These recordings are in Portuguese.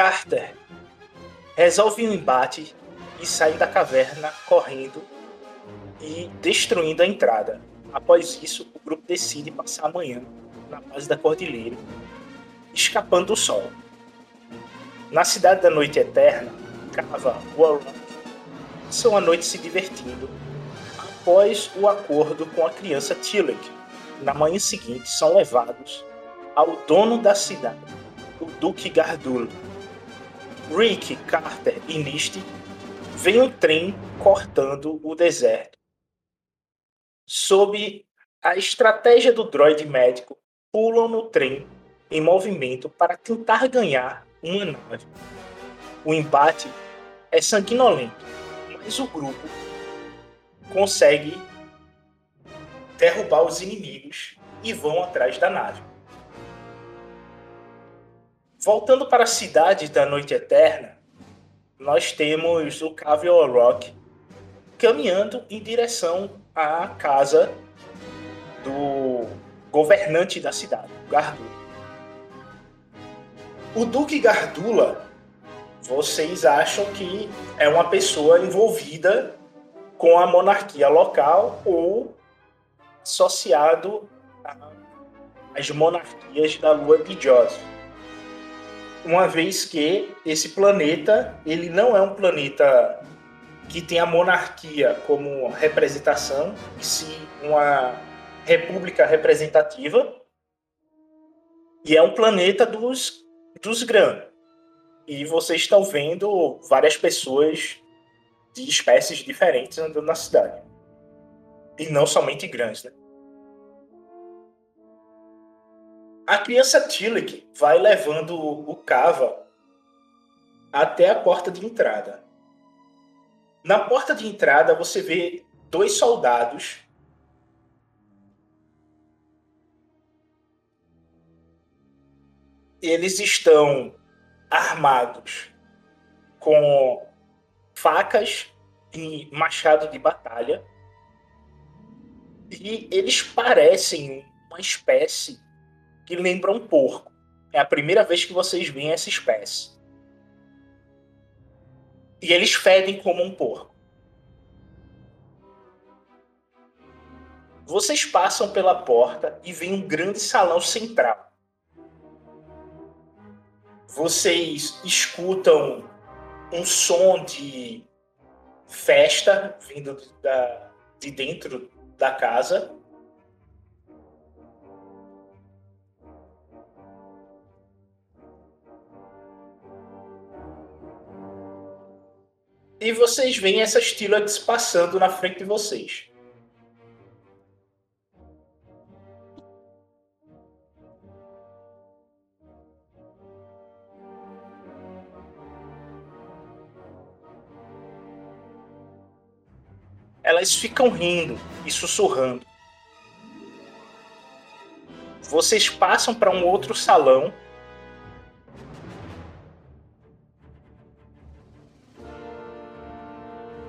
Carter resolve um embate e sai da caverna correndo e destruindo a entrada. Após isso, o grupo decide passar a manhã na base da cordilheira, escapando do sol. Na cidade da noite eterna, Cava Warlock passam a noite se divertindo após o acordo com a criança Tillich. Na manhã seguinte, são levados ao dono da cidade, o Duque Gardul, Rick, Carter e Misty vem um trem cortando o deserto. Sob a estratégia do droid médico, pulam no trem em movimento para tentar ganhar uma nave. O embate é sanguinolento, mas o grupo consegue derrubar os inimigos e vão atrás da nave. Voltando para a cidade da Noite Eterna, nós temos o Cavill Rock caminhando em direção à casa do governante da cidade, Gardula. O Duque Gardula, vocês acham que é uma pessoa envolvida com a monarquia local ou associado às monarquias da Lua de Joseph uma vez que esse planeta ele não é um planeta que tem a monarquia como representação, e sim uma república representativa, e é um planeta dos, dos Gran. E vocês estão vendo várias pessoas de espécies diferentes andando na cidade. E não somente Grãs, né? A criança Tillich vai levando o Cava até a porta de entrada. Na porta de entrada você vê dois soldados eles estão armados com facas e machado de batalha. E eles parecem uma espécie que lembra um porco. É a primeira vez que vocês veem essa espécie. E eles fedem como um porco. Vocês passam pela porta e veem um grande salão central. Vocês escutam um som de festa vindo da, de dentro da casa. E vocês veem essas Tillats passando na frente de vocês. elas ficam rindo e sussurrando. Vocês passam para um outro salão.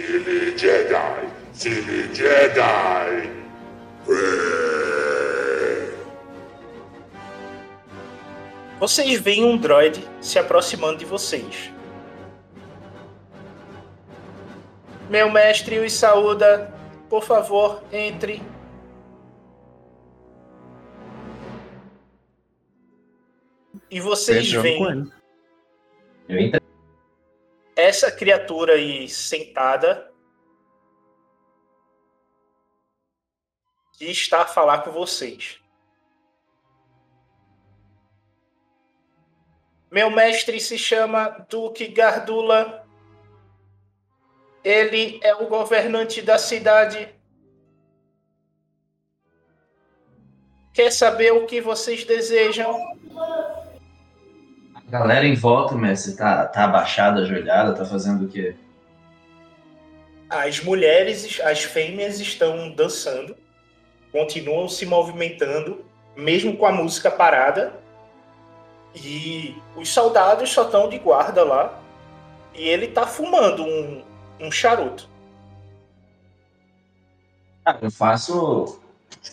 Silly Jedi! Silly Jedi! Vocês veem um droid se aproximando de vocês. Meu mestre os saúda. Por favor, entre. E vocês veem. Eu entrei. Essa criatura aí sentada que está a falar com vocês. Meu mestre se chama Duque Gardula. Ele é o governante da cidade. Quer saber o que vocês desejam? Galera em volta, mestre, tá, tá abaixada, ajoelhada, tá fazendo o quê? As mulheres, as fêmeas estão dançando, continuam se movimentando, mesmo com a música parada. E os soldados só estão de guarda lá. E ele tá fumando um, um charuto. Ah, eu faço.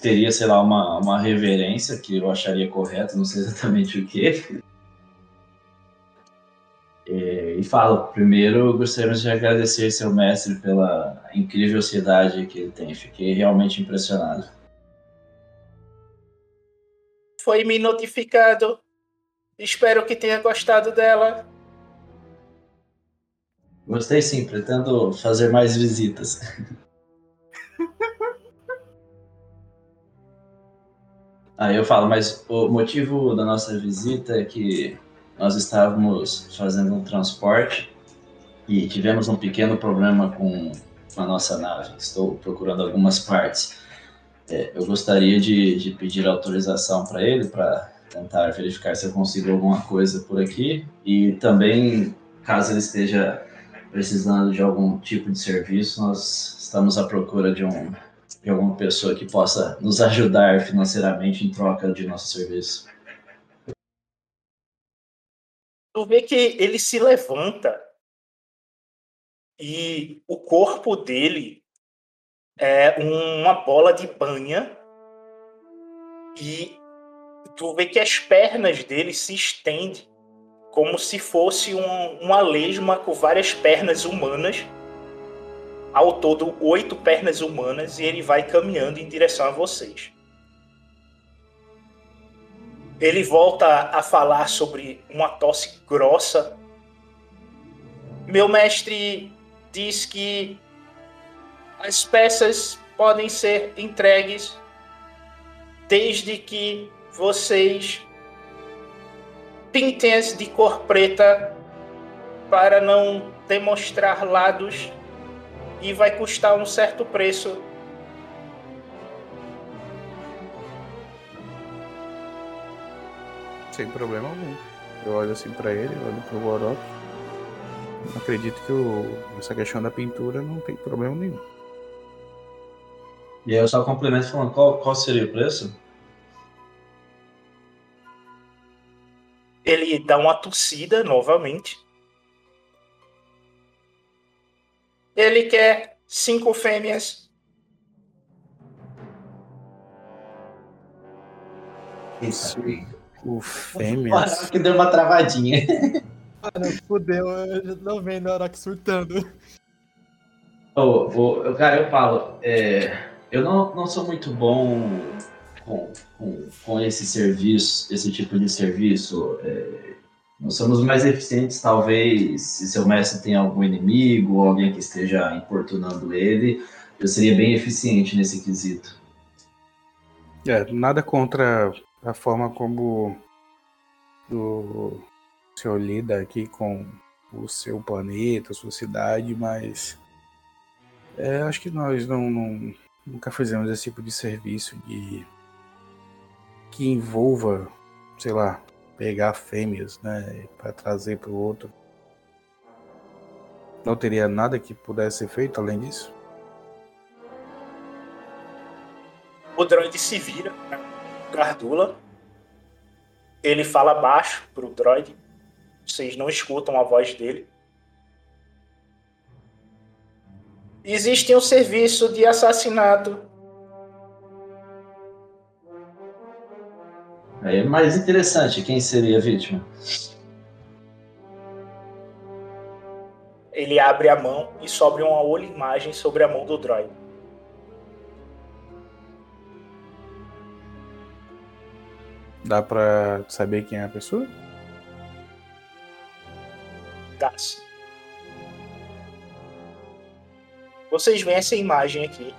Teria, sei lá, uma, uma reverência que eu acharia correto, não sei exatamente o que. E falo, primeiro gostaríamos de agradecer seu mestre pela incrível cidade que ele tem. Fiquei realmente impressionado. Foi me notificado. Espero que tenha gostado dela. Gostei sim, pretendo fazer mais visitas. Aí eu falo, mas o motivo da nossa visita é que nós estávamos fazendo um transporte e tivemos um pequeno problema com a nossa nave. Estou procurando algumas partes. É, eu gostaria de, de pedir autorização para ele para tentar verificar se eu consigo alguma coisa por aqui e também, caso ele esteja precisando de algum tipo de serviço, nós estamos à procura de, um, de alguma pessoa que possa nos ajudar financeiramente em troca de nosso serviço. Tu vê que ele se levanta e o corpo dele é uma bola de banha e tu vê que as pernas dele se estendem como se fosse um, uma lesma com várias pernas humanas. Ao todo, oito pernas humanas, e ele vai caminhando em direção a vocês. Ele volta a falar sobre uma tosse grossa. Meu mestre diz que as peças podem ser entregues desde que vocês Pintem-as de cor preta para não demonstrar lados e vai custar um certo preço. Sem problema algum. Eu olho assim pra ele, olho pro Warok. Acredito que o, essa questão da pintura não tem problema nenhum. E aí eu só complemento falando qual, qual seria o preço? Ele dá uma tossida novamente. Ele quer cinco fêmeas. O fêmeas. que deu uma travadinha. Mano, fudeu, eu já tô vendo a Arok surtando. Ô, ô, cara, eu falo, é, eu não, não sou muito bom com, com, com esse serviço, esse tipo de serviço. É, nós somos mais eficientes, talvez, se seu mestre tem algum inimigo ou alguém que esteja importunando ele, eu seria bem eficiente nesse quesito. É, nada contra a forma como o senhor lida aqui com o seu planeta, a sua cidade, mas é, acho que nós não, não, nunca fizemos esse tipo de serviço de que envolva, sei lá, pegar fêmeas, né, para trazer para o outro. Não teria nada que pudesse ser feito além disso? O droid se vira, né? Gardula. Ele fala baixo pro droid. Vocês não escutam a voz dele. Existe um serviço de assassinato. É mais interessante, quem seria a vítima? Ele abre a mão e sobe uma olho imagem sobre a mão do droid. Dá pra saber quem é a pessoa? Dá-se. Vocês veem essa imagem aqui.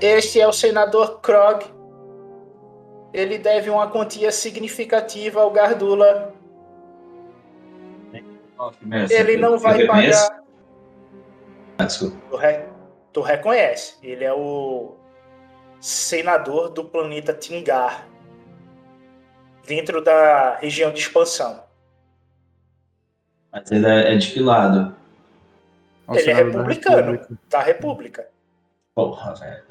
Este é o senador Krog. Ele deve uma quantia significativa ao Gardula. Ele não vai pagar. Ah. Tu, re- tu reconhece. Ele é o senador do planeta Tingar. Dentro da região de expansão. Mas ele é, é de que lado? Ao Ele é Senado da republicano. República. Da República. Porra, velho.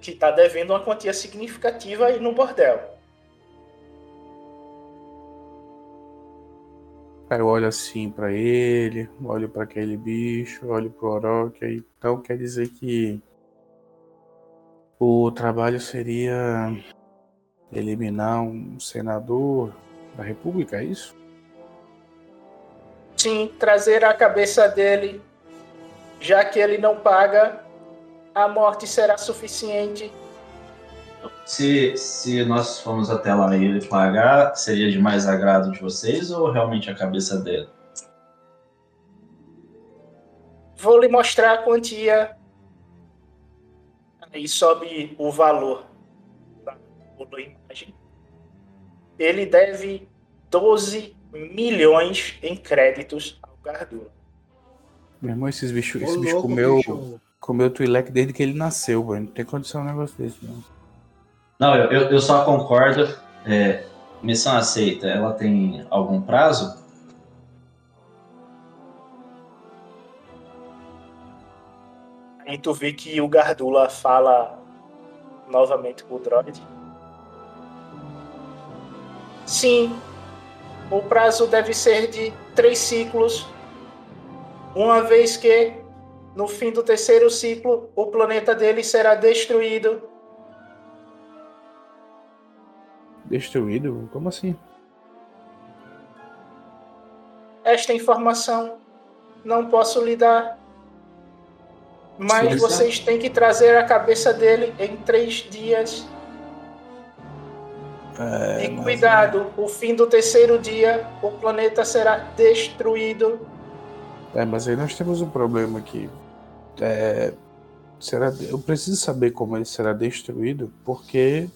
Que está devendo uma quantia significativa aí no bordel. Aí eu olho assim pra ele, olho pra aquele bicho, olho pro Orochi, então quer dizer que o trabalho seria eliminar um senador da República, é isso? Sim, trazer a cabeça dele, já que ele não paga, a morte será suficiente. Se, se nós formos até lá e ele pagar, seria de mais agrado de vocês ou realmente a cabeça dele? Vou lhe mostrar a quantia. Aí sobe o valor da da imagem. Ele deve 12 milhões em créditos ao Gardula. Meu irmão, esses bichos, esse bicho comeu, bicho. comeu o Twi'lek desde que ele nasceu, velho. Não tem condição um negócio desse, não. Não, eu, eu, eu só concordo. É, missão aceita, ela tem algum prazo? Aí tu vê que o Gardula fala novamente com o droid. Sim, o prazo deve ser de três ciclos, uma vez que no fim do terceiro ciclo o planeta dele será destruído. Destruído? Como assim? Esta informação não posso lhe dar. Mas vocês têm que trazer a cabeça dele em três dias. É, E mas- cuidado, o fim do terceiro dia, o planeta será destruído. É, mas aí nós temos um problema aqui. É, será. Eu preciso saber como ele será destruído, porque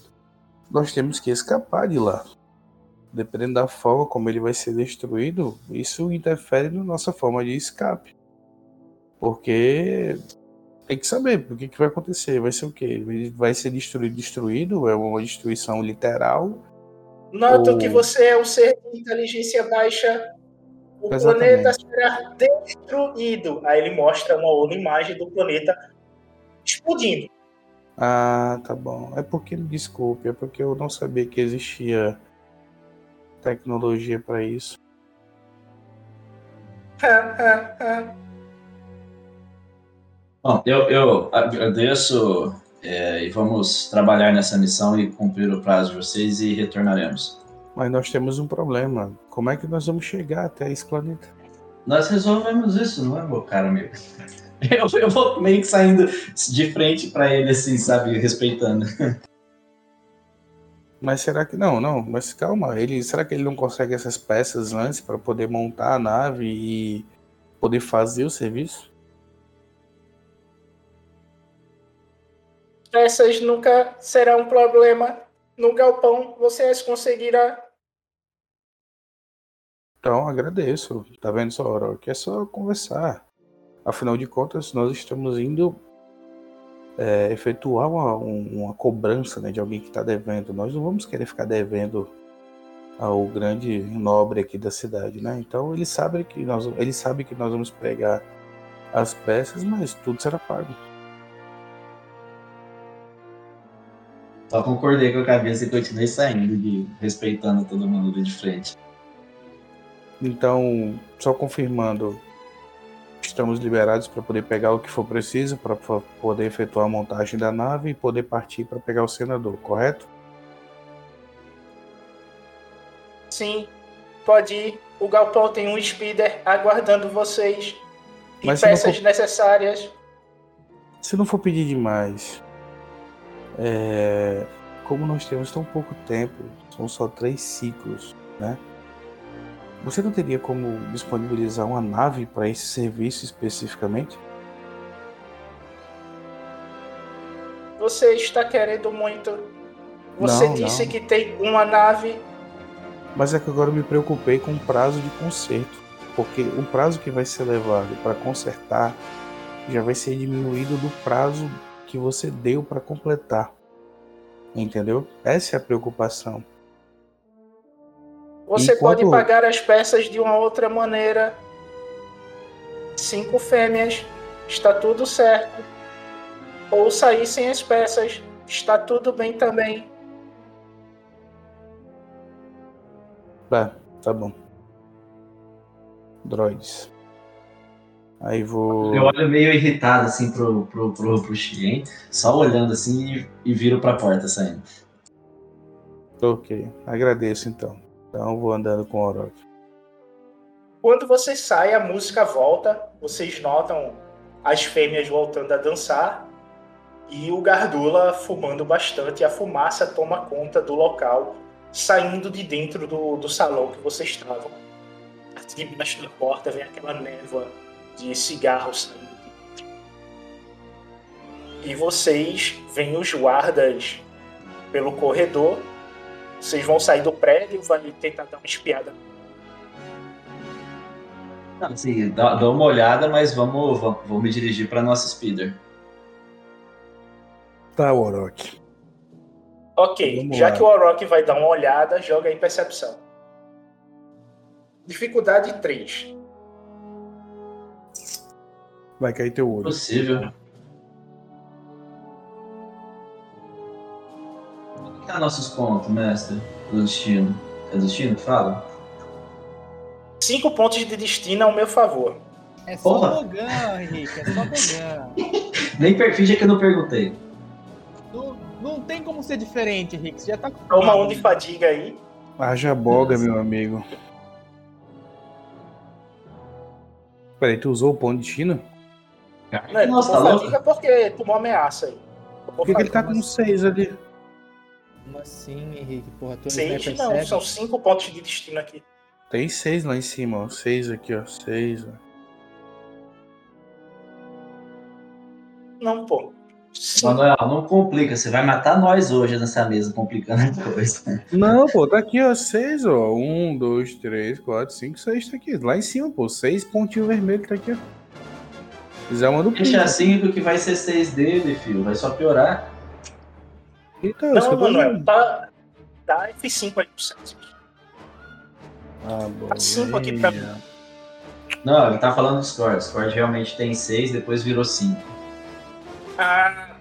nós temos que escapar de lá. Dependendo da forma como ele vai ser destruído, isso interfere na nossa forma de escape. Porque tem que saber o que, que vai acontecer. Vai ser o quê? Ele vai ser destruído, destruído? É uma destruição literal? Noto Ou- que você é um ser de inteligência baixa. O Exatamente. planeta será destruído. Aí ele mostra uma outra imagem do planeta explodindo. Ah, tá bom. É porque, desculpe, é porque eu não sabia que existia tecnologia para isso. Bom, eu, eu agradeço é, e vamos trabalhar nessa missão e cumprir o prazo de vocês e retornaremos. Mas nós temos um problema. Como é que nós vamos chegar até esse planeta? Nós resolvemos isso, não é, meu caro amigo? Eu, eu vou meio que saindo de frente pra ele, assim, sabe, respeitando. Mas será que não, não? Mas calma, ele será que ele não consegue essas peças antes para poder montar a nave e poder fazer o serviço? Essas nunca serão um problema. No galpão você as conseguirá. Então agradeço. Tá vendo só, Orochi? É só conversar. Afinal de contas, nós estamos indo é, efetuar uma, um- uma cobrança né, de alguém que está devendo. Nós não vamos querer ficar devendo ao grande nobre aqui da cidade, né? Então ele sabe que nós, ele sabe que nós vamos pregar as peças, mas tudo será pago. Só concordei com a cabeça e continuei saindo, de, respeitando todo mundo de frente. Então, só confirmando, estamos liberados para poder pegar o que for preciso para poder efetuar a montagem da nave e poder partir para pegar o senador, correto? Sim, pode ir. O galpão tem um speeder aguardando vocês. E Mas peças for- necessárias. Se não for pedir demais, é, como nós temos tão pouco tempo, são só três ciclos, né? Você não teria como disponibilizar uma nave para esse serviço especificamente? Você está querendo muito. Você Não, disse não. que tem uma nave. Mas é que agora eu me preocupei com o prazo de conserto, porque o prazo que vai ser levado para consertar já vai ser diminuído do prazo que você deu para completar. Entendeu? Essa é a preocupação. Você Enquanto- pode pagar as peças de uma outra maneira. Cinco fêmeas. Está tudo certo. Ou sair sem as peças. Está tudo bem também. Tá, tá bom. Droids. Aí vou. Eu olho meio irritado, assim, pro, pro, pro, pro Xien, só olhando assim e, e viro pra porta saindo. Ok, agradeço então. Então vou andando com o Orochi. Quando você sai, a música volta. Vocês notam as fêmeas voltando a dançar. E o Gardula fumando bastante. A fumaça toma conta do local, saindo de dentro do, do salão que vocês estavam. Debaixo da porta vem aquela névoa de cigarros saindo. E vocês veem os guardas pelo corredor. Vocês vão sair do prédio, vai tentar dar uma espiada Não, assim, dá, dá uma olhada, mas vamos, vamos, vou me dirigir pra nossa speeder. Tá, Orochi. Ok, Vamos já lá. que o Orochi vai dar uma olhada, joga aí percepção. Dificuldade 3. Vai cair teu olho. Possível. É nossos pontos, mestre? Do destino. É destino que fala? 5 pontos de destino ao meu favor. É só Porra. Bogan, Henrique, é só Bogan. Nem per- finge que eu não perguntei. Não, não tem como ser diferente, Henrique. Você já tá com. Toma um de fadiga aí. Haja boga, Nossa. meu amigo. Peraí, tu usou o ponto de destino? Né? Nossa, tomou tá fadiga porque tomou ameaça aí. Por que, que ele tá com 6 ali? Como assim, Henrique? Porra, tu Seis não, percebe? são 5 pontos de destino aqui. Tem 6 lá em cima, ó. 6 aqui, ó. 6. Não, pô. Manuel, não complica, você vai matar nós hoje nessa mesa, complicando a coisa. Não, pô, tá aqui, ó, seis, ó. Um, dois, três, quatro, cinco, seis, tá aqui. Lá em cima, pô, seis pontinhos vermelhos tá aqui, ó. Se quiser, manda o Deixa assim que vai ser seis dele, filho, vai só piorar. Então, isso que Não, tô Manuel, tá, tá F5 aí pro Césio. Ah, bom. Tá cinco aqui pra mim. Não, ele tá falando do Discord. Discord realmente tem seis, depois virou cinco. Ah,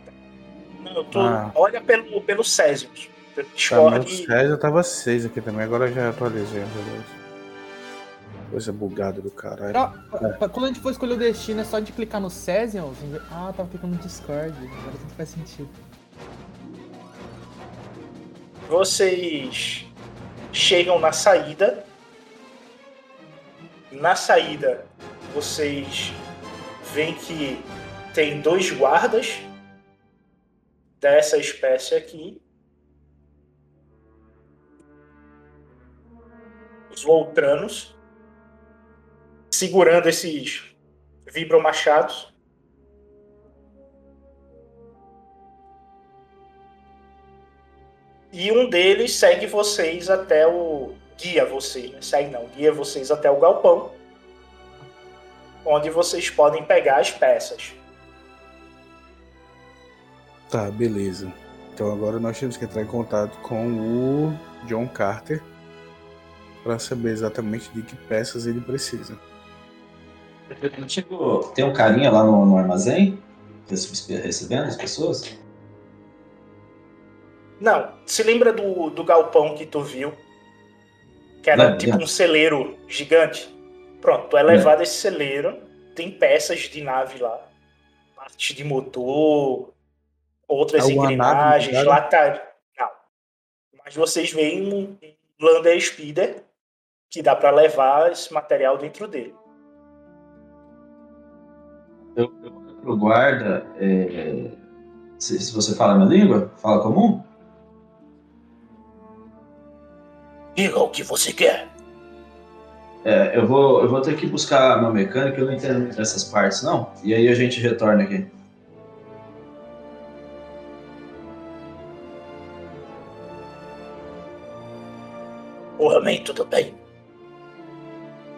não, eu tô, Ah. olha pelo, pelo Césio. Pelo Tá, meu. César tava seis aqui também, agora já atualizei. beleza. Coisa bugada do caralho. Ó, pa- pa- Quando a gente for escolher o destino, é só de clicar no Cesium. Ah, tava clicando no Discord. Agora tudo faz sentido. Vocês chegam na saída. Na saída, vocês veem que tem dois guardas dessa espécie aqui. Os Voltranos. Segurando esses vibromachados. E um deles segue vocês até o. Guia vocês, né? Segue não, guia vocês até o galpão. Onde vocês podem pegar as peças. Tá, beleza. Então agora nós temos que entrar em contato com o John Carter para saber exatamente de que peças ele precisa. Tipo, tem um carinha lá no, no armazém rece- recebendo as pessoas? Não, se lembra do, do galpão que tu viu? Que era Não, tipo não. um celeiro gigante? Pronto, tu é levado a esse celeiro, tem peças de nave lá. Partes de motor, outras Alguma engrenagens, nave lata. Não. Mas vocês veem um Lander Speeder que dá pra levar esse material dentro dele. Eu, eu guarda. é, se, se você fala a minha língua, fala comum? Diga o que você quer. É, eu, vou, eu vou ter que buscar meu mecânico, eu não entendo muito dessas partes, não. E aí a gente retorna aqui. Porra, man, tudo bem.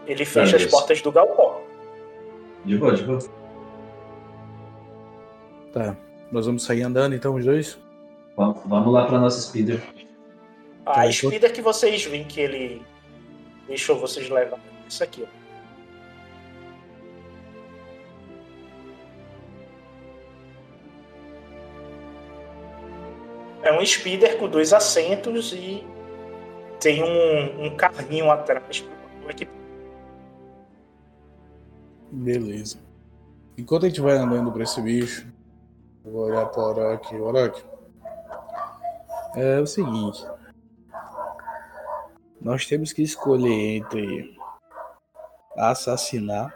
Ele fecha as portas do galpão. De boa, de boa. Tá. Nós vamos sair andando então, os dois? Vamos, vamos lá pra nossa speeder. A então- speeder que vocês veem que ele deixou vocês levar. Isso aqui, ó. É um speeder com dois assentos e tem um, um carrinho atrás. para. Beleza. Enquanto a gente vai andando pra esse bicho, vou olhar pro Orochi. Orochi. É o seguinte. Nós temos que escolher entre assassinar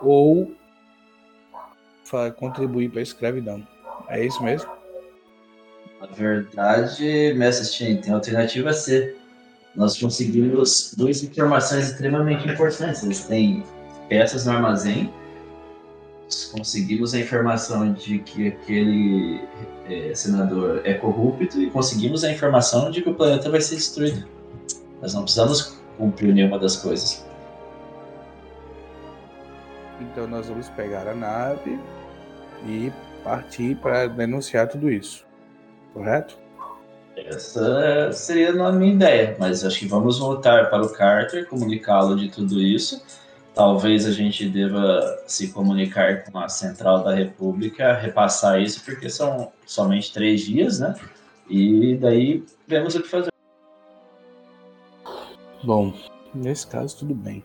ou contribuir para a escravidão. É isso mesmo? Na verdade, Mestre Stein, tem a alternativa C. Nós conseguimos duas informações extremamente importantes. Eles têm peças no armazém. Conseguimos a informação de que aquele eh, senador é corrupto e conseguimos a informação de que o planeta vai ser destruído. Nós não precisamos cumprir nenhuma das coisas. Então nós vamos pegar a nave e partir para denunciar tudo isso. Correto? Essa seria a minha ideia, mas acho que vamos voltar para o Carter, comunicá-lo de tudo isso. Talvez a gente deva se comunicar com a Central da República, repassar isso, porque são somente três dias, né? E daí vemos o que fazer. Bom, nesse caso tudo bem.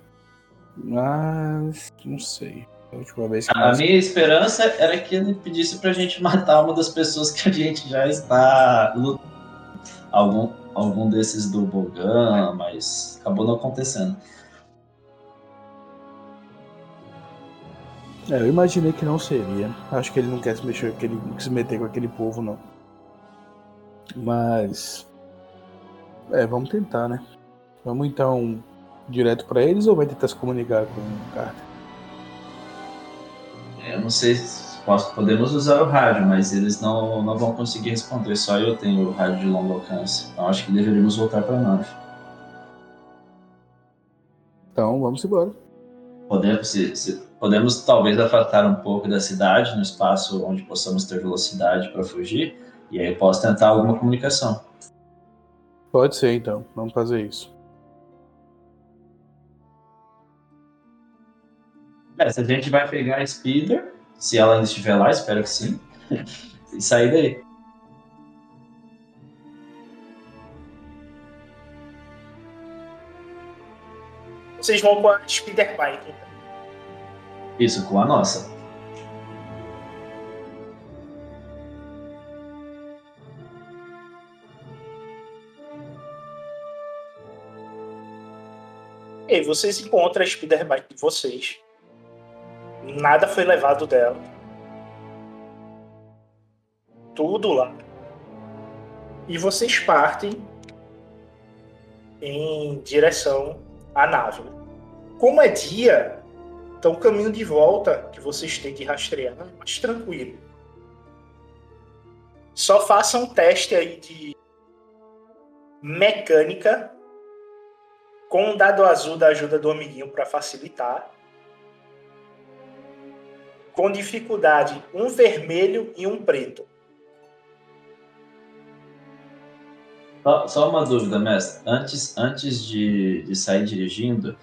Mas não sei. A última vez que A nós... minha esperança era que ele pedisse pra gente matar uma das pessoas que a gente já está lutando. Algum, algum desses do Bogan, mas acabou não acontecendo. É, eu imaginei que não seria. Acho que ele não quer se mexer com aquele, se meter com aquele povo não. Mas é, vamos tentar, né? Vamos então direto pra eles ou vai tentar se comunicar com o Carter? Eu não sei se- posso- podemos usar o rádio, mas eles não, não vão conseguir responder. Só eu tenho o rádio de longo alcance. Então acho que deveríamos voltar para nave. Então, vamos embora. Podemos, se- se- podemos talvez afastar um pouco da cidade, no espaço onde possamos ter velocidade para fugir. E aí eu posso tentar alguma comunicação. Pode ser, então. Vamos fazer isso. É, se a gente vai pegar a Speeder, se ela ainda estiver lá, espero que sim, e sair daí. Vocês vão com a Speeder Bike. então. Isso com a nossa. E vocês encontram a Speeder Bike de vocês. Nada foi levado dela. Tudo lá. E vocês partem em direção à nave. Como é dia, então o caminho de volta que vocês têm que rastrear é mais tranquilo. Só façam um teste aí de mecânica com um dado azul da ajuda do amiguinho para facilitar. Com dificuldade, um vermelho e um preto. Só, só uma dúvida, mestre. Antes, antes de, de sair dirigindo,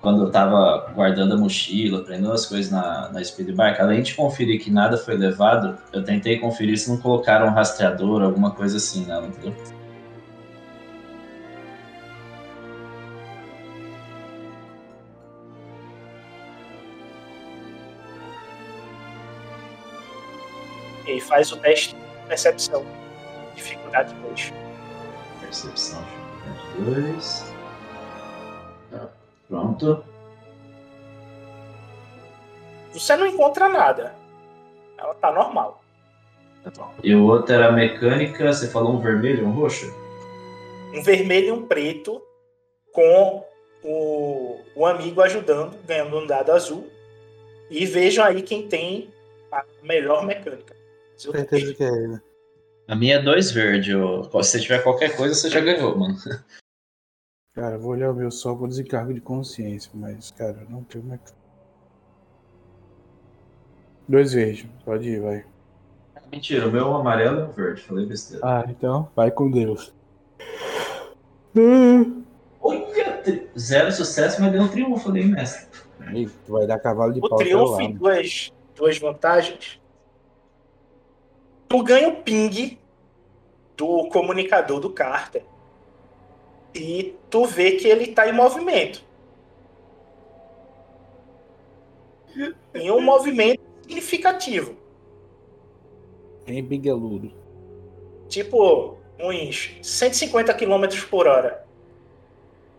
quando eu tava guardando a mochila, prendendo as coisas na, na speed bike, além de conferir que nada foi levado, eu tentei conferir se não colocaram um rastreador, alguma coisa assim nela, entendeu? E faz o teste de percepção. Dificuldade 2. Percepção, dificuldade 2. Pronto. Você não encontra nada. Ela tá normal. Tá bom. E o outro era mecânica, você falou um vermelho e um roxo? Um vermelho e um preto com o, o amigo ajudando, ganhando um dado azul. E vejam aí quem tem a melhor mecânica. Certeza que é ele. A minha é dois verde. Se você tiver qualquer coisa, você já ganhou, mano. Cara, eu vou olhar o meu só por desencargo de consciência, mas, cara, eu não tenho mais. Dois verdes, pode ir, vai. Mentira, o meu é amarelo e um verde. Falei besteira. Ah, então, vai com Deus. Olha, tri- zero sucesso, mas deu um triunfo ali, mestre. Tu vai dar cavalo de O pau até triunfo e duas, duas vantagens. Tu ganha o ping do comunicador do Carter. E tu vê que ele tá em movimento. Em um movimento significativo. Bem bigeludo. Tipo, uns 150 km por hora.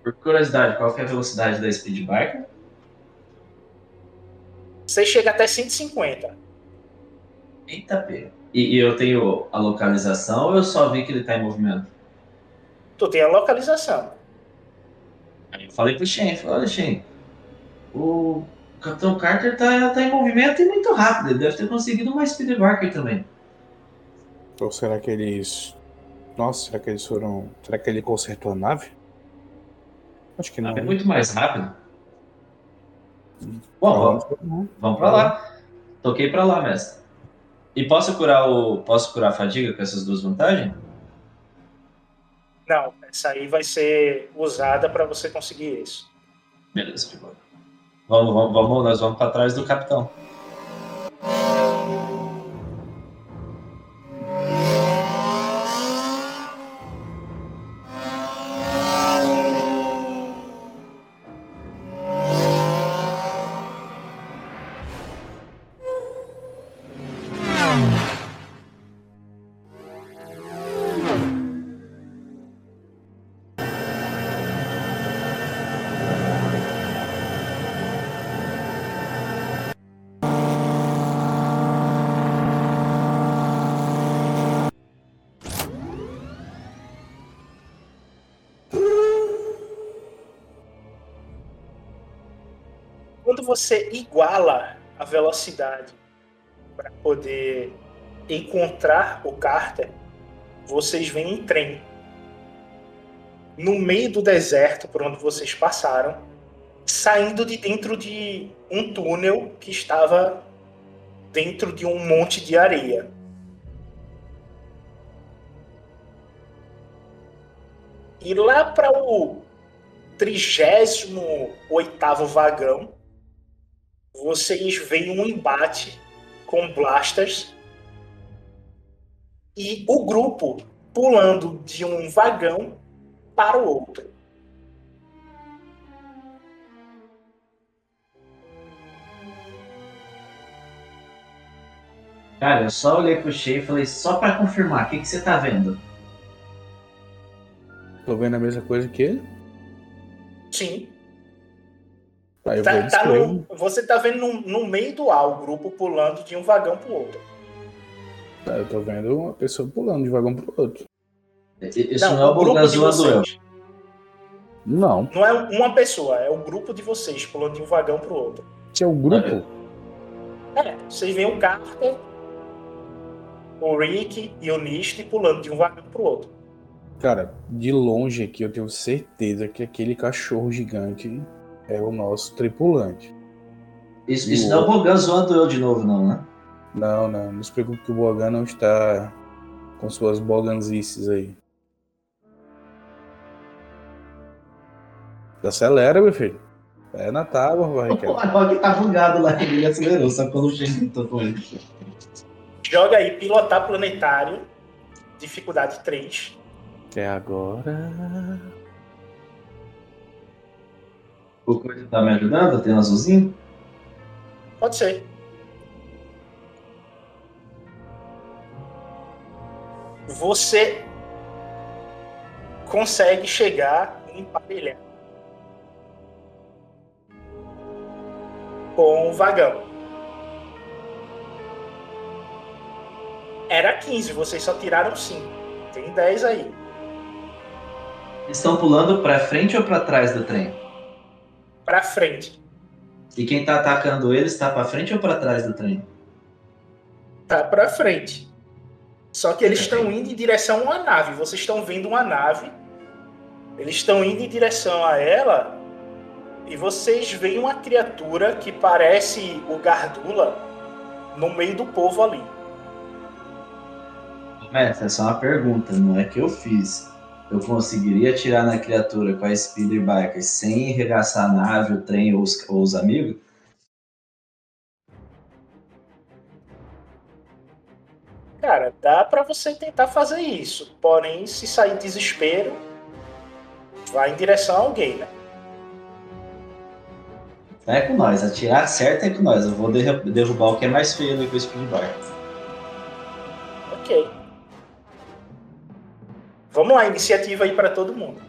Por curiosidade, qual que é a velocidade da speed bike? Você chega até 150. Eita, pega. E, e eu tenho a localização ou eu só vi que ele tá em movimento? Tu tem a localização. Aí eu falei pro Shen, falei, olha Shen, o Capitão Carter tá, tá em movimento e muito rápido, ele deve ter conseguido uma speed biker também. Ou será que eles. Nossa, será que eles foram. Será que ele consertou a nave? Acho que não. É muito mais rápido. Bom, vamos, vamos pra lá. Toquei pra lá, mestre. E posso curar o. Posso curar a fadiga com essas duas vantagens? Não, essa aí vai ser usada para você conseguir isso. Beleza, boa. Vamos, vamos, vamos, nós vamos pra trás do capitão. Você iguala a velocidade para poder encontrar o Carter, vocês vêm em trem. No meio do deserto por onde vocês passaram, saindo de dentro de um túnel que estava dentro de um monte de areia. E lá para o 38 vagão, vocês veem um embate com blasters e o grupo pulando de um vagão para o outro. Cara, eu só olhei pro Shea e falei, só pra confirmar, o que, que você tá vendo? Tô vendo a mesma coisa que ele? Sim. Tá, eu Tá- tá no- você tá vendo no, no meio do ar o grupo pulando de um vagão pro outro. Tá, eu tô vendo uma pessoa pulando de vagão pro outro. Isso não, é o grupo de eu. vocês. Não. Não é uma pessoa, é o grupo de vocês pulando de um vagão pro outro. Esse é o grupo? É, vocês veem o Carter, o Rick e o Nist pulando de um vagão pro outro. Cara, de longe aqui eu tenho certeza que aquele cachorro gigante é o nosso tripulante. Isso, E isso não é o? Bogan zoando eu de novo, não, né? Não, não, não se preocupe que o Bogan não está com suas boganzices aí. Acelera, meu filho. É na tábua, vai, O Arog tá bugado lá, ele acelerou, só quando o com ele. Joga aí pilotar planetário, dificuldade 3. É agora. O Coisa tá me ajudando? Tem um azulzinho? Pode ser. Você consegue chegar e emparelhar com o vagão. Era 15, vocês só tiraram 5. Tem 10 aí. Estão pulando pra frente ou pra trás do trem? Pra frente. E quem tá atacando eles tá pra frente ou pra trás do trem? Tá pra frente. Só que eles estão indo em direção a uma nave. Vocês estão vendo uma nave. Eles estão indo em direção a ela. E vocês veem uma criatura que parece o Gardula no meio do povo ali. Mestre, é só uma pergunta, não é que eu fiz. Eu conseguiria atirar na criatura com a Speeder Biker sem arregaçar a nave, o trem ou os, ou os amigos? Cara, dá pra você tentar fazer isso. Porém, se sair desespero, vai em direção a alguém, né? É com nós, atirar certo é com nós. Eu vou derru- derrubar o que é mais feio ali com o Speeder Biker. Ok. Vamos lá, iniciativa aí pra todo mundo.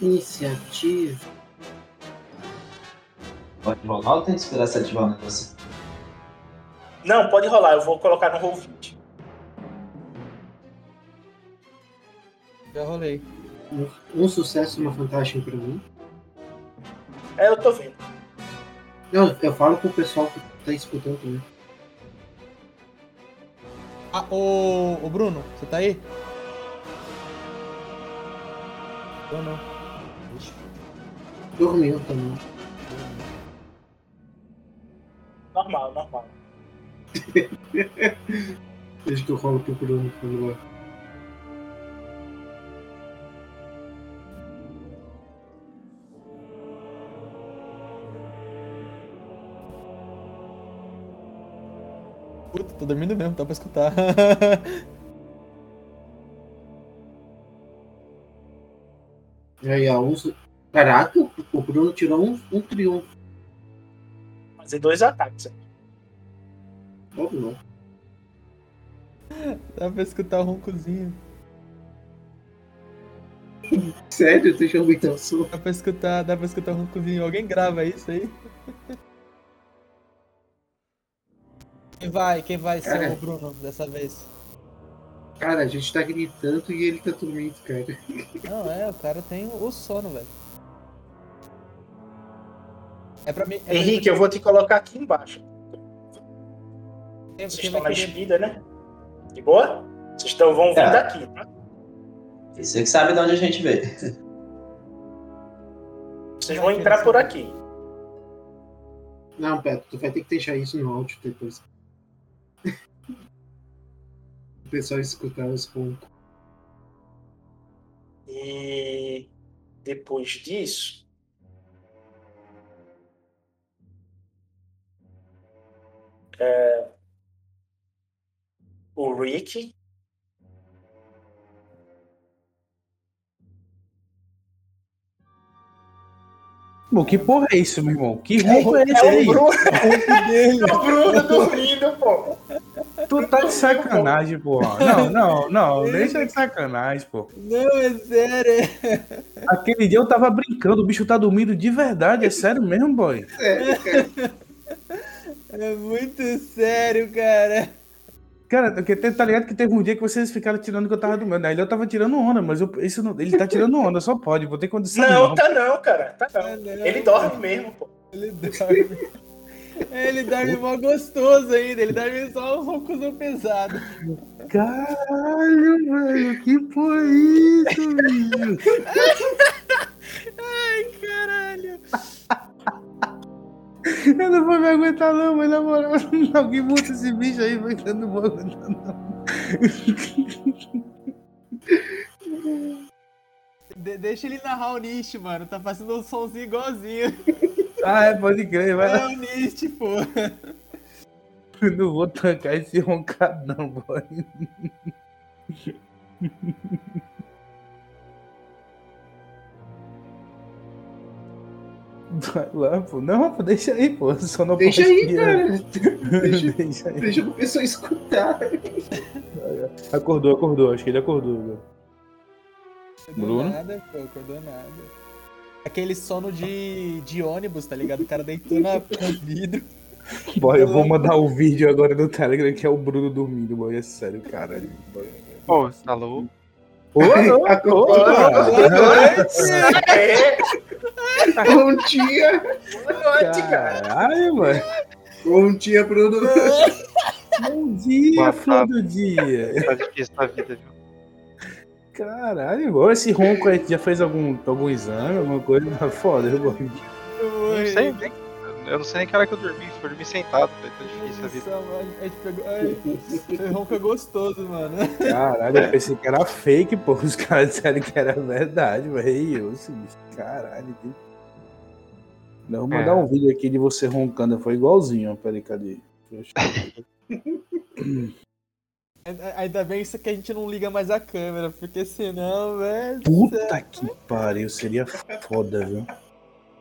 Iniciativa. Pode rolar ou tem que esperar se ativar o negócio? Não, pode rolar, eu vou colocar no roll 20. Já rolei. Um, um sucesso e uma vantagem pra mim. É, eu tô vendo. Não, eu falo pro pessoal que tá escutando também. Ah, ô, ô Bruno, você tá aí? Tô não. Ixi. Dormiu também. Normal, normal. Desde que eu rolo pro Bruno tô dormindo mesmo, dá pra escutar. E aí, su- Caraca, o- Bruno tirou um, um triunfo. Fazer dois ataques. Óbvio não. dá pra escutar o roncozinho. Sério, deixa eu aumentar o som. Dá pra escutar, dá pra escutar o roncozinho. Alguém grava isso aí? Quem vai? Quem vai ser Cara. o Bruno dessa vez? Cara, a gente tá gritando e ele tá dormindo, cara. Não, é, o cara tem o sono, velho. É pra mim. É Henrique, eu vou te colocar aqui embaixo. Quem- Vocês quem estão na querer- espida, né? De boa? Vocês estão, vão vir É. daqui, tá? Você que sabe de onde a gente veio. Vocês vão entrar por aqui. Não, Beto, tu vai ter que deixar isso no áudio depois. O pessoal escutar os roncos. E depois disso. é, o Rick. Pô, que porra é isso, meu irmão? Que roupa é esse É o aí? Bruno, dele. é o Bruno dormindo, pô. Tu tá de sacanagem, porra. Não, não, não. Deixa de sacanagem, pô. Não, é sério. Aquele dia eu tava brincando, o bicho tá dormindo de verdade. É sério mesmo, boy? É muito sério, cara. Cara, porque tem- tá ligado que teve um dia que vocês ficaram tirando que eu tava dormindo. Aí eu tava tirando onda, mas eu, isso não, ele tá tirando onda, só pode. Vou ter condição. Não, tá não, cara. Tá não. Não. Ele dorme mesmo, pô. Ele dorme. É, Ele dorme mó gostoso ainda, ele dorme só um roncozão pesado. Caralho, velho, que porra é isso, bicho? Ai, caralho. Eu não vou me aguentar, não, mas na moral, alguém muda esse bicho aí, vai que eu não vou aguentar, não. De- deixa ele narrar o Nish, mano. Tá fazendo um somzinho igualzinho. Ah, é, pode crer, vai É o Nish, pô. Eu não vou tancar esse roncadão, boy. Pô. Não, pô, deixa aí, pô. Só não Deixa aí, ir, cara. né? Deixa, Deixa aí. deixa o pessoal escutar. Acordou, acordou. Acho que ele acordou. Acordou Bruno? nada, pô, acordou nada. Aquele sono de, de ônibus, tá ligado? O cara deitou na, no vidro. Boy, eu vou mandar o vídeo agora no Telegram que é o Bruno dormindo, boy. É sério, boy. Pô, tá louco? Ô, ô, ô, Boa É, Bom dia! boa noite, cara. Caralho, mano. Bom dia, Bruno. Bom dia, flor do dia. Tá difícil na vida, viu? Caralho, esse ronco aí, já fez algum, algum exame, alguma coisa? Tá foda, eu vou. Não sei nem. Eu não sei nem que hora que eu dormi. Eu dormi sentado, velho. Tá difícil a vida. Nossa, a pegou. Ai, foi ronca gostoso, mano. Caralho, eu pensei que era fake, pô. Os caras disseram que era verdade, velho. Eu, Caralho, que... Não, vou mandar É. um vídeo aqui de você roncando. Foi igualzinho, ó. Peraí, cadê? Ainda bem isso que a gente não liga mais a câmera, porque senão, velho. Puta que pariu, seria foda, viu?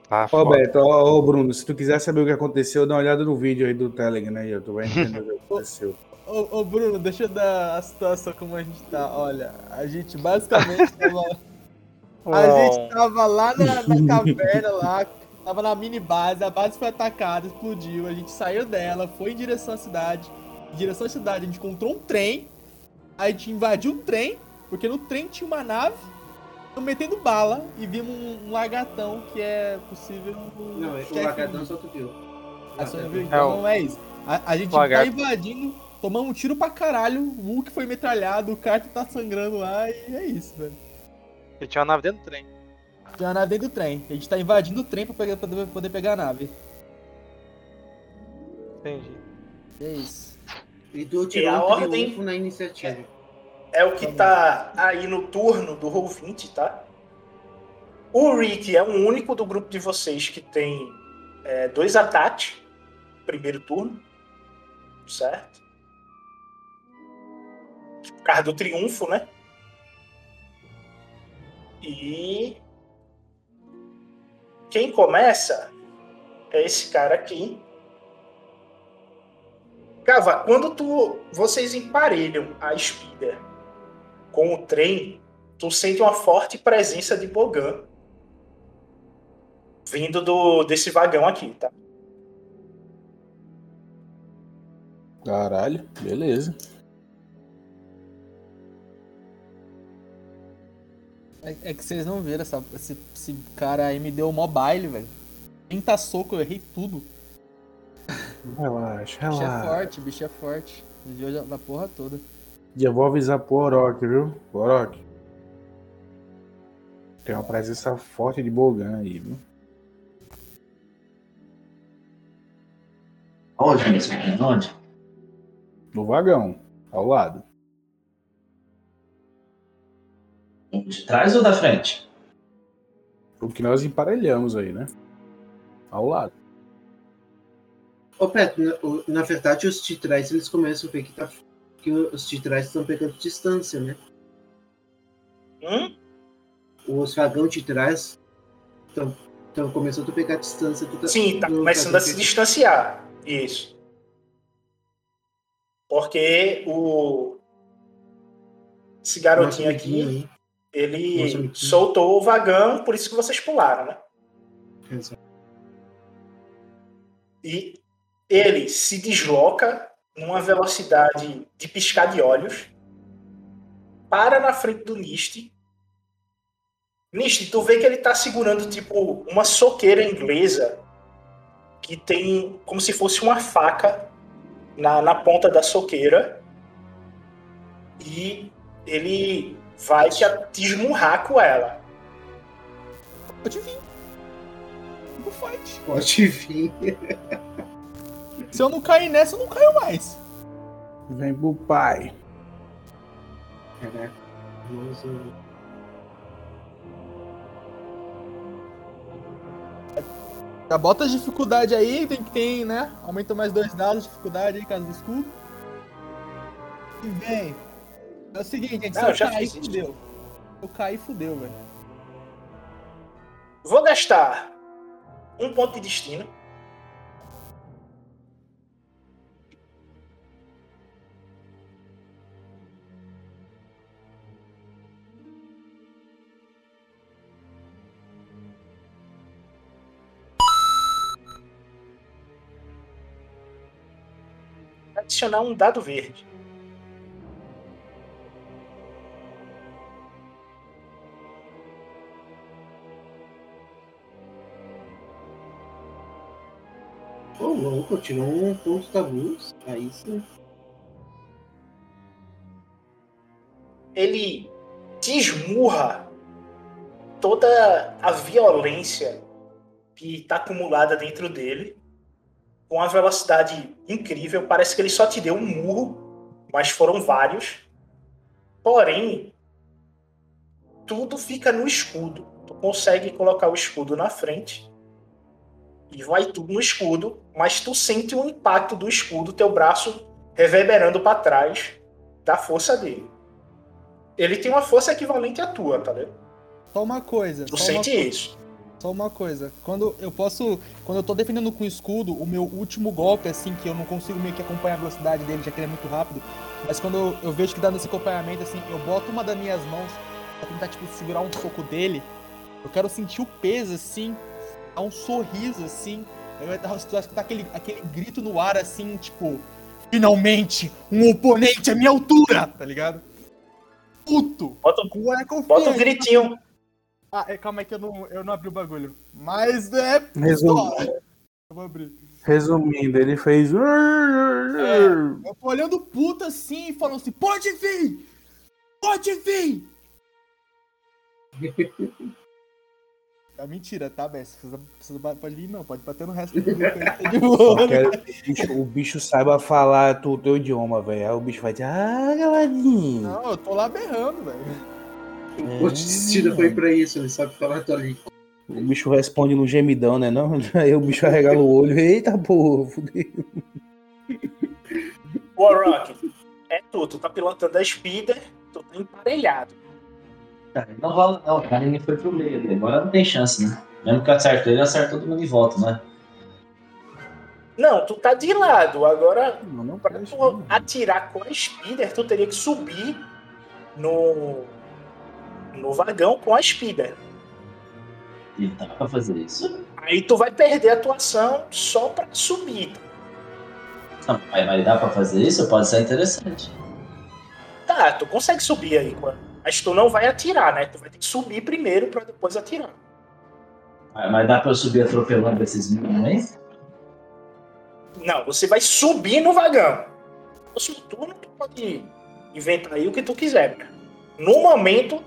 Tá Ó, foda. Beto, ó, ó, Bruno, se tu quiser saber o que aconteceu, dá uma olhada no vídeo aí do Telegram, né? Tu vai entender o que aconteceu. Ô, ô, Bruno, deixa eu dar a situação como a gente tá. Olha, a gente basicamente tava. A gente tava lá na, na caverna, lá, tava na mini base, a base foi atacada, explodiu, a gente saiu dela, foi em direção à cidade. Em direção à cidade, a gente encontrou um trem, aí a gente invadiu o trem, porque no trem tinha uma nave, metendo bala e vimos um, um lagartão que é possível. Não, é o lagartão só tu viu. ah, só viu? É Então o- não é isso. A, a gente tá invadindo, tomamos um tiro pra caralho, o Hulk foi metralhado, o Carter tá sangrando lá e é isso, velho. Ele tinha uma nave dentro do trem. Tem uma nave dentro do trem. A gente tá invadindo o trem pra pegar- pra poder, pegar a nave. Entendi. É isso. E E tirou a ordem- triunfo na iniciativa. É o que tá aí no turno do Roll20, tá? O Rick é o único do grupo de vocês que tem é, dois ataques. Primeiro turno. Certo? Por causa do triunfo, né? E. Quem começa é esse cara aqui. Cava, quando tu, vocês emparelham a Speeder com o trem, tu sente uma forte presença de Bogan vindo do, desse vagão aqui, tá? Caralho, beleza. É, é que vocês não viram, essa, esse, esse cara aí me deu o mobile, velho. 30 soco, eu errei tudo. Relaxa, Bicho é relaxa. forte, bicho é forte. Desviou da porra toda. E eu vou avisar pro Orochi, viu? Orochi. Tem uma presença forte de Bogan aí, viu? Onde? Onde? No vagão, ao lado. De trás ou da frente? O que nós emparelhamos aí, né? Ao lado. Ô, Petro, na, na verdade, os titrais eles começam a ver que, tá, que os titrais estão pegando distância, né? Hum? Os vagão titrais estão começando a pegar distância. do- Sim, tá do começando a se distanciar. Isso. Porque o. Esse garotinho aqui, ele soltou o vagão, por isso que vocês pularam, né? Exato. E ele se desloca numa velocidade de piscar de olhos, para na frente do Nist. Nist, tu vê que ele tá segurando tipo uma soqueira inglesa que tem como se fosse uma faca na, na ponta da soqueira e ele vai te, te esmurrar com ela. Pode vir. No fight. Pode vir. Se eu não cair nessa, eu não caio mais. Vem pro pai. Caraca. Já bota a dificuldade aí, tem que ter, né? Aumenta mais dois dados de dificuldade aí, caso do escudo. E vem. É o seguinte, gente, se Não, eu eu cair, fudeu. Eu cair, fudeu, velho. Vou gastar um ponto de destino. Adicionar um dado verde. Tirou um ponto da luz. Aí sim. ele te esmurra toda a violência que está acumulada dentro dele com uma velocidade incrível. Parece que ele só te deu um murro, mas foram vários. Porém, tudo fica no escudo. Tu consegue colocar o escudo na frente e vai tudo no escudo, mas tu sente o impacto do escudo, teu braço reverberando para trás da força dele. Ele tem uma força equivalente à tua, tá ligado? Só uma coisa. Tu uma sente isso. Só uma coisa, quando eu posso. Quando eu tô defendendo com escudo, o meu último golpe, assim, que eu não consigo meio que acompanhar a velocidade dele, já que ele é muito rápido. Mas quando eu, eu vejo que dá nesse acompanhamento, assim, eu boto uma das minhas mãos pra tentar, tipo, segurar um soco dele. Eu quero sentir o peso, assim, dar um sorriso, assim. Eu vai dar escutar aquele, aquele grito no ar, assim, tipo. Finalmente, um oponente à minha altura, tá ligado? Puto! Bota, Com é confiante. bota um gritinho. Ah, é, calma aí que eu não, eu não abri o bagulho. Mas é. Pistola. Eu vou abrir. Resumindo, ele fez. Eu tô olhando puta assim e falando assim: pode vir! Pode vir! É mentira, tá, Bess? Precisa, precisa, pode vir não, pode bater no resto do grupo aí, tá de Só boa. quero que o bicho, o bicho saiba falar o teu idioma, velho. Aí o bicho vai dizer, ah, galadinho. Não, eu tô lá berrando, velho. O destino foi pra isso, ele sabe falar tua língua. O bicho responde no gemidão, né? Não? Aí o bicho arregala o olho. Eita porra, fudeu. Warrock, é tu, tu tá pilotando a Speeder, tu tá emparelhado. Cara, não rola não, cara. Ele foi pro meio ali. Agora não tem chance, né? Mesmo que eu acerte ele, eu acerto todo mundo em volta, né? Não, tu tá de lado. Agora, Não, não pra tu atirar com a Speeder, tu teria que subir no, no vagão com a Speeder. E dá pra fazer isso. Aí tu vai perder a tua ação só pra subir. Não, mas, mas dá pra fazer isso? Pode ser interessante. Tá, tu consegue subir aí, mano. Mas tu não vai atirar, né? Tu vai ter que subir primeiro pra depois atirar. Mas mas dá pra eu subir atropelando esses meninos aí? Não, você vai subir no vagão. No próximo turno, tu pode inventar aí o que tu quiser. cara. No momento,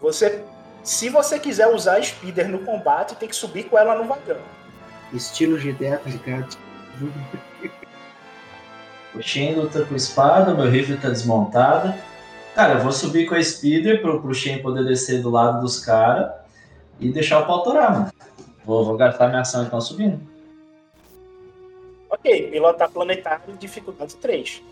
você. Se você quiser usar a Speeder no combate, tem que subir com ela no vagão. Estilo GTA, tá ligado? O Shen luta com espada, meu rifle tá desmontado. Cara, eu vou subir com a Speeder pro, pro Shen poder descer do lado dos caras e deixar o pau torar, mano. Vou, vou gastar minha ação então subindo. Ok, pilotar planetário, dificuldade 3.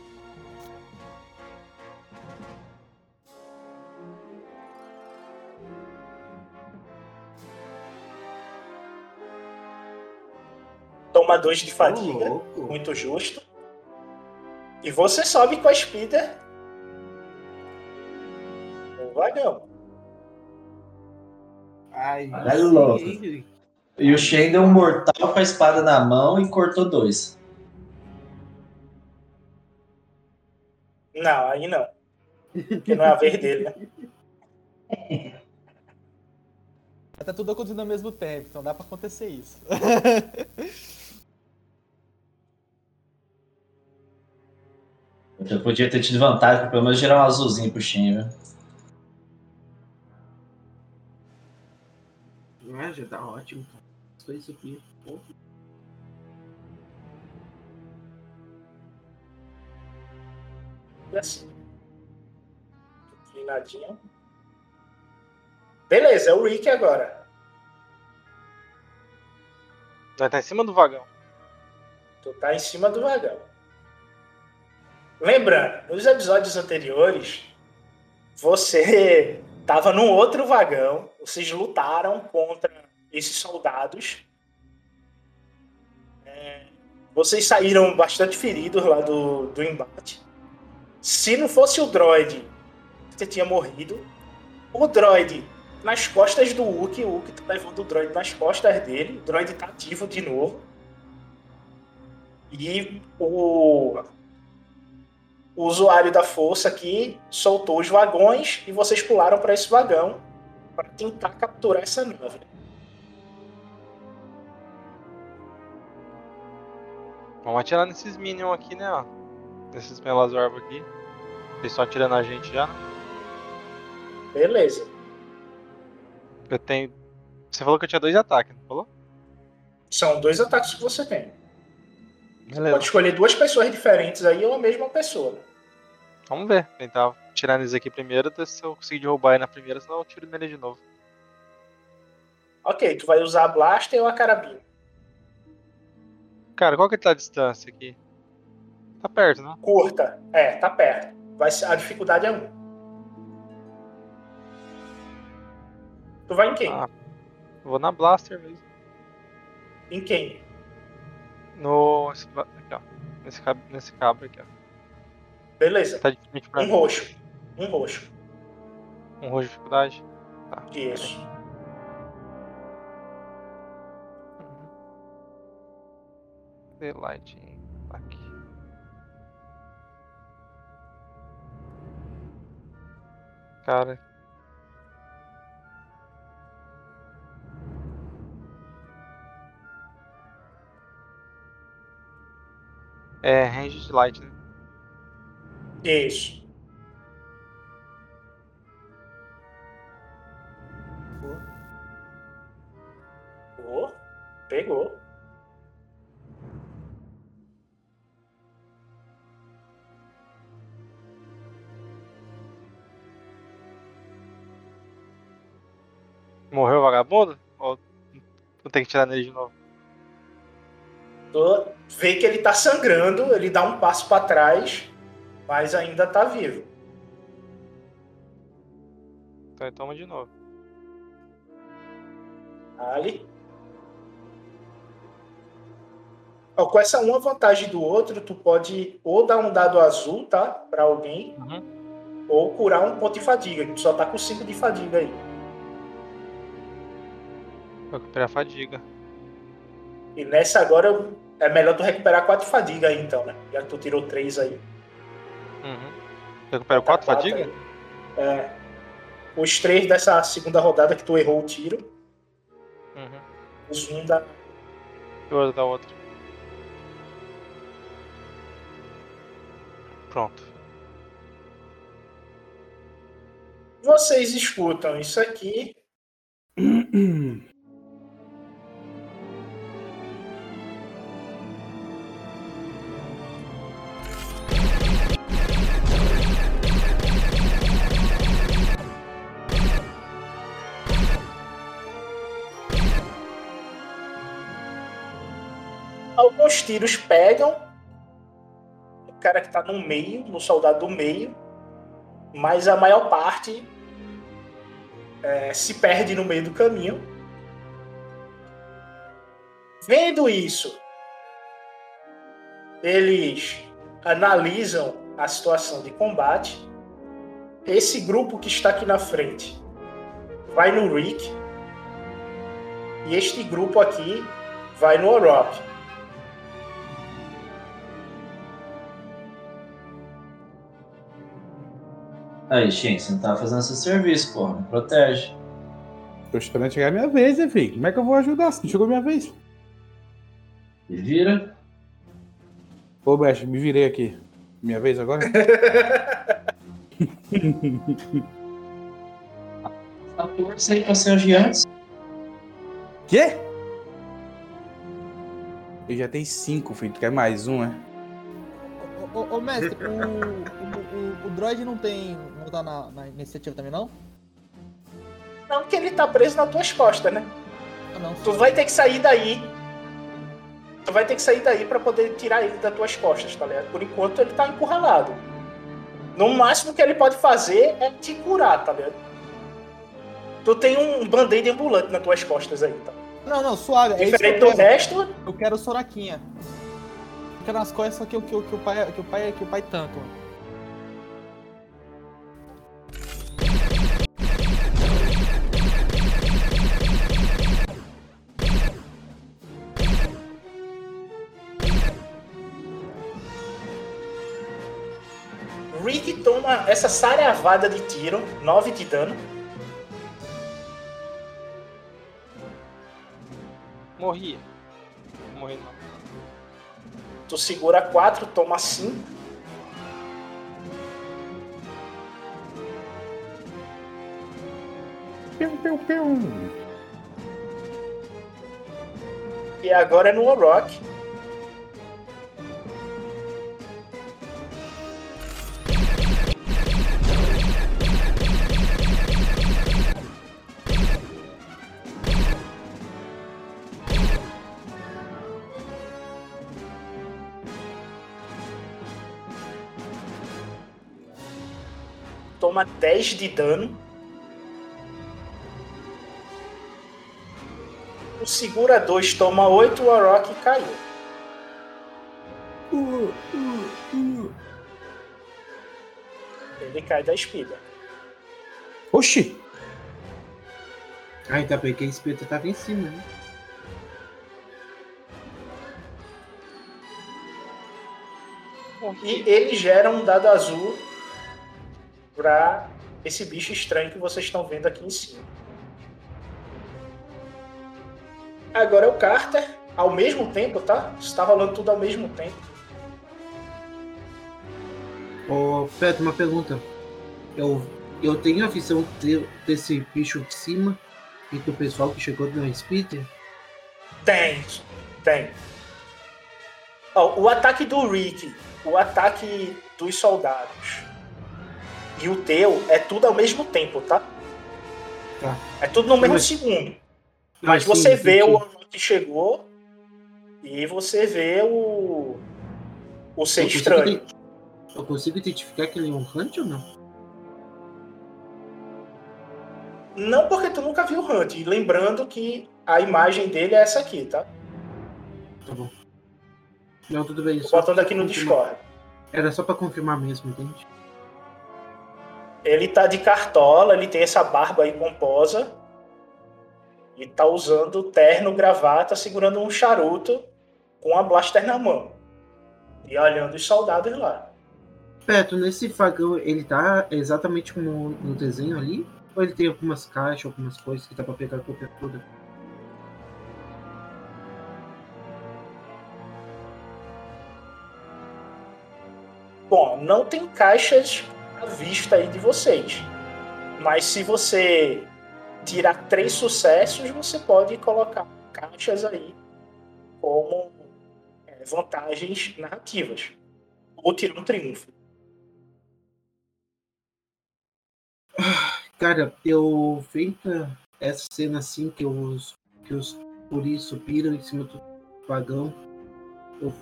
Toma 2 de fadiga, muito justo. E você sobe com a Speeder vagão. Ai, Olha louco. E o Shen deu um mortal com a espada na mão e cortou dois. Não, aí não. Porque não é a vez dele, né? Tá tudo acontecendo ao mesmo tempo, então dá pra acontecer isso. Eu podia ter tido vantagem pra pelo menos gerar um azulzinho pro Shen, viu? Ah, já tá ótimo. Só isso aqui. Pô. E assim. Inclinadinho. Beleza, é o Rick agora. Vai tá em cima do vagão. Tu tá em cima do vagão. Lembrando, nos episódios anteriores, você tava num outro vagão, vocês lutaram contra esses soldados. É, vocês saíram bastante feridos lá do, do embate. Se não fosse o droid, você tinha morrido. O droid nas costas do Wookie, o Wookie tá levando o droid nas costas dele. O droid tá ativo de novo. E o, o usuário da força aqui soltou os vagões e vocês pularam para esse vagão para tentar capturar essa nave. Vamos atirar nesses minions aqui, né? Ó. Nesses Melazorb aqui. Eles estão atirando a gente já? Beleza. Eu tenho. Você falou que eu tinha dois ataques, não falou? São dois ataques que você tem. Beleza. Pode escolher duas pessoas diferentes aí ou a mesma pessoa. Vamos ver. Tentar tirar neles aqui primeiro, ver se eu conseguir derrubar ele na primeira, senão eu tiro nele de novo. Ok, tu vai usar a Blaster ou a carabina? Cara, qual que tá a distância aqui? Tá perto, né? Curta. É, tá perto. Vai a dificuldade é 1. Tu vai em quem? Ah, vou na Blaster mesmo. Em quem? No. Aqui, ó. Nesse, cab... nesse cabo aqui, ó. Beleza. Tá Um mim. roxo. Um roxo. Um roxo de dificuldade. Tá. Isso. The Lighting. Aqui. Cara. É, range de light, né? Isso. Pegou. Pegou. Morreu o vagabundo? Ou ter que tirar nele de novo? Tu vê que ele tá sangrando, ele dá um passo pra trás, mas ainda tá vivo. Então toma de novo. Ali. Ó, com essa uma vantagem do outro, tu pode ou dar um dado azul, tá? Pra alguém, ou curar um ponto de fadiga, que tu só tá com 5 de fadiga aí. Vou recuperar a fadiga. E nessa agora eu- é melhor tu recuperar 4 de fadiga aí, então, né? Já que tu tirou 3 aí. Uhum. Recupero 4 Quatro fadiga? aí. É. Os três dessa segunda rodada que tu errou o tiro. Uhum. o zoom da. E o outro da outra. Pronto. Vocês escutam isso aqui. Alguns tiros pegam o cara que tá no meio, no soldado do meio, mas a maior parte é, se perde no meio do caminho. Vendo isso, eles analisam a situação de combate. Esse grupo que está aqui na frente vai no Rick. E este grupo aqui vai no Orok. Aí, Shin, você não tá fazendo seu serviço, porra. Me protege. Tô esperando chegar a minha vez, né, filho? Como é que eu vou ajudar se não chegou a minha vez? Me vira. Ô, Bash, me virei aqui. Minha vez agora? A força aí pra ser os gigantes. Quê? Eu já tenho cinco, filho. Tu quer mais um, né? Ô, ô, ô, mestre, o, o, o, o droid não tem. Não tá na, na iniciativa também, não? Não que ele tá preso nas tuas costas, né? Ah, não. Tu vai ter que sair daí. Tu vai ter que sair daí pra poder tirar ele das tuas costas, tá ligado? Por enquanto ele tá encurralado. No máximo que ele pode fazer é te curar, tá ligado? Tu tem um band-aid ambulante nas tuas costas aí, tá? Não, não, suave. É Diferente eu do resto, Eu quero o Soraquinha. Fica nas costas que, o- que, que, o pai, que, o pai, que o pai tanca, mano. Essa saravada de tiro, 9 de dano. Morri. Morri não. Tu segura 4, toma 5. Piu, piu, piu. E agora é no Orok. Toma 10 de dano. O segura 2 toma 8, o Orok caiu. Ele cai da espiga. Oxi! Ah, então porque a espeta tava em cima, né? E ele gera um dado azul pra esse bicho estranho que vocês estão vendo aqui em cima. Agora é o Carter, ao mesmo tempo, tá? Está rolando tudo ao mesmo tempo. Ô, Pedro, uma pergunta. Eu, eu tenho a visão de- desse bicho de cima e do pessoal que chegou no Speeder? Tem, tem. Ó, o ataque do Rick, o ataque dos soldados e o teu é tudo ao mesmo tempo, tá? Tá. É tudo no mesmo Mas- segundo. Mas sim, você vê entendi. o que chegou e você vê o. O ser Eu estranho. Eu consigo identificar que ele é um Hunt ou não? Não porque tu nunca viu o Hunt. E lembrando que a imagem dele é essa aqui, tá? Tá bom. Não, tudo bem. Botando aqui no confirmar. Discord. Era só pra confirmar mesmo, entende? Ele tá de cartola, ele tem essa barba aí pomposa e tá usando terno, gravata, segurando um charuto com a blaster na mão e olhando os soldados lá. Perto, nesse fagão ele tá exatamente como no desenho ali? Ou ele tem algumas caixas, algumas coisas que dá pra pegar qualquer toda. Bom, não tem caixas vista aí de vocês. Mas se você tirar três sucessos, você pode colocar caixas aí como é, vantagens narrativas. Ou tirar um triunfo. Cara, eu vendo essa cena assim que os, que os puris subiram em cima do vagão. Eu...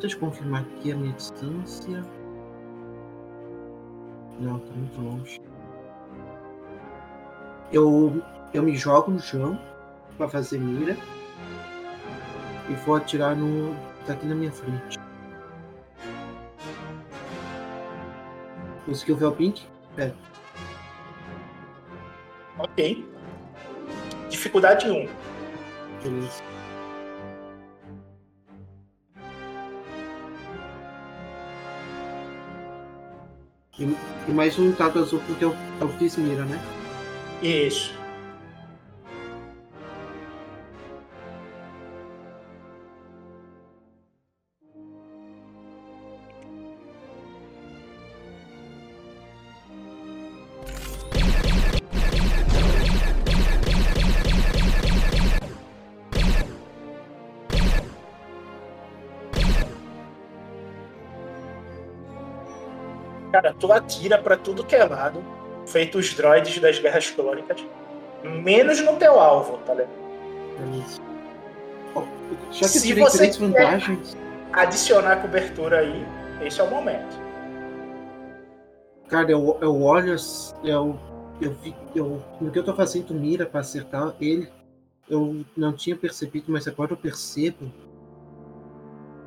Deixa eu confirmar aqui a minha distância. Não, tá muito longe. Eu, eu me jogo no chão pra fazer mira. E vou atirar no. tá aqui na minha frente. Conseguiu ver o pink? É. Ok. Dificuldade 1. Beleza. E, mais um dado azul porque eu, eu fiz mira, né? Isso. Cara, tu atira pra tudo que é lado, feito os droids das guerras clônicas, menos no teu alvo, tá ligado? Já que Se você três quer vantagens, adicionar cobertura aí, esse é o momento. cara, eu, eu olho, eu, eu, vi- eu, no que eu tô fazendo mira pra acertar ele, eu não tinha percebido, mas agora eu percebo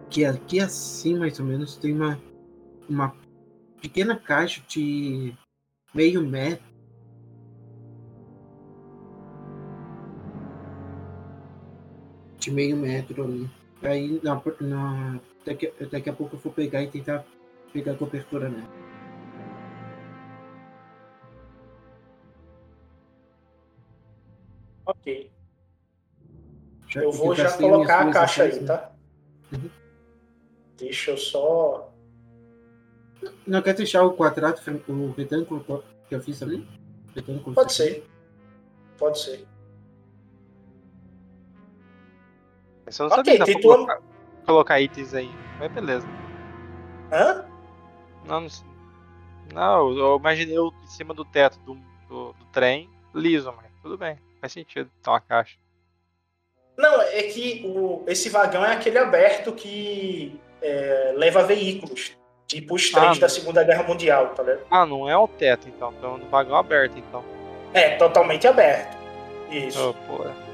que aqui assim, mais ou menos, tem uma, uma pequena caixa de meio metro. De meio metro ali. Aí na, na, daqui, daqui a pouco eu vou pegar e tentar pegar a cobertura nela. Ok. Já- eu vou já colocar a caixa aí, né? tá? Uhum. Deixa eu só. Não quer deixar o quadrado, o retângulo que eu fiz ali? Retângulo Pode ser. Pode ser. Você não Ok, sabia que pra tua- colocar, colocar itens aí. Mas beleza. Hã? Não, não, sei. não, eu imaginei eu em cima do teto do, do, do trem, liso, mas tudo bem. Faz sentido. Então a caixa. Não, é que o, esse vagão é aquele aberto que é, leva veículos. Tipo os trens Ah, da Segunda Guerra Mundial, tá vendo? Ah, não é o teto então. Então no vagão aberto então. É, totalmente aberto. Isso. Oh.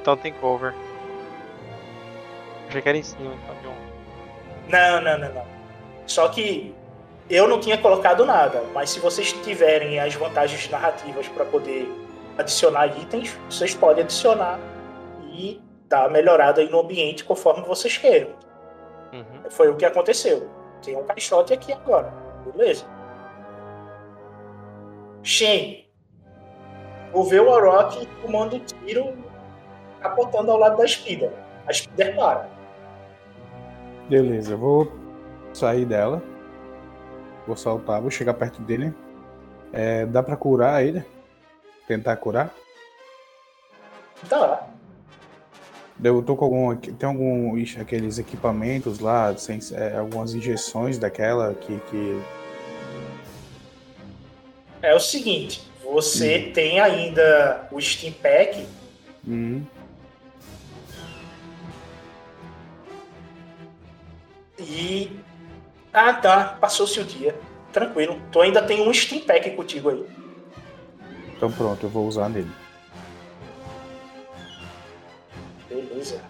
Então tem cover. Achei que era em cima, então de um. Não, não, não, não. Só que eu não tinha colocado nada, mas se vocês tiverem as vantagens narrativas para poder adicionar itens, vocês podem adicionar e dar melhorada aí no ambiente conforme vocês queiram. Uhum. Foi o que aconteceu. Tem um caixote aqui agora. Beleza. Shen. Vou ver o Orochi tomando tiro, capotando ao lado da Spider. A Spider para. Beleza, eu vou sair dela. Vou saltar, vou chegar perto dele. É, dá pra curar ele? Tentar curar? Tá. Eu tô com algum. Tem algum. ixi, aqueles equipamentos lá, sem, é, algumas injeções daquela que. que... É o seguinte, você tem ainda o Steam Pack Hum, e. Ah tá, passou-se o dia. Tranquilo. Tu ainda tem um Steam Pack contigo aí. então pronto, eu vou usar nele. Beleza.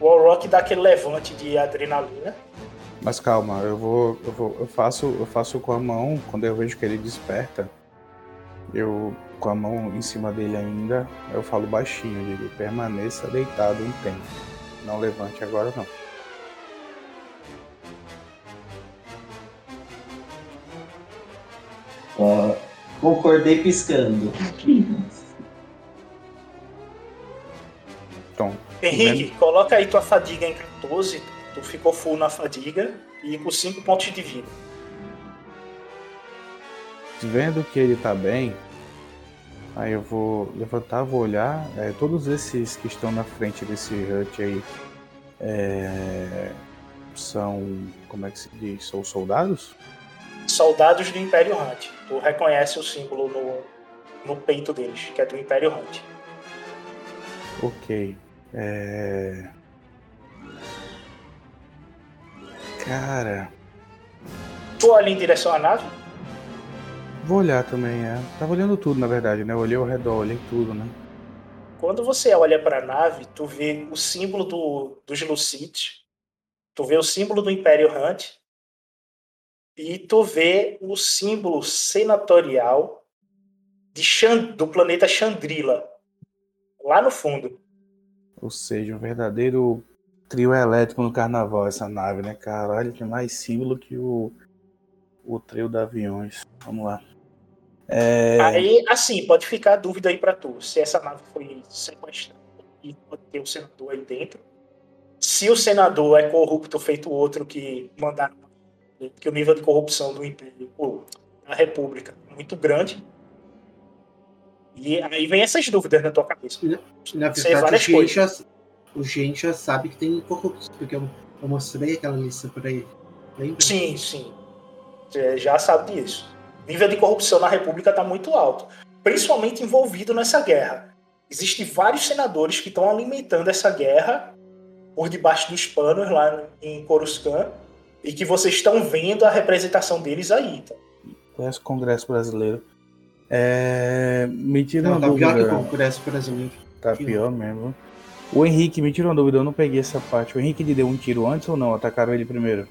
O Rock dá aquele levante de adrenalina. Mas calma, eu vou. Eu, vou, eu faço. Eu faço com a mão, quando eu vejo que ele desperta, eu com a mão em cima dele ainda, eu falo baixinho, digo, permaneça deitado um tempo. Não levante agora não. Ó, concordei piscando. Então, Henrique, coloca aí tua fadiga em 14. Tu ficou full na fadiga e com 5 pontos de vida. Vendo que ele tá bem, aí eu vou levantar, vou olhar. é, todos esses que estão na frente desse hut aí é, são. Como é que se diz? São soldados? Soldados do Império Hunt. Tu reconhece o símbolo no, no peito deles, que é do Império Hunt. Ok. É... Cara, Tu olha em direção à nave? vou olhar também, é. Tava olhando tudo, na verdade, né? Eu olhei ao redor, olhei tudo, né? Quando você olha para a nave, tu vê o símbolo do, dos Lucites, tu vê o símbolo do Império Hunt e tu vê o símbolo senatorial de do planeta Chandrila, lá no fundo. Ou seja, um verdadeiro trio elétrico no carnaval, essa nave, né? Caralho, tem mais símbolo que o, o trio da aviões. Vamos lá. É... Aí, assim, pode ficar a dúvida aí para tu, se essa nave foi sequestrada e pode ter o senador aí dentro. Se o senador é corrupto feito outro que mandaram, que o nível de corrupção do Império, ou da República é muito grande. E aí vem essas dúvidas na tua cabeça. Na Sei verdade, o coisas. já, o gente já sabe que tem corruptos, porque eu, eu mostrei aquela lista pra ele. Lembra? Sim, sim. Você já sabe disso. O nível de corrupção na República está muito alto, principalmente envolvido nessa guerra. Existem vários senadores que estão alimentando essa guerra por debaixo dos panos lá em Coruscant e que vocês estão vendo a representação deles aí. Tá? Conhece o Congresso Brasileiro. É... Me tira Não, uma tá pior que dúvida. o Congresso brasileiro. Tá pior mesmo. O Henrique, me tira uma dúvida, eu não peguei essa parte. O Henrique lhe deu um tiro antes ou não? Atacaram ele primeiro?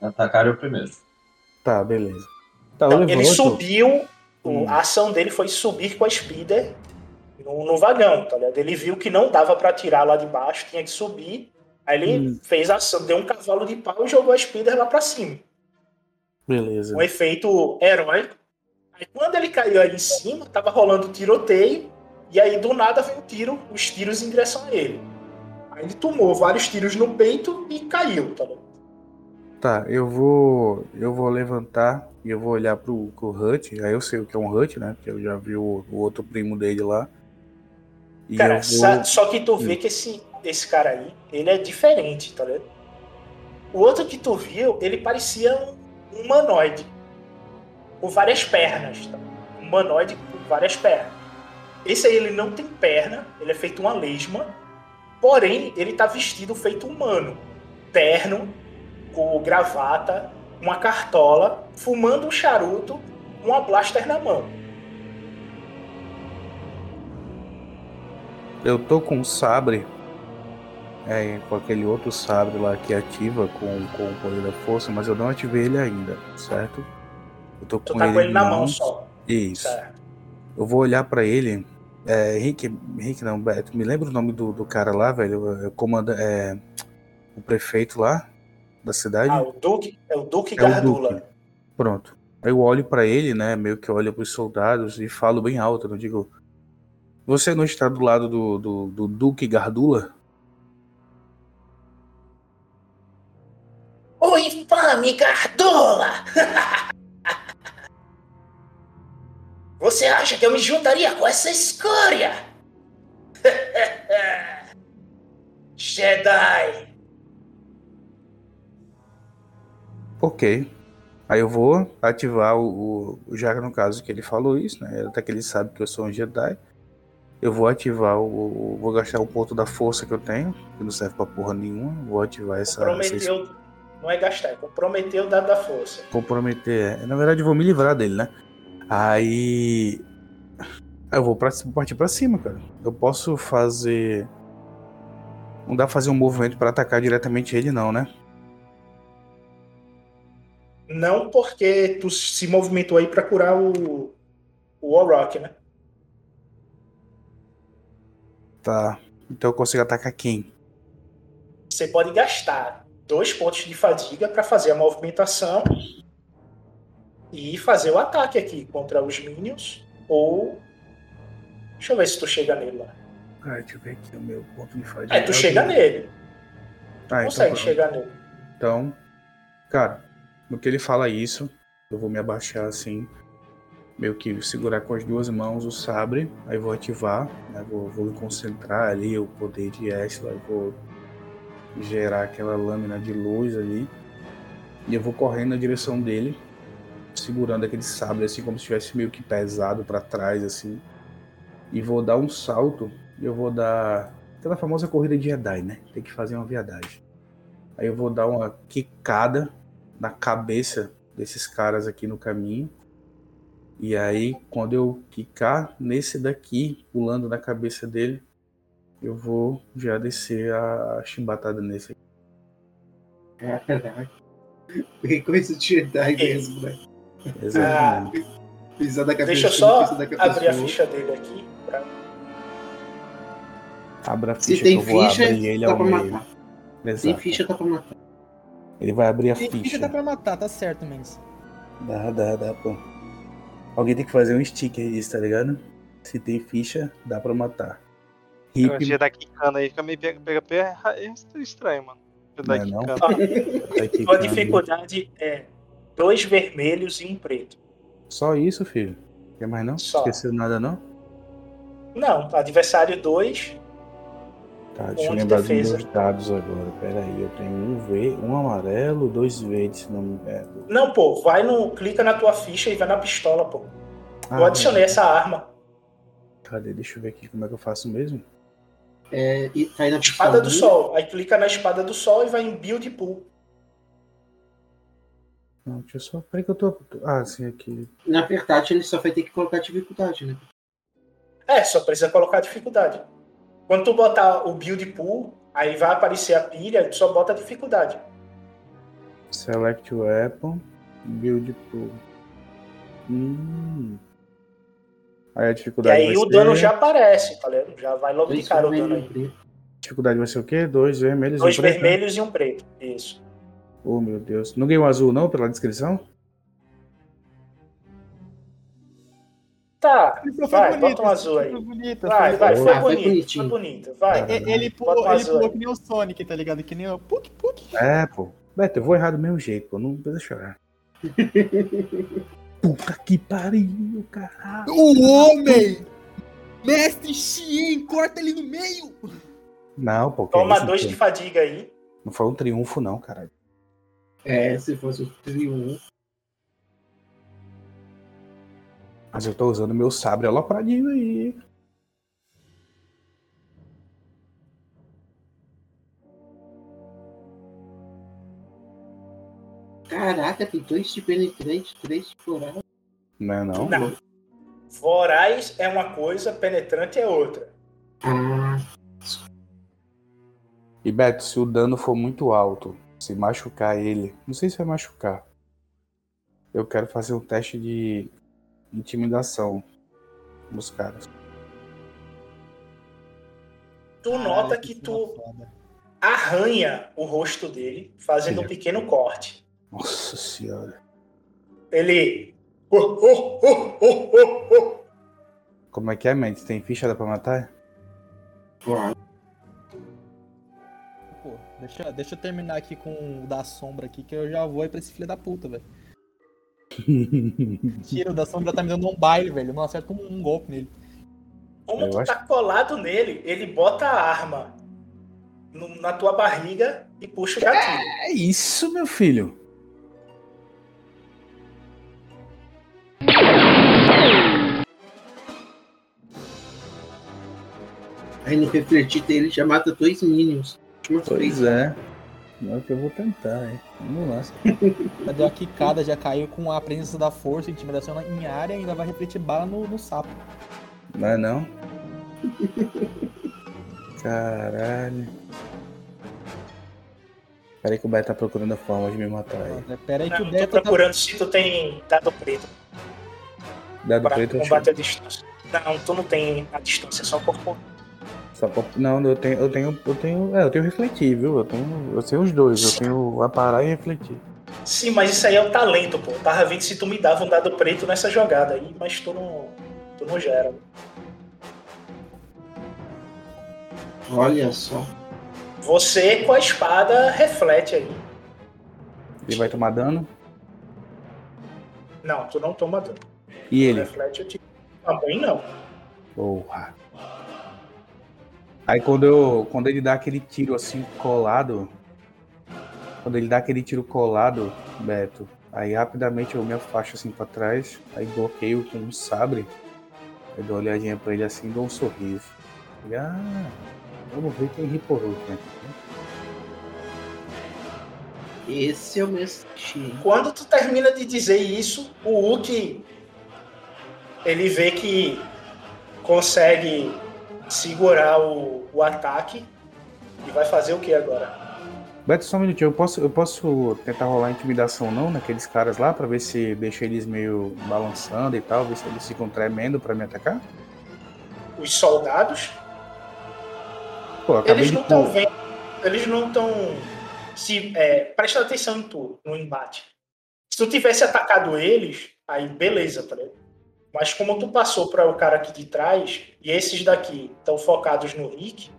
Atacaram eu primeiro. Tá, beleza. Tá, Então, ele subiu, Hum. a ação dele foi subir com a Speeder no, no vagão, tá ligado? Ele viu que não dava pra tirar lá de baixo, tinha que subir. Aí ele Hum. fez a ação, deu um cavalo de pau e jogou a Speeder lá pra cima. Beleza. Um efeito heróico. Aí quando ele caiu ali em cima, tava rolando tiroteio, e aí do nada veio o tiro, os tiros em direção a ele. Aí ele tomou vários tiros no peito e caiu, tá ligado? Tá, eu vou. Eu vou levantar e eu vou olhar pro, pro Hut. Aí eu sei o que é um Hut, né? Porque eu já vi o, o outro primo dele lá. E Cara, vou. sa- só que tu vê Hum. que esse, esse cara aí, ele é diferente, tá ligado? O outro que tu viu, ele parecia um humanoide. Com várias pernas, tá? Um humanoide com várias pernas. Esse aí, ele não tem perna, ele é feito uma lesma. Porém, ele tá vestido feito humano. Terno, com gravata, uma cartola, fumando um charuto, uma blaster na mão. Eu tô com um sabre. É, com aquele outro sabre lá que ativa com, com o poder da força, mas eu não ativei ele ainda, certo? Eu tô Tu com tá ele com ele na mão só. Isso. Certo. Eu vou olhar pra ele. É, Henrique, Henrique não, Beto, me lembra o nome do, do cara lá, velho? O comanda, é, o prefeito lá da cidade? Ah, o Duque, é o Duque É o Gardula. Duque. Pronto. Aí eu olho pra ele, né? Meio que olho pros soldados e falo bem alto, não digo. Você não está do lado do, do, do Duque Gardula? O infame Gardula! Você acha que eu me juntaria com essa escória? Jedi! Ok. Aí eu vou ativar o, o. Já no caso que ele falou isso, né? Até que ele sabe que eu sou um Jedi. Eu vou ativar o. Vou gastar o ponto da força que eu tenho, que não serve pra porra nenhuma. Vou ativar essa. essa Comprometeu, não é gastar, é comprometer o dado da força. comprometer. é. Na verdade, eu vou me livrar dele, né? Aí. Eu vou, pra, partir pra cima, cara. Eu posso fazer. Não dá pra fazer um movimento pra atacar diretamente ele, não, né? Não porque tu se movimentou aí pra curar o, o Warrock, né? Tá. Então eu consigo atacar quem? Você pode gastar dois pontos de fadiga pra fazer a movimentação e fazer o ataque aqui contra os minions ou deixa eu ver se tu chega nele lá. Cara, deixa eu ver aqui o meu ponto de falha. É, tu chega nele. Ah, então Consegue pronto. chegar nele. Então, cara, no que ele fala isso, eu vou me abaixar assim, meio que segurar com as duas mãos o sabre, aí vou ativar, né, vou, vou me concentrar ali o poder de Esla, vou gerar aquela lâmina de luz ali, e eu vou correndo na direção dele, segurando aquele sabre assim como se estivesse meio que pesado para trás assim, e vou dar um salto, e eu vou dar aquela famosa corrida de Jedi, né? Tem que fazer uma viadagem. Aí eu vou dar uma quicada na cabeça desses caras aqui no caminho. E aí, quando eu quicar nesse daqui, pulando na cabeça dele, eu vou já descer a chimbatada nesse aqui. Caralho. Que coisa de Jedi mesmo, né? Exatamente. Pisar da cabeça. Deixa eu só da abrir a ficha dele aqui. Pra... Abra a Se ficha tem que eu vou ficha, abrir ele ao pra meio. matar. Exato. Sem ficha dá pra matar. Ele vai abrir a Tem ficha ficha. dá pra matar, tá certo, Mendes. Dá, dá, dá, pô. Alguém tem que fazer um sticker disso, tá ligado? Se tem ficha, dá pra matar. O Hip, dia da quicando aí fica meio pega, pega, pega é estranho, mano. Dia da é tá aqui, Sua cara. dificuldade é dois vermelhos e um preto. Só isso, filho? Quer mais não? Só. Esqueceu nada não? Não, adversário 2. Tá, deixa eu lembrar dos defesa. meus dados agora. Pera aí, eu tenho um V, um amarelo, dois verdes, se não me engano. Não, pô, vai no. Clica na tua ficha e vai na pistola, pô. Ah, Eu adicionei essa arma. Cadê? Deixa eu ver aqui como é que eu faço mesmo. É, e tá aí na Espada do sol. Aí clica na espada do sol e vai em build pool. Não, deixa eu só. Peraí que eu tô. Ah, sim, aqui. Na verdade, ele só vai ter que colocar dificuldade, né? É, só precisa colocar dificuldade. Quando tu botar o build pool, aí vai aparecer a pilha, tu só bota a dificuldade. Select weapon, build pool. Hum. Aí a E dificuldade aí vai o ser... dano já aparece, tá ligado? Já vai logo de Dois cara o dano e aí. Dificuldade vai ser o quê? Dois vermelhos Dois e um preto, né? vermelhos e um preto. Isso. Oh, meu Deus. Não ganhou azul, não, pela descrição? Tá, Ele foi vai, bonito, bota um azul aí. Foi bonito, Vai, vai, bonito. foi Ah, foi bonito, foi bonitinho. bonito. Vai. E- Ele pulou, um ele pulou que nem o Sonic, tá ligado? Que nem o Puk Puk. É, pô. Beto, eu vou errar do mesmo jeito, pô. Não precisa chorar. Puta que pariu, caralho. O homem! Mestre Xien, corta ele no meio! Não, pô. Toma isso, dois pô. de fadiga aí. Não foi um triunfo, não, caralho. É, se fosse o trio 1. Mas eu tô usando meu sabre alopradinho aí. Caraca, tem dois de penetrante, três de coral. Não é não? Não. Voraz é uma coisa, penetrante é outra. Ah, E Beto, se o dano for muito alto, se machucar ele, não sei se vai machucar. Eu quero fazer um teste de intimidação nos caras. Tu nota que tu arranha o rosto dele, fazendo um pequeno corte. Nossa senhora. Ele. Oh, oh, oh, oh, oh, oh. Como é que é, Mendes? Tem ficha dá pra matar? claro. Deixa, deixa eu terminar aqui com o da sombra aqui, que eu já vou aí pra esse filho da puta, velho. Tira, o da sombra tá me dando um baile, velho. Não acerto um, um golpe nele. Como Eu tu acho- tá colado nele, ele bota a arma no- na tua barriga e puxa o gatilho. É isso, meu filho. Aí no refletir dele já mata dois minions. Pois três. é. Não é que eu vou tentar, hein? Vamos lá. Já deu uma quicada, já caiu com a presença da força, intimidação em área e ainda vai refletir bala no, no sapo. Não é não? Caralho. Peraí que o Beto tá procurando a forma de me matar aí. Pera aí que Não, o tô Beto tá... procurando se tu tem dado preto Dado pra preto eu combate à distância. Não, tu não tem a distância, só corpo. Só pra- Não, eu tenho, eu tenho, eu tenho, é, eu tenho refletir, viu? Eu tenho, eu tenho os dois, eu tenho aparar e refletir. Sim, mas isso aí é o talento, pô. Tava vendo se tu me dava um dado preto nessa jogada aí, mas tu não, tu não gera. Olha só. Você com a espada reflete aí. Ele vai tomar dano? Não, tu não toma dano. E ele? Reflete eu te... Também não. Porra. Aí quando eu. Quando ele dá aquele tiro assim colado. Quando ele dá aquele tiro colado, Beto, aí rapidamente eu me afasto assim pra trás, aí bloqueio com um sabre. Eu dou uma olhadinha pra ele assim dou um sorriso. E, ah, vamos ver quem ri por outro, né? Esse é o mestre Shin. Quando tu termina de dizer isso, o Hulk ele vê que consegue segurar o, o ataque e vai fazer o que agora? Beto, só um minutinho, eu posso, eu posso tentar rolar intimidação não naqueles caras lá pra ver se deixa eles meio balançando e tal, ver se eles ficam tremendo pra me atacar? Os soldados, Pô, acabei eles não estão vendo, eles não estão se é, presta atenção em tudo no embate. Se tu tivesse atacado eles, aí beleza, tá ligado? Mas como tu passou para o cara aqui de trás e esses daqui estão focados no Rick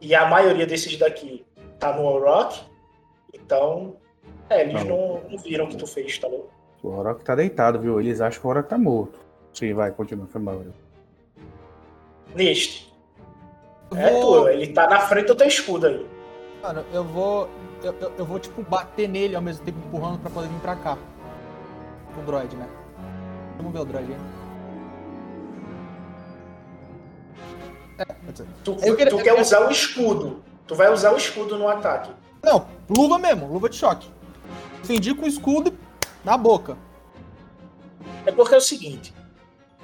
e a maioria desses daqui tá no Rock, então é, eles não, não viram o que tu fez, tá ligado? O Orochi tá deitado, viu? Eles acham que o Orochi tá morto. Sim, vai, continua, foi mal. Neste. É tu, ele tá na frente do teu escudo aí. Mano, eu vou. Eu, eu, eu vou, tipo, bater nele ao mesmo tempo empurrando pra poder vir pra cá. O droid, né? Vamos ver o aí. É. Tu, Eu queria- tu eu quer quero- usar o escudo. Tu vai usar o escudo no ataque. Não, luva mesmo, luva de choque. Defendi com o escudo na boca. É porque é o seguinte: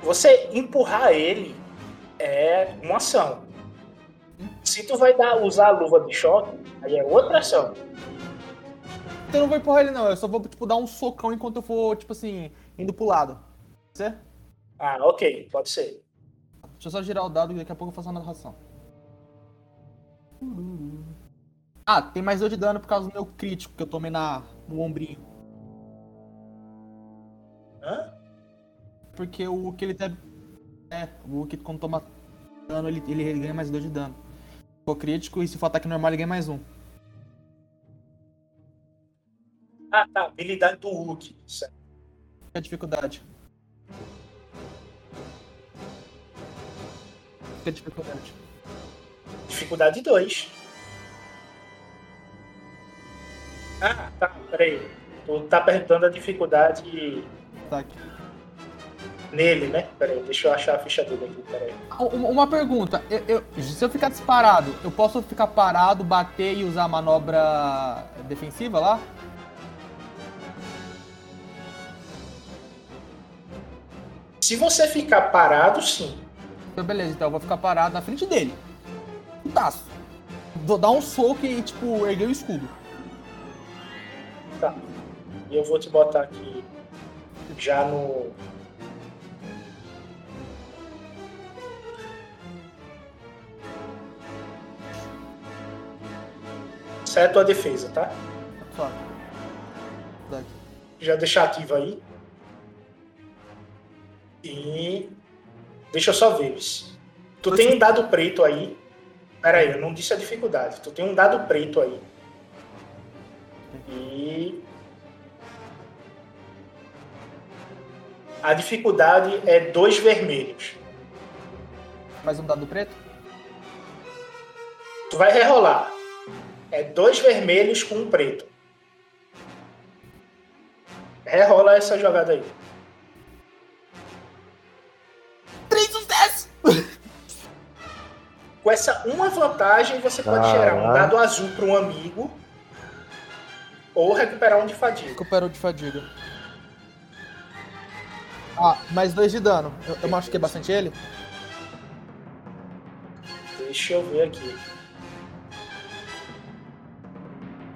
você empurrar ele é uma ação. Se tu vai dar, usar a luva de choque, aí é outra ação. Então eu não vou empurrar ele, não. Eu só vou, tipo, dar um socão enquanto eu for, tipo assim, indo pro lado. Pode ser? Ah, ok, pode ser. Deixa eu só girar o dado e daqui a pouco eu faço a narração. Ah, tem mais dois de dano por causa do meu crítico que eu tomei na, no ombrinho. Hã? Porque o que ele tem. É, o que quando toma dano ele, ele ganha mais dois de dano. For crítico e se for ataque normal ele ganha mais um. Ah, tá. Habilidade do Hulk. Certo. É a dificuldade? Que dificuldade? Dificuldade 2. Ah, tá. Peraí. Tu tá perguntando a dificuldade Ataque. nele, né? Peraí, deixa eu achar a ficha dele aqui. Peraí. Ah, Uma uma pergunta, eu- eu- se eu ficar disparado, eu posso ficar parado, bater e usar a manobra defensiva lá? Se você ficar parado, sim. Então, beleza, então eu vou ficar parado na frente dele. Putaço. Vou dar um soco e, tipo, erguer o escudo. Tá. E eu vou te botar aqui já no. Certo a defesa, tá? Só. Daqui. Já deixar ativo aí. E. Deixa eu só ver. isso. Tu tem um dado preto aí. Pera aí, eu não disse a dificuldade. Tu tem um dado preto aí. E. A dificuldade é dois vermelhos. Mais um dado preto? Tu vai rerolar. É dois vermelhos com um preto. Rerola essa jogada aí. Com essa uma vantagem, você pode gerar um dado azul para um amigo ou recuperar um de fadiga. Recuperou de fadiga. Ah, mais dois de dano. Eu, eu machuquei bastante ele? Deixa eu ver aqui.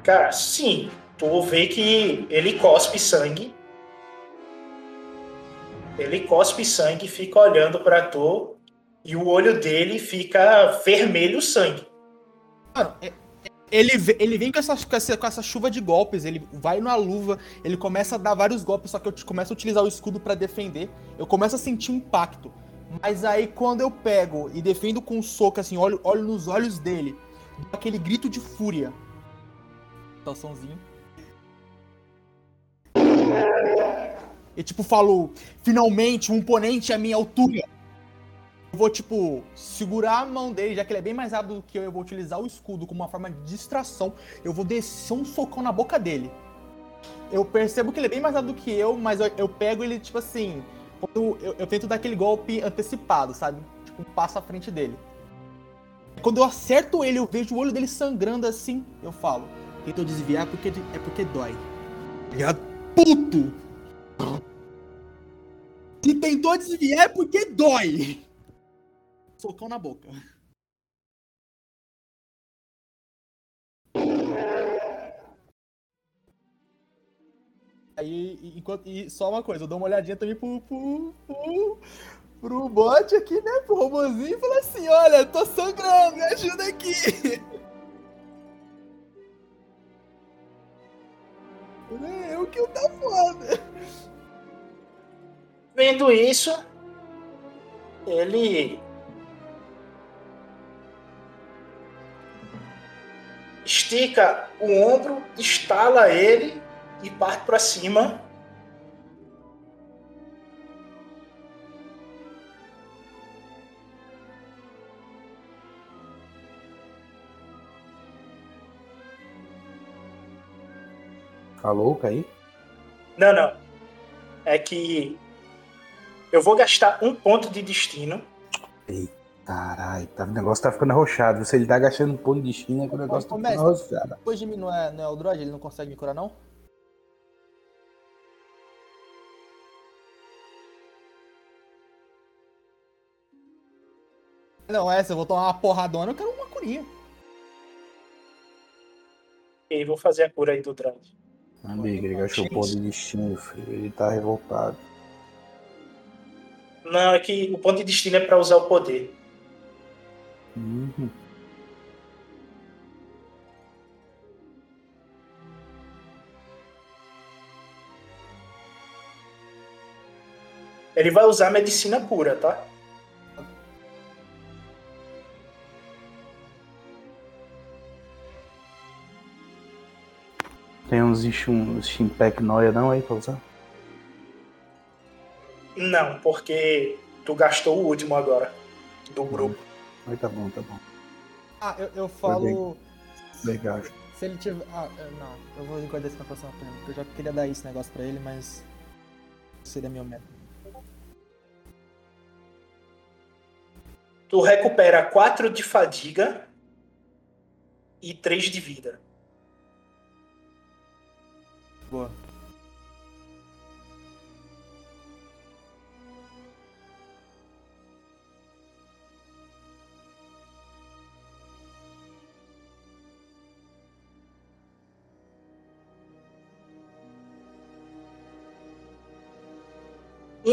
Cara, sim. Tu vê que ele cospe sangue. Ele cospe sangue, fica olhando pra tu e o olho dele fica vermelho sangue. Mano, é- ele, ve- ele vem com essa, com, essa, com essa chuva de golpes, ele vai na luva, ele começa a dar vários golpes, só que eu começo a utilizar o escudo pra defender. Eu começo a sentir impacto. Mas aí quando eu pego e defendo com um soco, assim, olho, olho nos olhos dele, aquele grito de fúria. Tá. E tipo, falo, finalmente um oponente à minha altura. Eu vou, tipo, segurar a mão dele, já que ele é bem mais rápido do que eu, eu vou utilizar o escudo como uma forma de distração. Eu vou descer um socão na boca dele. Eu percebo que ele é bem mais rápido do que eu, mas eu, eu pego ele, tipo assim. Quando eu, eu tento dar aquele golpe antecipado, sabe? Tipo, um passo à frente dele. Quando eu acerto ele, eu vejo o olho dele sangrando assim. Eu falo, tentou desviar porque, é porque dói. Ligado? Puto! Se tentou desviar é porque dói! Socão na boca. Aí, e- enquanto, e só uma coisa, eu dou uma olhadinha também pro, pro, pro, pro bot aqui, né? Pro robozinho e falo assim: olha, eu tô sangrando, me ajuda aqui. É, eu que eu tá foda. Vendo isso, ele estica o ombro, estala ele e parte para cima. Falou, Caí? Não, não. É que eu vou gastar um ponto de destino. Caralho, tá, o negócio tá ficando arrochado. Se ele tá gastando um ponto de destino, é que o negócio tá ficando arrochado. depois de mim não é, não é o droid, ele não consegue me curar, não? Não, essa, eu vou tomar uma porradona, eu quero uma curinha. E vou fazer a cura aí do droid. Amigo, ele gastou o ponto de destino, filho. Ele tá revoltado. Não, é que o ponto de destino é para usar o poder. Uhum. Ele vai usar medicina pura, tá? Tem uns Stimpack Noia não aí pra usar? Não, porque tu gastou o último agora do grupo. Aí tá bom, tá bom. Ah, eu, eu falo. Legal. Se ele tiver. Ah, não, eu vou guardar isso na próxima turma, porque eu já queria dar esse negócio pra ele, mas. Seria meu método. Tu recupera 4 de fadiga e 3 de vida. Boa.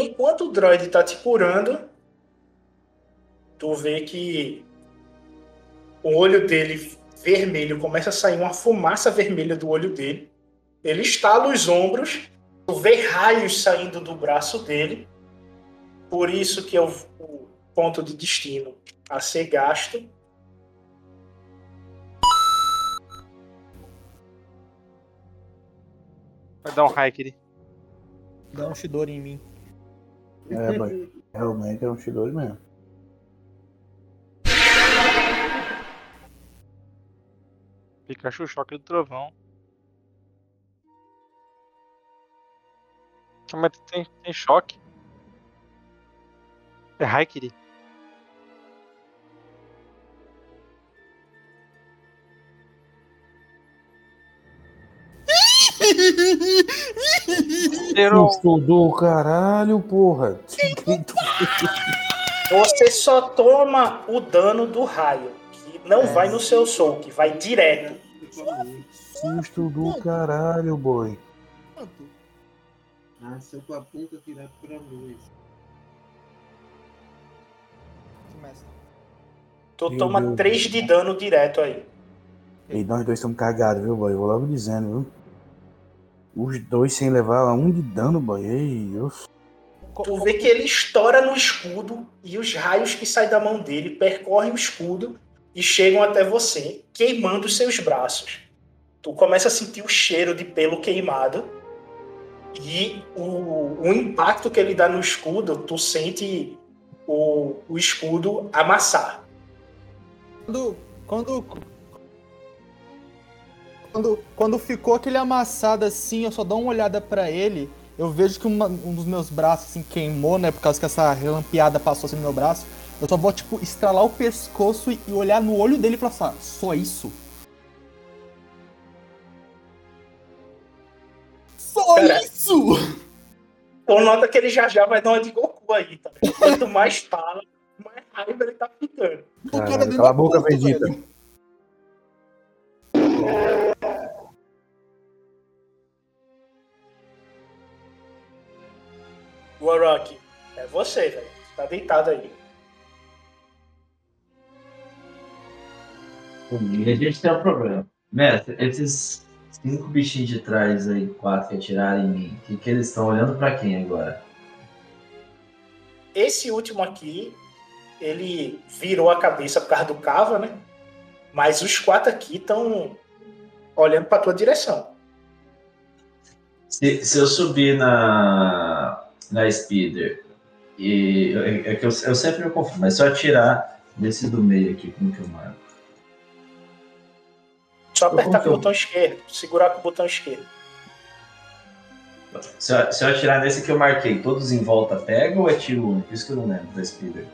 Enquanto o droid tá te curando, tu vê que o olho dele vermelho começa a sair uma fumaça vermelha do olho dele. Ele estala os ombros, tu vê raios saindo do braço dele. Por isso que é o, o ponto de destino a ser gasto. Vai dar um Raikiri. Dá um Shidori em mim. É, mas realmente é um Shidori mesmo. Pikachu, choque do trovão. Mas tem, tem choque. É Raikiri. Zero. Susto do caralho, porra. Você só toma o dano do raio, que não vai no seu soul, que vai direto. Susto do caralho, boy. Nasceu com a ponta virada pra luz. Tu toma Deus. 3 de dano direto aí. E nós dois estamos cagados, viu, boy? Vou logo dizendo, viu? Os dois sem levar um de dano, boy. Ei, eu... tu vê que ele estoura no escudo e os raios que saem da mão dele percorrem o escudo e chegam até você, queimando os seus braços. Tu começa a sentir o cheiro de pelo queimado e o, o impacto que ele dá no escudo, tu sente o, o escudo amassar. Quando, quando, quando, quando ficou aquele amassado assim, eu só dou uma olhada pra ele. Eu vejo que uma- um dos meus braços assim queimou, né? Por causa que essa relampeada passou assim no meu braço. Eu só vou, tipo, estralar o pescoço e, olhar no olho dele e falar assim, "Ah, só isso? Só Cara, isso! Tu nota que ele já já vai dar uma de Goku aí, tá? Quanto mais fala, mais raiva ele tá ficando. Caralho, cala a boca, Vegeta. Warrock, é você, velho. Você tá deitado aí. Comigo a gente tem um problema. Mestre, esses cinco bichinhos de trás aí, quatro que atiraram em mim, que, que eles estão olhando pra quem agora? Esse último aqui, ele virou a cabeça por causa do cava, né? Mas os quatro aqui estão olhando pra tua direção. Se, se eu subir na, na speeder e é que eu, eu sempre me confundo, mas se eu atirar desse do meio aqui, como que eu marco? Só apertar com o botão esquerdo, segurar com o botão esquerdo. Se eu, se eu atirar nesse que eu marquei, todos em volta pega ou é tiro único? Isso que eu não lembro da speeder.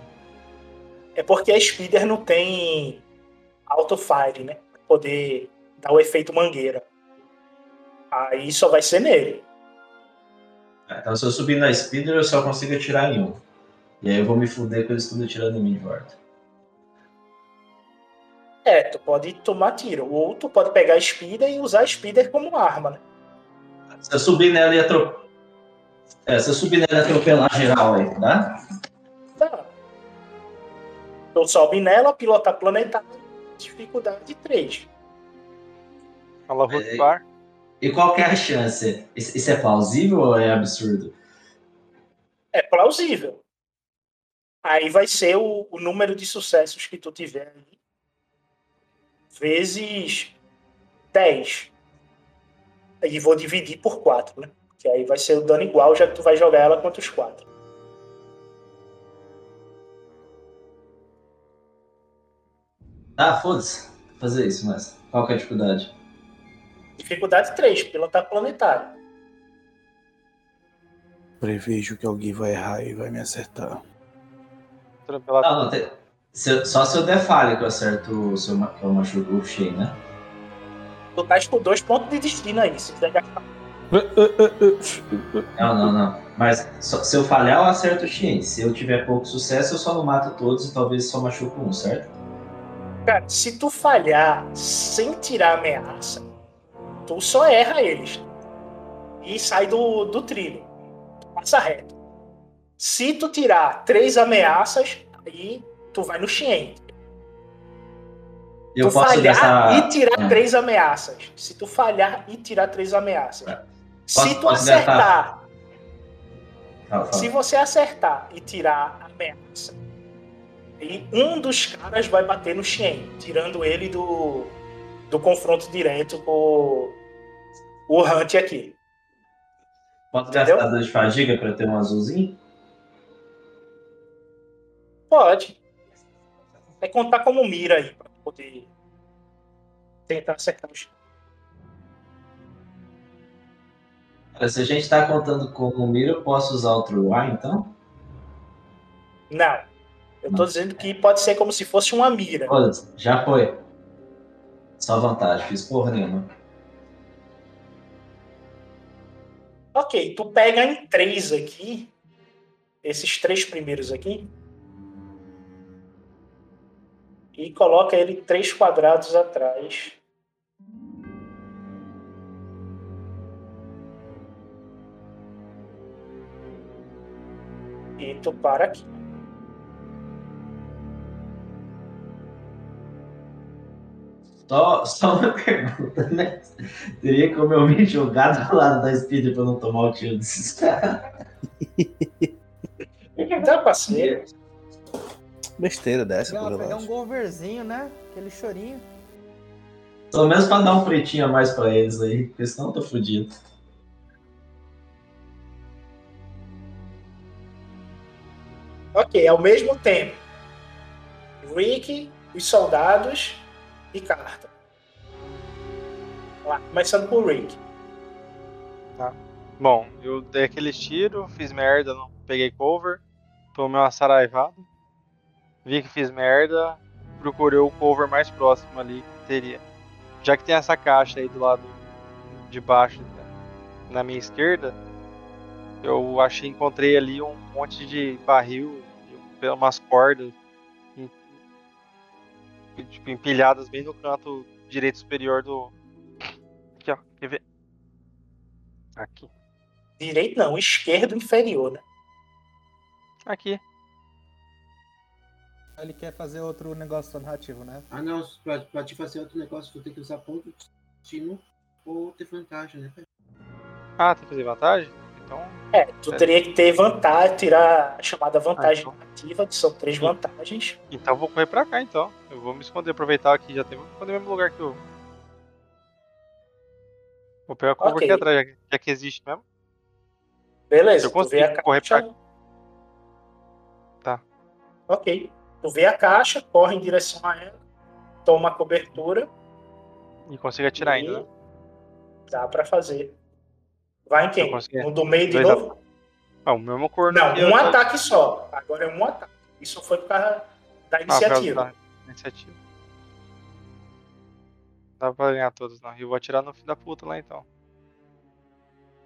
É porque a Speeder não tem auto-fire, né? Poder dar o efeito mangueira. Aí só vai ser nele. Ah, Então se eu subir na speeder, eu só consigo atirar em um. E aí eu vou me fuder com eles tudo atirando em mim de volta. É, tu pode tomar tiro. Ou tu pode pegar a Speeder e usar a Speeder como arma, né? Se eu subir nela e atropelar. É, se eu subir nela e atropelar geral aí, tá? Tá. Tu sobe nela, pilotar planetário, dificuldade 3. E qual que é a chance? Isso é plausível ou é absurdo? É plausível. Aí vai ser o, o número de sucessos que tu tiver aí. Vezes 10. Aí vou dividir por 4, né? Que aí vai ser o dano igual, já que tu vai jogar ela contra os 4. Ah, foda-se. Vou Fazer isso, mas qual que é a dificuldade? Dificuldade 3, pilotar planetário. Prevejo que alguém vai errar e vai me acertar. Não, não, tem- se só se eu der falha que eu acerto se eu, ma- que eu machuco o Shen, né? Tu tá com dois pontos de destino aí. Se quiser gastar. Não, não, não. Mas só- se eu falhar, eu acerto o Shen. Se eu tiver pouco sucesso, eu só não mato todos e talvez só machuco um, certo? Cara, se tu falhar sem tirar ameaça, tu só erra eles. E sai do, do trilho. Tu passa reto. Se tu tirar três ameaças, aí tu vai no Xien. Eu tu posso falhar gastar- e tirar Ah. três ameaças. Se tu falhar e tirar três ameaças. Se Posso- tu posso gastar- acertar, se você acertar e tirar a ameaça, e um dos caras vai bater no Shen, tirando ele do, do confronto direto com o Hunt aqui. Posso Entendeu? gastar dois de fadiga pra ter um azulzinho? Pode. É contar como mira aí, pra poder tentar acertar o Shen. Cara, Se a gente tá contando com o mira, eu posso usar outro ar, então? Não. Eu tô dizendo que pode ser como se fosse uma mira. Já foi. Só vantagem, fiz porra nenhuma. Ok, tu pega em três aqui, esses três primeiros aqui, e coloca ele três quadrados atrás. E tu para aqui. Só, só uma pergunta, né? Teria como eu me jogar do lado da speeder pra não tomar o tiro desses caras? Dá parceiro. Besteira dessa, por pegar um relaxa. goverzinho, né? Aquele chorinho. Pelo menos pra dar um pretinho a mais pra eles aí, porque senão eu tô fudido. Ok, ao mesmo tempo. Rick, os soldados e Carter. Vamos lá, começando por Rick. Bom, eu dei aqueles tiros, fiz merda, não peguei cover, tomei uma saraivada, vi que fiz merda, procurei o cover mais próximo ali que teria. Já que tem essa caixa aí do lado de baixo, né, na minha esquerda, eu achei, encontrei ali um monte de barril, de umas cordas, tipo, empilhadas bem no canto direito superior do. Aqui, ó, quer ver? Aqui. Direito não, esquerdo inferior, né? Aqui. Ele quer fazer outro negócio narrativo, né? Ah, não, pra, pra te fazer outro negócio, tu tem que usar ponto de destino ou ter vantagem, né? Ah, tem que fazer vantagem? Então. É, tu teria que ter vantagem, tirar a chamada vantagem Ah, narrativa, que são três vantagens. Então eu vou correr pra cá então. Eu vou me esconder, aproveitar que já tem. Vou esconder no mesmo lugar que eu. Vou pegar a cover Ok. aqui atrás, já que- já que existe mesmo. Beleza, Eu vê consigo a correr caixa. pra Tá. Ok. Tu vê a caixa, corre em direção a ela, toma a cobertura. E consigo atirar ainda, né? Dá pra fazer. Vai em quem? No do meio de Dois novo? Ah, o mesmo corno. Não, um ataque só. Agora é um ataque. Isso foi por causa da Ah, iniciativa. da iniciativa. Não dá pra ganhar todos, não. Eu vou atirar no fim da puta lá então.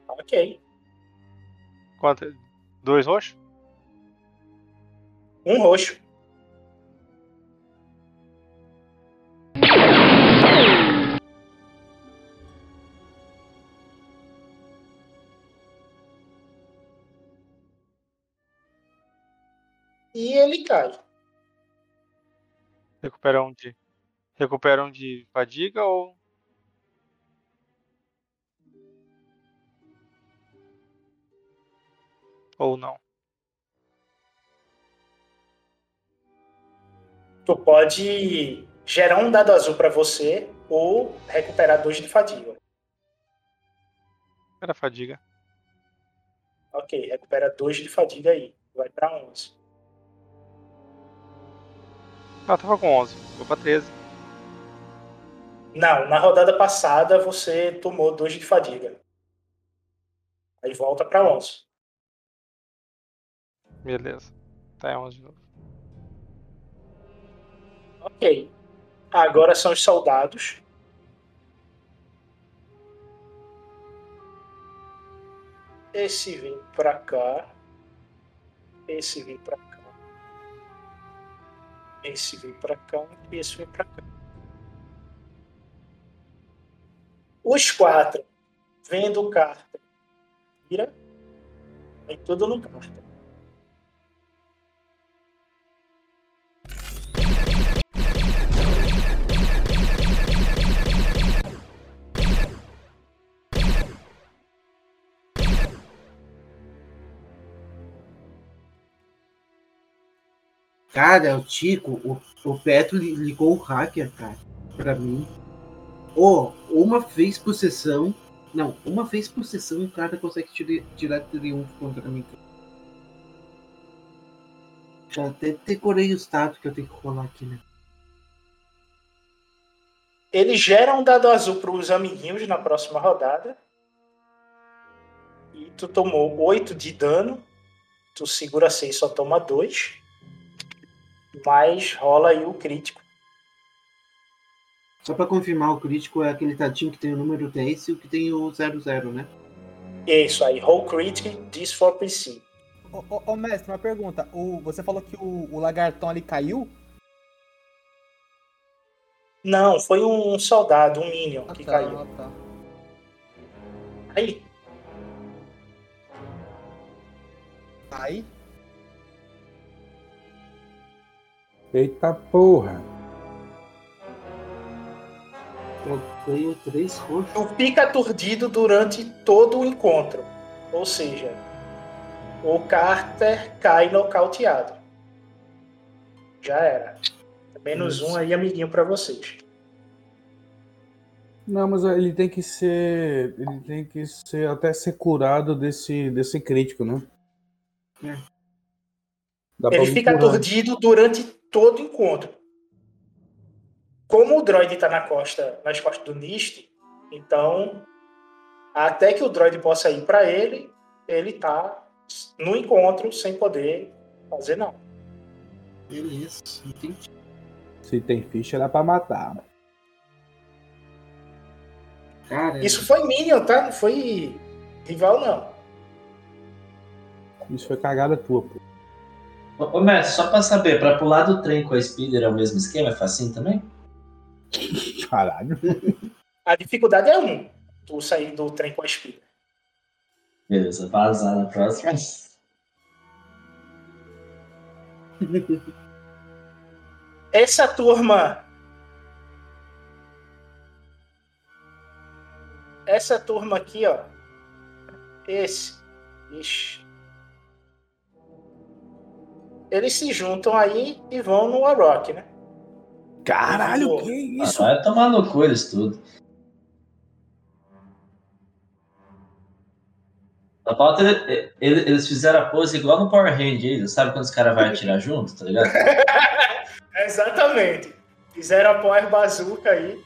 Ok. Quanto? Dois roxos? Um roxo. E ele cai. Recupera um de. Recupera um de fadiga ou. Ou não. Tu pode gerar um dado azul pra você ou recuperar dois de fadiga. Era fadiga. Ok, recupera dois de fadiga aí. Vai pra 11. Ah, tava com 11. Vou pra 13. Não, na rodada passada você tomou dois de fadiga. Aí volta pra 11. Beleza. Tá em 11 de novo. Ok. Agora são os soldados. Esse vem pra cá. Esse vem pra cá. Esse vem pra cá. E esse vem pra cá. Os quatro, vendo carta, vira. Vem tudo no carta. Cara, o Tico, o, o Petro li- ligou o hacker, cara, pra mim. Ô, uma vez por sessão. Não, uma vez por sessão o cara consegue tirar, tirar triunfo contra mim. Já até decorei o status que eu tenho que rolar aqui, né? Ele gera um dado azul para os amiguinhos na próxima rodada. E tu tomou 8 de dano. Tu segura 6, só toma 2. Mas rola aí o crítico. Só pra confirmar, o crítico é aquele tadinho que tem o número 10 e o que tem o 00, né? Isso aí, roll critic, this for PC. Ô, ô, ô, mestre, uma pergunta. O, você falou que o, o lagartão ali caiu? Não, foi um soldado, um minion que tá, caiu. ah, tá. Aí, Aí? Eita porra. Eu 3 roxos. tu fica aturdido durante todo o encontro. Ou seja, o Carter cai nocauteado. Já era. Menos um aí, amiguinho, pra vocês. Não, mas ele tem que ser. Ele tem que ser até ser curado desse, desse crítico, né? Pra Ele fica aturdido durante todo encontro. Como o droid tá na costa, nas costas do Nist, então até que o droid possa ir para ele, ele tá no encontro sem poder fazer nada. Beleza, entendi. Se tem ficha, dá pra matar. Cara, Isso foi Minion, tá? Não foi rival, não. Isso foi cagada tua, pô. Ô, mestre, só pra saber, pra pular do trem com a Speeder é o mesmo esquema? É facinho também? Caralho. A dificuldade é um. Tu sair do trem com a espira. Beleza, vazar na próxima. Essa turma. Essa turma aqui, ó. Esse. Ixi. Eles se juntam aí e vão no Warrock, né? Caralho, que isso? Vai tomar no cu eles tudo. Ele- ele- eles fizeram a pose igual no Power Rangers, sabe quando os caras vão atirar junto, tá ligado? Exatamente. Fizeram a Power Bazooka aí.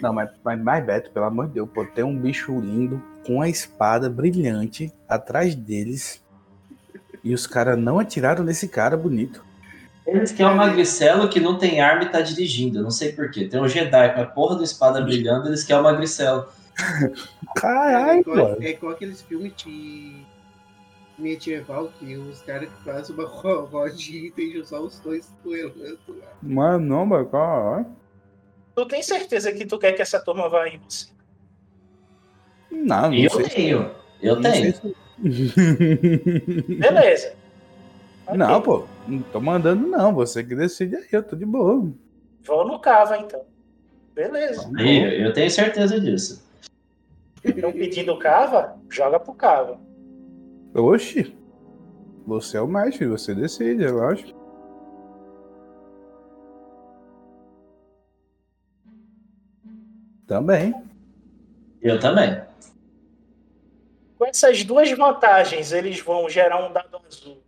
Não, mas, mas, mas Beto, pelo amor de Deus, pô, tem um bicho lindo com a espada brilhante atrás deles. E os caras não atiraram nesse cara bonito. Eles querem um magricelo que não tem arma e tá dirigindo, não sei porquê. Tem um Jedi com a porra do espada brilhando, eles querem um magricelo. é Caralho, igual, mano. é igual aqueles filmes de medieval que os caras que fazem uma ro- rodinha e tem só os dois duelando lá. Mano, não, mas caralho. Tu tem certeza que tu quer que essa turma vá em você? Não, não Eu sei se- tenho, eu não tenho. Beleza. Não, pô, não tô mandando não, você que decide aí, eu tô de boa. Vão no Cava, então. Beleza. Aí, eu tenho certeza disso. Estão pedindo Cava? Joga pro Cava. Oxi, você é o mestre, você decide, eu acho. Também. Eu também. Com essas duas vantagens, eles vão gerar um dado azul.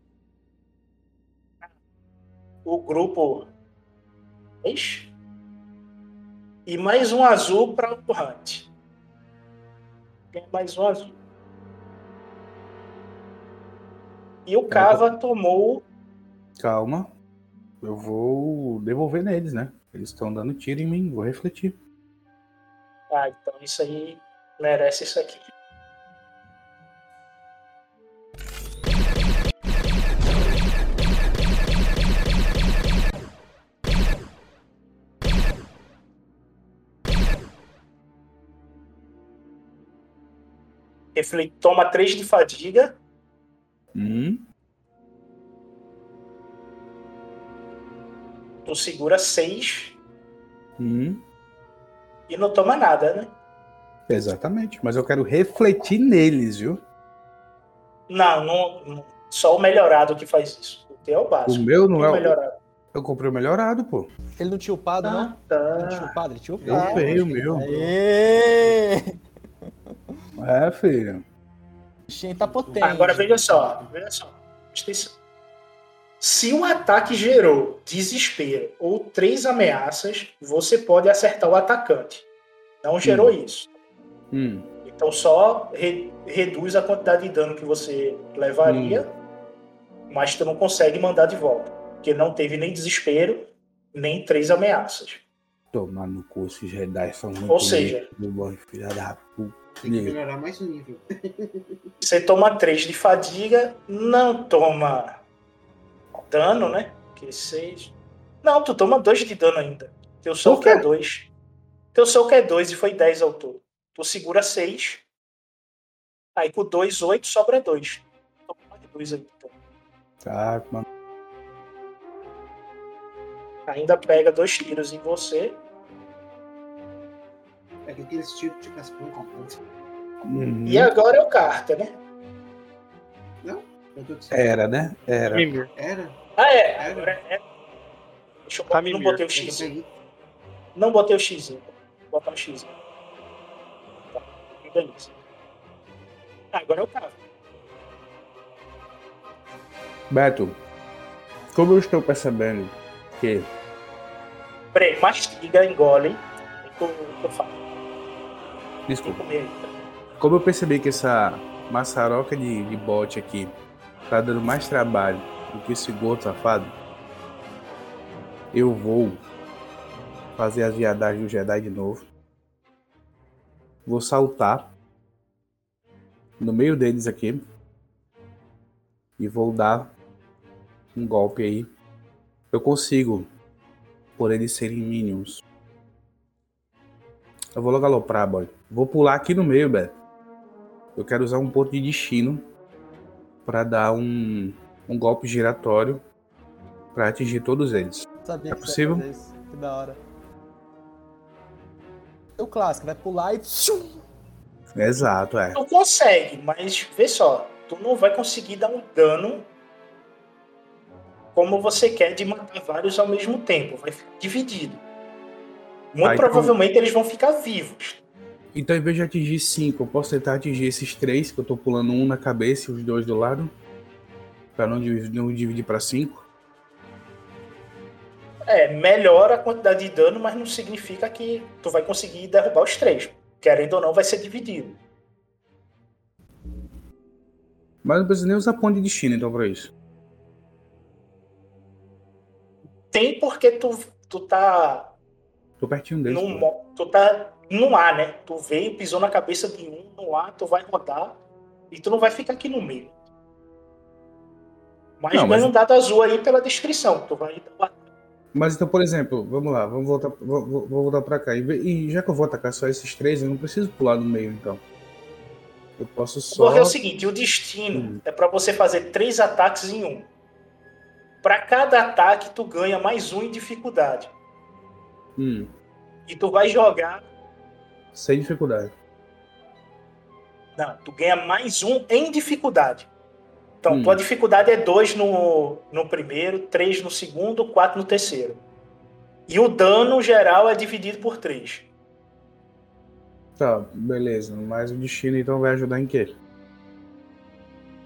O grupo 3 e mais um azul para o Hunt. Tem mais um azul. E o Cava tomou. Calma. Eu vou devolver neles, né? Eles estão dando tiro em mim, vou refletir. Ah, então isso aí merece isso aqui. Refle- Toma 3 de fadiga. Hum, Tu segura 6 hum, e não toma nada, né? exatamente. Mas eu quero refletir neles, viu? Não, não, não- só o melhorado que faz isso. O teu é o O básico. meu não E é o o. melhorado. Eu comprei o melhorado, pô. Ele não tinha upado, não? Ele não tinha upado, ele tinha Eu upado. veio o meu. Aê! É, filho. Shen tá potente. Agora veja só, veja só. Presta atenção. Se o ataque gerou desespero ou três ameaças, você pode acertar o atacante. Não gerou isso. Hum, Então só re- reduz a quantidade de dano que você levaria, mas tu não consegue mandar de volta. Porque não teve nem desespero, nem três ameaças. tomar no cu, esses Jedi são muito Ou seja- filha da puta. Tem que melhorar mais o nível. Você toma 3 de fadiga, não toma dano, né? Que 6. Não, tu toma 2 de dano ainda. Teu soco é 2. Teu soco é 2 e foi 10 ao todo. Tu segura 6. Aí com 2, 8, sobra 2. Toma mais 2 aí. Então. Tá, mano. Ainda pega dois tiros em você. É que aqueles tipos de cascão. Uhum. E agora é o carta, né? Não? Eu tô dizendo. Era, né? Era. Mimir. Era? Ah, é. Agora é. Deixa eu botar. Não botei o Eu X. Não botei o X. Vou botar o X. Tá. Beleza. Ah, agora é o. Beto, como eu estou percebendo que Peraí, mastiga, engole. E fala. Desculpa. Comer aí. Como eu percebi que essa maçaroca de, de bote aqui tá dando mais trabalho do que esse gordo safado, eu vou fazer as viadagens do Jedi de novo. Vou saltar no meio deles aqui e vou dar um golpe aí. Eu consigo, por eles serem minions. Eu vou logo aloprar, boy. Vou pular aqui no meio, Beto. Eu quero usar um ponto de destino para dar um, um golpe giratório para atingir todos eles. Sabia É que possível? você isso. Que da hora. É o clássico, vai pular e. Exato, é. Tu consegue, mas vê só, tu não vai conseguir dar um dano como você quer de matar vários ao mesmo tempo. Vai ficar dividido. Muito então- provavelmente eles vão ficar vivos. Então, em vez de atingir cinco, eu posso tentar atingir esses três, que eu tô pulando um na cabeça e os dois do lado. Pra não dividir, não dividir pra cinco. É, melhora a quantidade de dano, mas não significa que tu vai conseguir derrubar os três. Querendo ou não, vai ser dividido. Mas não precisa nem usar ponto de destino, então, pra isso. Tem porque tu, tu tá Tô pertinho deles. tu tá no ar, né? Tu veio, pisou na cabeça de um no ar, tu vai rodar e tu não vai ficar aqui no meio. Mas Não, ganha mas- um dado azul aí pela descrição. Tu vai Mas então, por exemplo, vamos lá, vamos voltar, vou, vou- voltar pra cá. E, e já que eu vou atacar só esses três, eu não preciso pular no meio, então. Eu posso só. Porque é o seguinte, o destino é pra você fazer três ataques em um. Pra cada ataque, tu ganha mais um em dificuldade. Hum, E tu vai jogar. Sem dificuldade. Não, tu ganha mais um em dificuldade. Então, Hum. tua dificuldade é dois no, no primeiro, três no segundo, quatro no terceiro. E o dano geral é dividido por três. Tá, beleza. Mas o destino então vai ajudar em quê?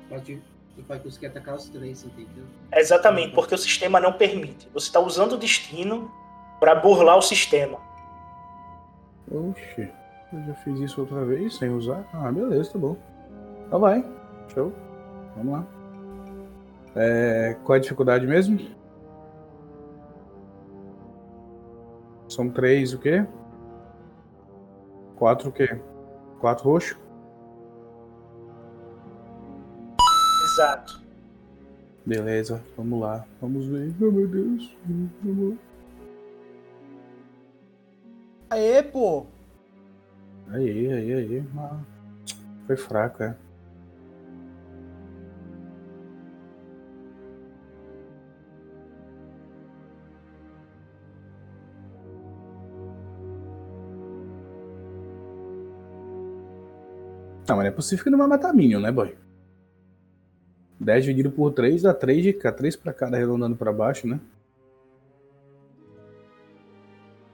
Pode, tu vai conseguir atacar os três, entendeu? Exatamente, porque o sistema não permite. Você está usando o destino para burlar o sistema. Oxi, eu já fiz isso outra vez sem usar? Ah, beleza, tá bom. Então vai. Show. Vamos lá. É, qual é a dificuldade mesmo? São três o quê? Quatro o quê? Quatro roxo? Exato. Beleza, vamos lá. Vamos ver. Oh meu Deus. Vamos lá. Aê, pô! Aí, aí, aí. Ah, foi fraco, é. Não, mas não é possível que não vai matar Minion, né, boy? 10 dividido por 3 dá 3 de cá, 3 pra cada arredondando pra baixo, né?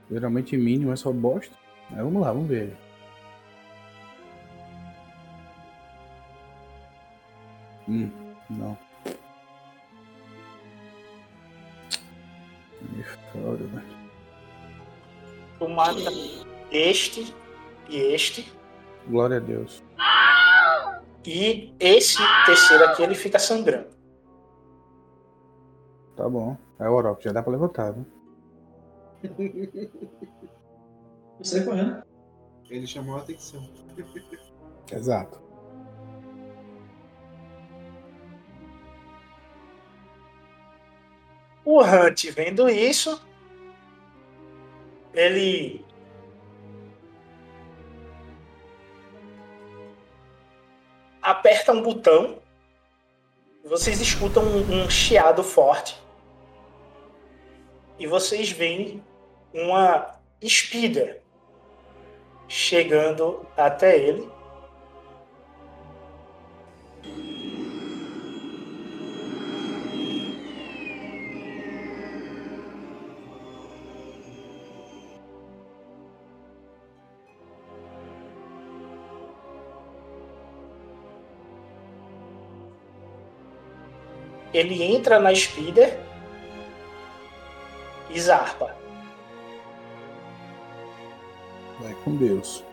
Geralmente Minion é só bosta. Mas vamos lá, vamos ver. Hum, não. Me foda, velho. Tu mata este e este. Glória a Deus. E esse terceiro aqui ele fica sangrando. Tá bom. É o Orochi, já dá pra levantar, né? Você correndo. Ele chamou a atenção. Exato. O Hunt vendo isso, ele aperta um botão. Vocês escutam um, um chiado forte. E vocês veem uma espida chegando até ele. Ele entra na espiga e zarpa. Vai com Deus.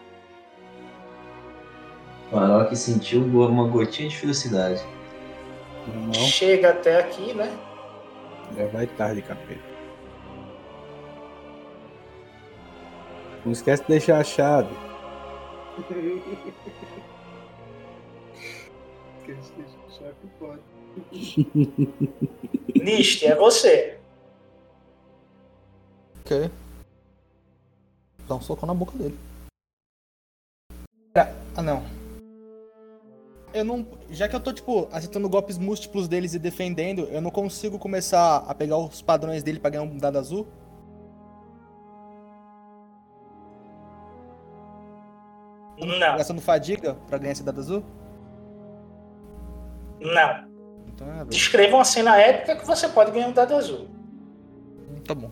O Arok sentiu uma gotinha de felicidade. Não, Chega até aqui, né? já vai tarde, capeta. Não esquece de deixar a chave. Esquece de deixar que pode. Nist, é você. Ok. Dá um soco na boca dele. Ah, não. Eu não. Já que eu tô, tipo, acertando golpes múltiplos deles e defendendo, eu não consigo começar a pegar os padrões dele pra ganhar um dado azul? Não, Gastando fadiga pra ganhar esse dado azul? não. Então é. Descreva uma cena épica que você pode ganhar um dado azul. Tá bom.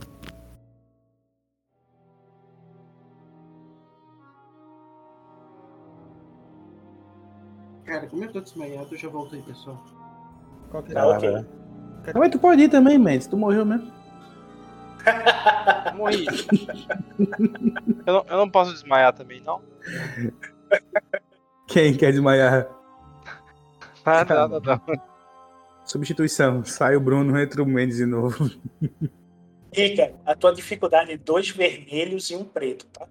Cara, como eu tô desmaiado, eu já voltei, pessoal. Qual que é? Tá ok. Ah, Mas tu pode ir também, Mendes. Tu morreu mesmo. Morri. eu, não, eu não posso desmaiar também, não? Quem quer desmaiar? Ah, nada, não. Substituição. Sai o Bruno, entra o Mendes de novo. Rica, a tua dificuldade é dois vermelhos e um preto, tá?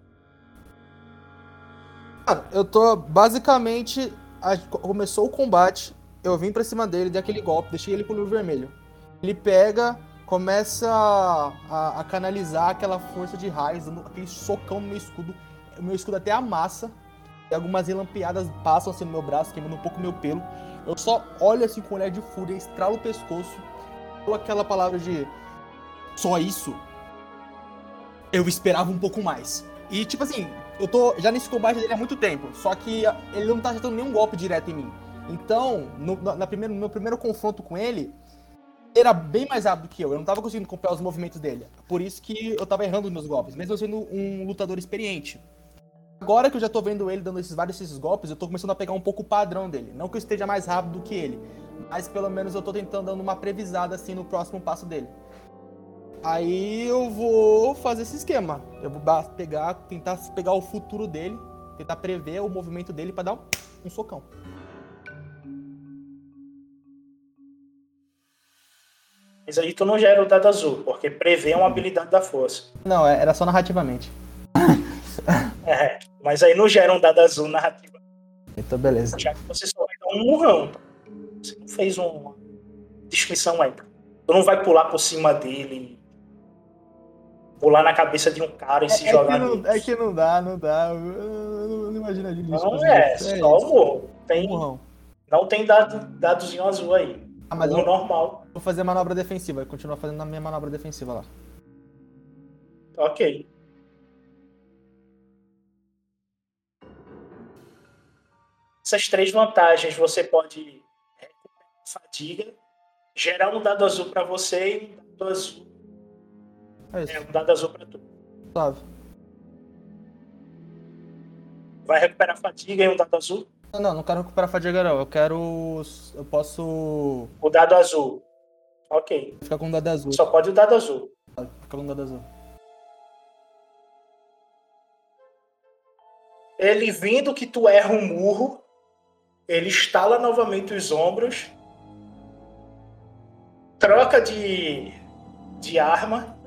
Cara, eu tô basicamente. A- começou o combate, eu vim pra cima dele, dei aquele golpe, deixei ele com o vermelho. Ele pega, começa a, a- a canalizar aquela força de raios, dando aquele socão no meu escudo. O meu escudo até amassa. E algumas relampeadas passam assim no meu braço, queimando um pouco meu pelo. Eu só olho assim com olhar de fúria, estralo o pescoço, falo aquela palavra de. Só isso? Eu esperava um pouco mais. E tipo assim, eu tô já nesse combate dele há muito tempo, só que ele não tá acertando nenhum golpe direto em mim. Então, no, na, primeiro, no meu primeiro confronto com ele, ele era bem mais rápido que eu. Eu não tava conseguindo acompanhar os movimentos dele. Por isso que eu tava errando os meus golpes, mesmo eu sendo um lutador experiente. Agora que eu já tô vendo ele dando esses vários esses golpes, eu tô começando a pegar um pouco o padrão dele. Não que eu esteja mais rápido do que ele, mas pelo menos eu tô tentando dando uma previsada assim no próximo passo dele. Aí eu vou fazer esse esquema. Eu vou pegar, tentar pegar o futuro dele, tentar prever o movimento dele pra dar um, um socão. Mas aí tu não gera o dado azul, porque prevê é uma habilidade da força. Não, é- era só narrativamente. É, mas aí não gera um dado azul narrativo, Então beleza. já que você só vai dar um murrão. Você não fez uma descrição épica. Tu não vai pular por cima dele, pular na cabeça de um cara e se É, jogar que nele. não, é que não dá, não dá. Eu, não, não imagino a gente Não é, só o morro. Tem, não tem dado, dadozinho azul aí. Ah, mas eu normal. vou fazer manobra defensiva. Eu continuo fazendo a minha manobra defensiva lá. Ok. Essas três vantagens você pode recuperar fadiga, gerar um dado azul para você e um dado azul. É isso. É, um dado azul para tu. Suave. Vai recuperar fadiga e um dado azul? Não, não, quero recuperar a fadiga não. Eu quero. Eu posso O dado azul. Ok. ficar com um dado azul. Só pode o dado azul. Ficar com um dado azul. Ele vindo que tu erra um murro, ele estala novamente os ombros, troca de, de arma,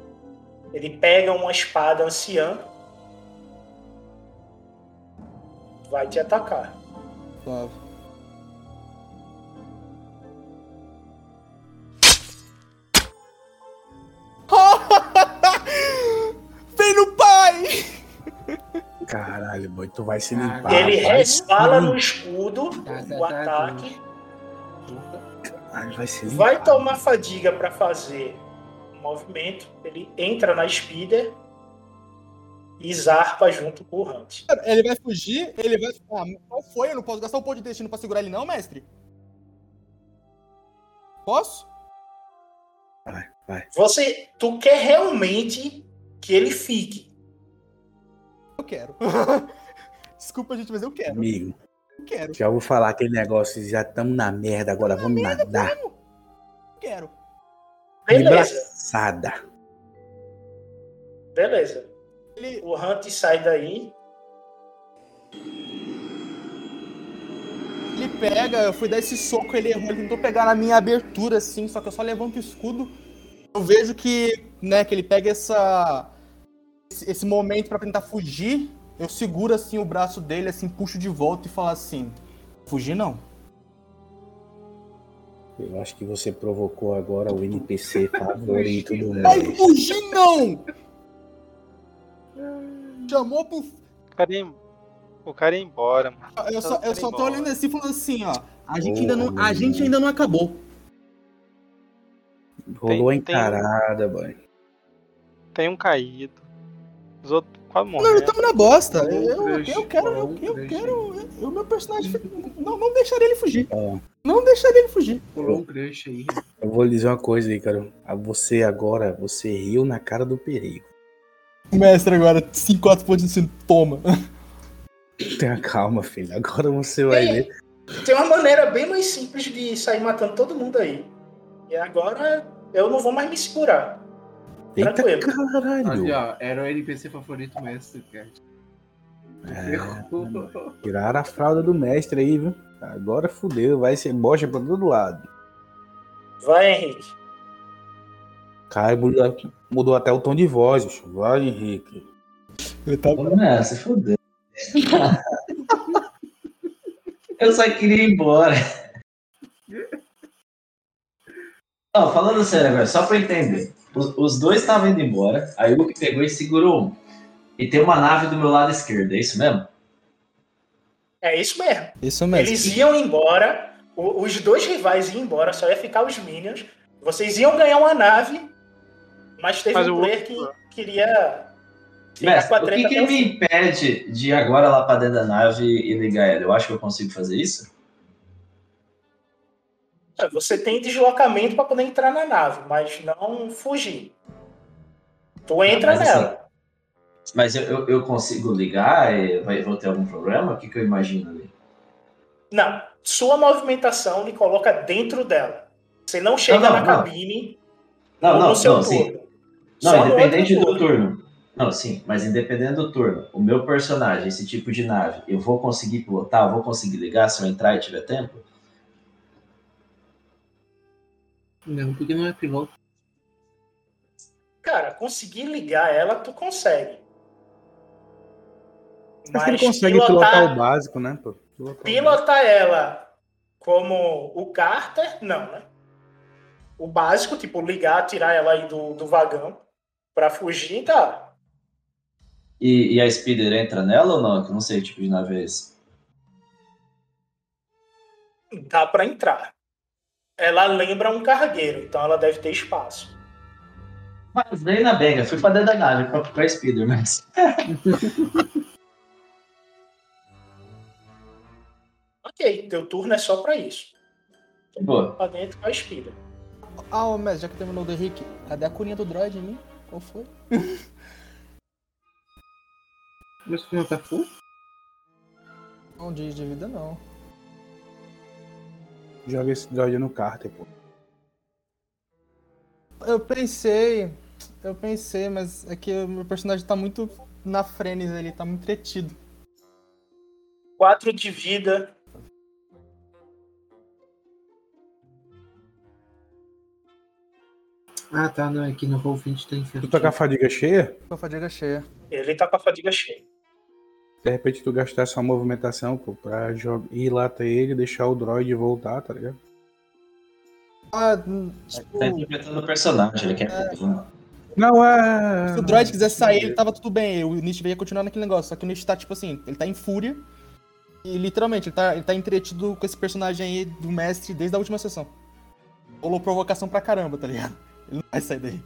ele pega uma espada anciã, vai te atacar. Suave. Vem no pai! Caralho, boy, tu vai se limpar. ele vai. resvala no escudo, Tá, tá, o tá, ataque, Caralho, vai se vai limpar. tomar fadiga para fazer movimento, ele entra na speeder e zarpa junto com o Hunt. Ele vai fugir, ele vai. Ah, qual foi? Eu não posso gastar o ponto de destino pra segurar ele, não, mestre? Posso? Vai, vai. Você, tu quer realmente que ele fique. Eu quero. Desculpa, gente, mas eu quero. Amigo, Eu quero. já vou falar aquele negócio, já estamos na merda agora, vamos nadar. O quero. Beleza, Engraçada. beleza. Ele, O Hunt sai daí. ele pega, eu fui dar esse soco, ele errou, ele tentou pegar na minha abertura, assim, só que eu só levanto o escudo. Eu vejo que, né, que ele pega essa. Esse, esse momento pra tentar fugir. Eu seguro assim o braço dele, assim, puxo de volta e falo assim. Fugir não. Eu acho que você provocou agora o NPC favorito do Mas mundo. fugir não! Chamou pro. O cara ia, o cara ia embora, mano. Eu só, eu só tô embora. olhando assim falando assim, ó. A gente, Porra, ainda não, a gente ainda não acabou. Rolou a Tem- tem- encarada, boy. Tem um caído. Os outros quase Não, morreram. estamos na bosta. Um Eu, eu quero, eu, eu quero. O meu personagem. Não, não deixaria ele fugir. Não deixaria ele fugir. Rolou um crush aí. eu vou lhe dizer uma coisa aí, cara. A Você agora, você riu na cara do perigo. Mestre agora, 5, 4 pontos de ensino, toma. Tenha calma, filho. Agora você vai ver. Tem uma maneira bem mais simples de sair matando todo mundo aí. E agora eu não vou mais me segurar. Eita Tranquilo. caralho. Ali, ó, era o NPC favorito mestre, cara. É, tiraram a fralda do mestre aí, viu? Agora fudeu, vai ser bocha pra todo lado. Vai, Henrique. Cara, mudou, mudou até o tom de voz. bicho. Vai, Henrique. Ele tá... Se fudeu. Eu só queria ir embora. Não, falando sério agora, só pra entender. Os, os dois estavam indo embora, aí o que pegou e segurou um. E tem uma nave do meu lado esquerdo, é isso mesmo? É isso mesmo. Isso mesmo. Eles iam embora, o- os dois rivais iam embora, só ia ficar os Minions. Vocês iam ganhar uma nave, mas teve Mas um o player que queria ficar Mestre, com a o que, que me impede de ir agora lá pra dentro da nave e ligar ela? Eu acho que eu consigo fazer isso? Você tem deslocamento para poder entrar na nave, mas não fugir. Tu entra Mas, assim, nela. Mas eu, eu, consigo ligar? e Vai, vou ter algum problema? O que, que eu imagino ali? Não, sua movimentação lhe coloca dentro dela. Você não chega Não, não, na não. cabine Não, não, não, sim. turno. Não, Só independente do turno. Não, sim, mas independente do turno, o meu personagem, esse tipo de nave, eu vou conseguir pilotar, eu vou conseguir ligar se eu entrar e tiver tempo? Não, porque não é piloto. Cara, conseguir ligar ela, tu consegue. Acho que ele consegue pilotar, o básico, né? Pô? Pilotar pilotar ela como o Carter, não, né? O básico, tipo, ligar, tirar ela aí do, do vagão pra fugir, tá. E, e a Speeder entra nela ou não? Que eu não sei que tipo de nave é esse. Dá pra entrar. Ela lembra um cargueiro, então ela deve ter espaço. Mas nem na bega, fui pra dentro da nave pra, pra Speeder, mas. Ok, teu turno é só pra isso. Boa. Pra dentro com a Speeder. Ah, ô, mestre, já que terminou o do Henrique, cadê a curinha do droid em mim? Qual foi? Mas tu não tá full? Não, de, de vida não. Joga esse droid no Carter, pô. Eu pensei, eu pensei, mas é que o meu personagem tá muito na frenes ali, tá muito entretido. 4 de vida. Ah, tá, não, aqui no Roll20 tem Tu tá com a fadiga cheia? Com a fadiga cheia. Ele tá com a fadiga cheia. De repente tu gastar essa movimentação, pô, pra ir lá até ele, deixar o droid voltar, tá ligado? Ah, hum, tipo, Tá interpretando o personagem, ele quer. Não, é. se o droid quiser sair, ele tava tudo bem. O Nietzsche ia continuar naquele negócio. Só que o Nietzsche tá, tipo assim, ele tá em fúria. E literalmente, ele tá, ele tá entretido com esse personagem aí do mestre desde a última sessão. Rolou provocação pra caramba, tá ligado? Ele não vai sair daí.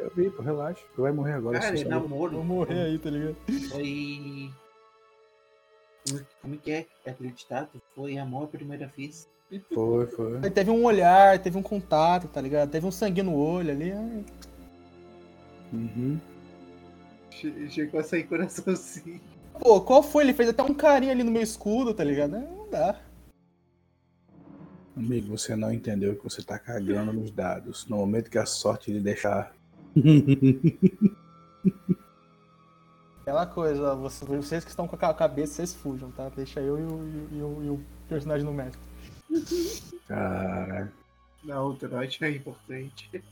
Eu vi, pô, relaxa. Tu vai morrer agora. Cara, é namoro. Vou morrer aí, tá ligado? Foi. Como, como que é? É acreditado? Foi amor à primeira vista. Foi, foi. Aí teve um olhar, teve um contato, tá ligado? Teve um sangue no olho ali. ai. Uhum. Che- Chegou a sair coraçãozinho. Pô, qual foi? Ele fez até um carinho ali no meu escudo, tá ligado? É, Não dá. Amigo, você não entendeu que você tá cagando nos dados. No momento que a sorte lhe deixar. Aquela coisa, vocês, vocês que estão com a cabeça, vocês fujam, tá? Deixa eu e o, e o, e o personagem no médico. Caralho. Não, o droid é importante.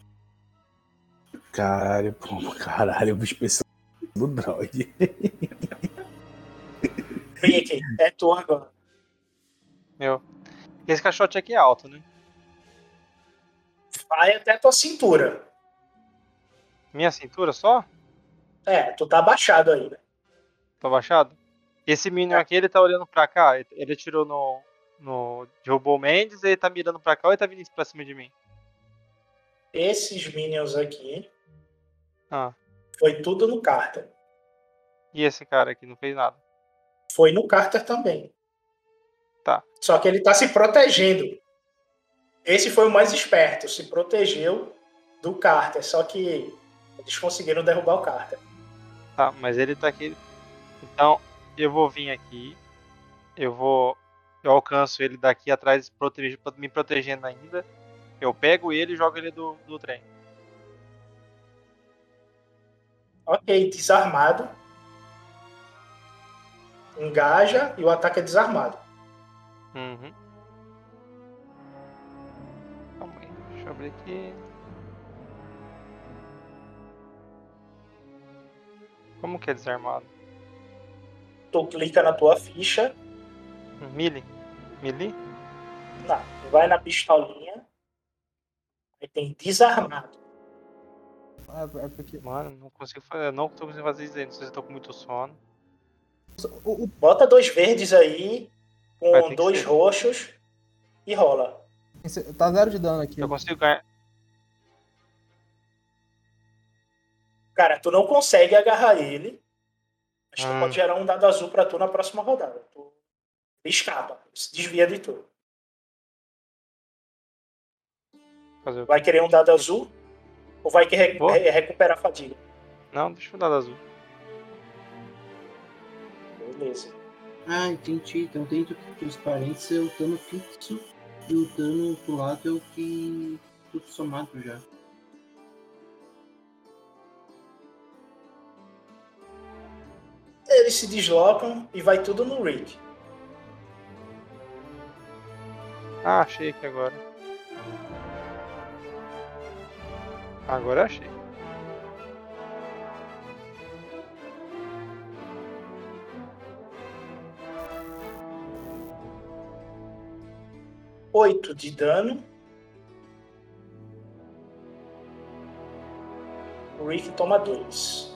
Caralho, pô, caralho, o bicho pensou no droid. Rick, é tu agora. Meu. Esse caixote aqui é alto, né? Vai até tua cintura. Minha cintura só? É, tu tá abaixado né? Tô abaixado? Esse Minion aqui, ele tá olhando pra cá. Ele atirou no. no derrubou o Mendes, ele tá mirando pra cá ou ele tá vindo pra cima de mim? Esses minions aqui Ah. foi tudo no Carter. E esse cara aqui não fez nada. Foi no Carter também. Tá. Só que ele tá se protegendo. Esse foi o mais esperto, se protegeu do Carter. Só que eles conseguiram derrubar o Carter. Tá, mas ele tá aqui. Então, eu vou vir aqui. Eu vou. Eu alcanço ele daqui atrás, protege- me protegendo ainda. Eu pego ele e jogo ele do, do trem. Ok, desarmado. Engaja e o ataque é desarmado. Uhum. Calma aí, deixa eu abrir aqui. Como que é desarmado? Tu clica na tua ficha, Mili? Mili? não, tu vai na pistolinha, aí tem desarmado. É porque. Mano, não consigo fazer. Não tô conseguindo fazer isso aí. Não sei se eu tô com muito sono. Bota dois verdes aí, com dois roxos e rola. Tá zero de dano aqui. Eu consigo ganhar. Cara, tu não consegue agarrar ele, mas tu Hum. pode gerar um dado azul pra tu na próxima rodada. Tu escapa, se desvia de tu. Vai querer um dado azul ou vai querer Vou. recuperar a fadiga? Não, deixa eu dar azul. Beleza. Ah, entendi. Então dentro dos parentes é o dano fixo e o dano pro lado é o que. tudo somado já. Eles se deslocam e vai tudo no Rick. Ah, achei aqui agora. Agora achei. Oito de dano. O Rick toma dois.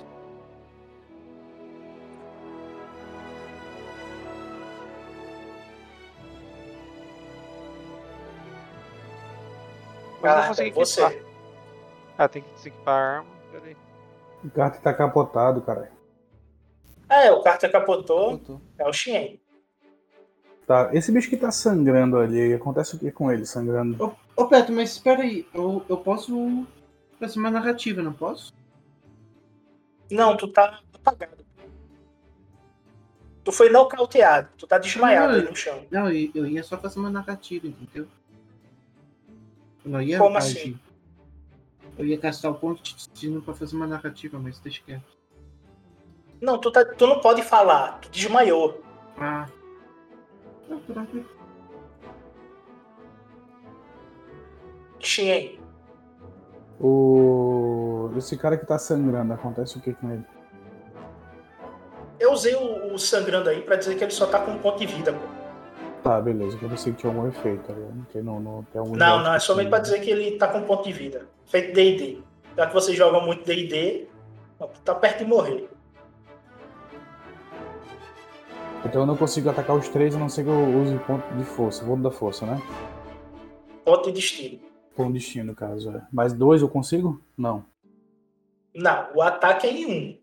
Mas eu Ah, não consegui você. equipar. Ah, tem que desequipar a arma. Peraí. O carro tá capotado, cara. É, o Carter capotou. É o Xien. Tá, esse bicho que tá sangrando ali, acontece o que com ele sangrando? Ô, Beto, mas espera aí. Eu, eu posso fazer uma narrativa, não posso? Não, tu tá apagado. Tu foi nocauteado. Tu tá desmaiado aí no chão. Não, eu, eu ia só fazer uma narrativa, entendeu? Não ia Como agir. assim? Eu ia gastar o ponto de destino pra fazer uma narrativa, mas deixa quieto. Não, tu, tá, tu não pode falar. Tu desmaiou. Ah. Não, tranquilo. Xien. O. Esse cara que tá sangrando, acontece o que com ele? Eu usei o, o sangrando aí pra dizer que ele só tá com um ponto de vida, pô. Tá, beleza, que eu pensei que tinha algum efeito, tá ligado? Porque não, não tem algum Não, não, é somente pra dizer que ele tá com ponto de vida. Feito DD. Já que você joga muito DD, tá perto de morrer. Então eu não consigo atacar os três a não ser que eu use ponto de força, ponto da força, né? Ponto de destino. Ponto de destino, no caso, é. Mais dois eu consigo? Não. Não, o ataque é em um.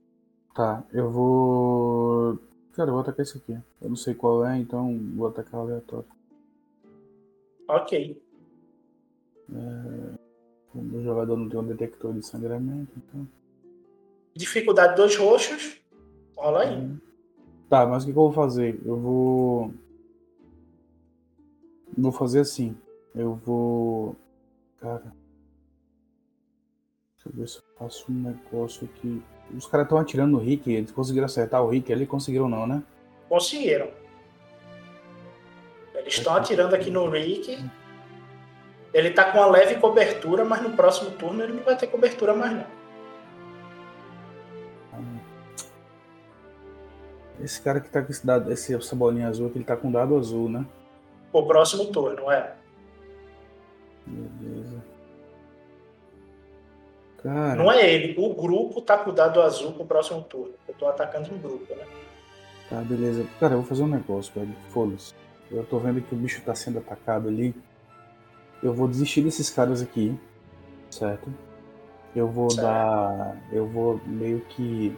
Tá, eu vou. Cara, eu vou atacar esse aqui. Eu não sei qual é, então vou atacar aleatório. Ok. É... O meu jogador não tem um detector de sangramento, então. Dificuldade dois roxos. Rola aí. Tá, mas o que, que eu vou fazer? Eu vou. Vou fazer assim. Eu vou. Cara. Deixa eu ver se eu faço um negócio aqui. Os caras estão atirando no Rick, eles conseguiram acertar o Rick ali? Conseguiram não, né? Conseguiram. Eles estão atirando aqui no Rick. Ele tá com uma leve cobertura, mas no próximo turno ele não vai ter cobertura mais não. Esse cara que tá com esse dado, esse, essa bolinha azul aqui, ele tá com dado azul, né? O próximo turno, é. Beleza. Cara. Não é ele, o grupo tá com o dado azul pro próximo turno. Eu tô atacando um grupo, né? Tá, beleza. Cara, eu vou fazer um negócio, velho. Foda-se. Eu tô vendo que o bicho tá sendo atacado ali. Eu vou desistir desses caras aqui, certo? Eu vou Certo. dar. Eu vou meio que.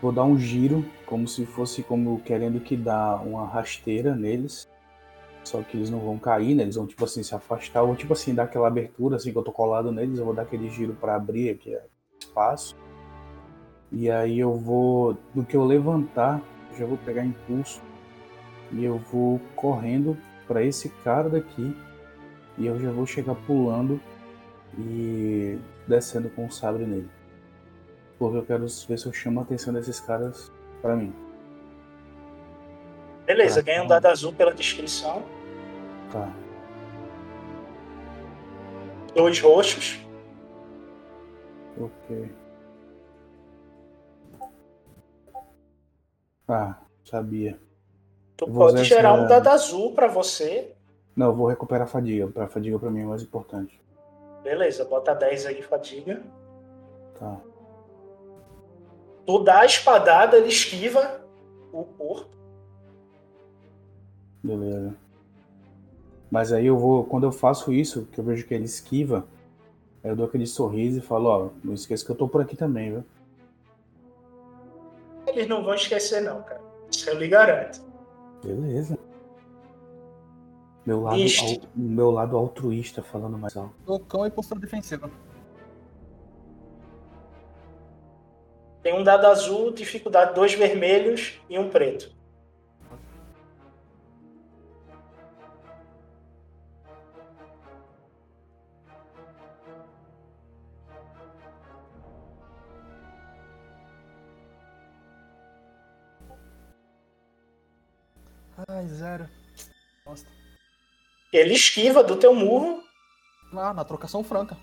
Vou dar um giro, como se fosse como querendo que dar uma rasteira neles. Só que eles não vão cair, né? Eles vão, tipo assim, se afastar. Ou, tipo assim, dar aquela abertura, assim, que eu tô colado neles. Eu vou dar aquele giro pra abrir aqui é, espaço. E aí eu vou. Do que eu levantar, eu já vou pegar impulso. E eu vou correndo pra esse cara daqui. E eu já vou chegar pulando e descendo com o sabre nele. Porque eu quero ver se eu chamo a atenção desses caras pra mim. Beleza, ganha um dado azul pela descrição. Tá. Dois roxos. Ok. Ah, sabia. Tu pode gerar essa- um dado azul pra você. Não, eu vou recuperar a fadiga. A fadiga pra mim é mais importante. Beleza, bota 10 aí, fadiga. Tá. Tu dá a espadada, ele esquiva o corpo. Beleza. Mas aí eu vou, quando eu faço isso, que eu vejo que ele esquiva, aí eu dou aquele sorriso e falo, ó, não esqueça que eu tô por aqui também, viu? Eles não vão esquecer, não, cara. Isso eu lhe garanto. Beleza. Meu lado, al- meu lado altruísta falando mais alto. Tocão e postura defensiva. Tem um dado azul, dificuldade dois vermelhos e um preto. Ai, zero. Nossa. Ele esquiva do teu murro. Ah, na trocação franca.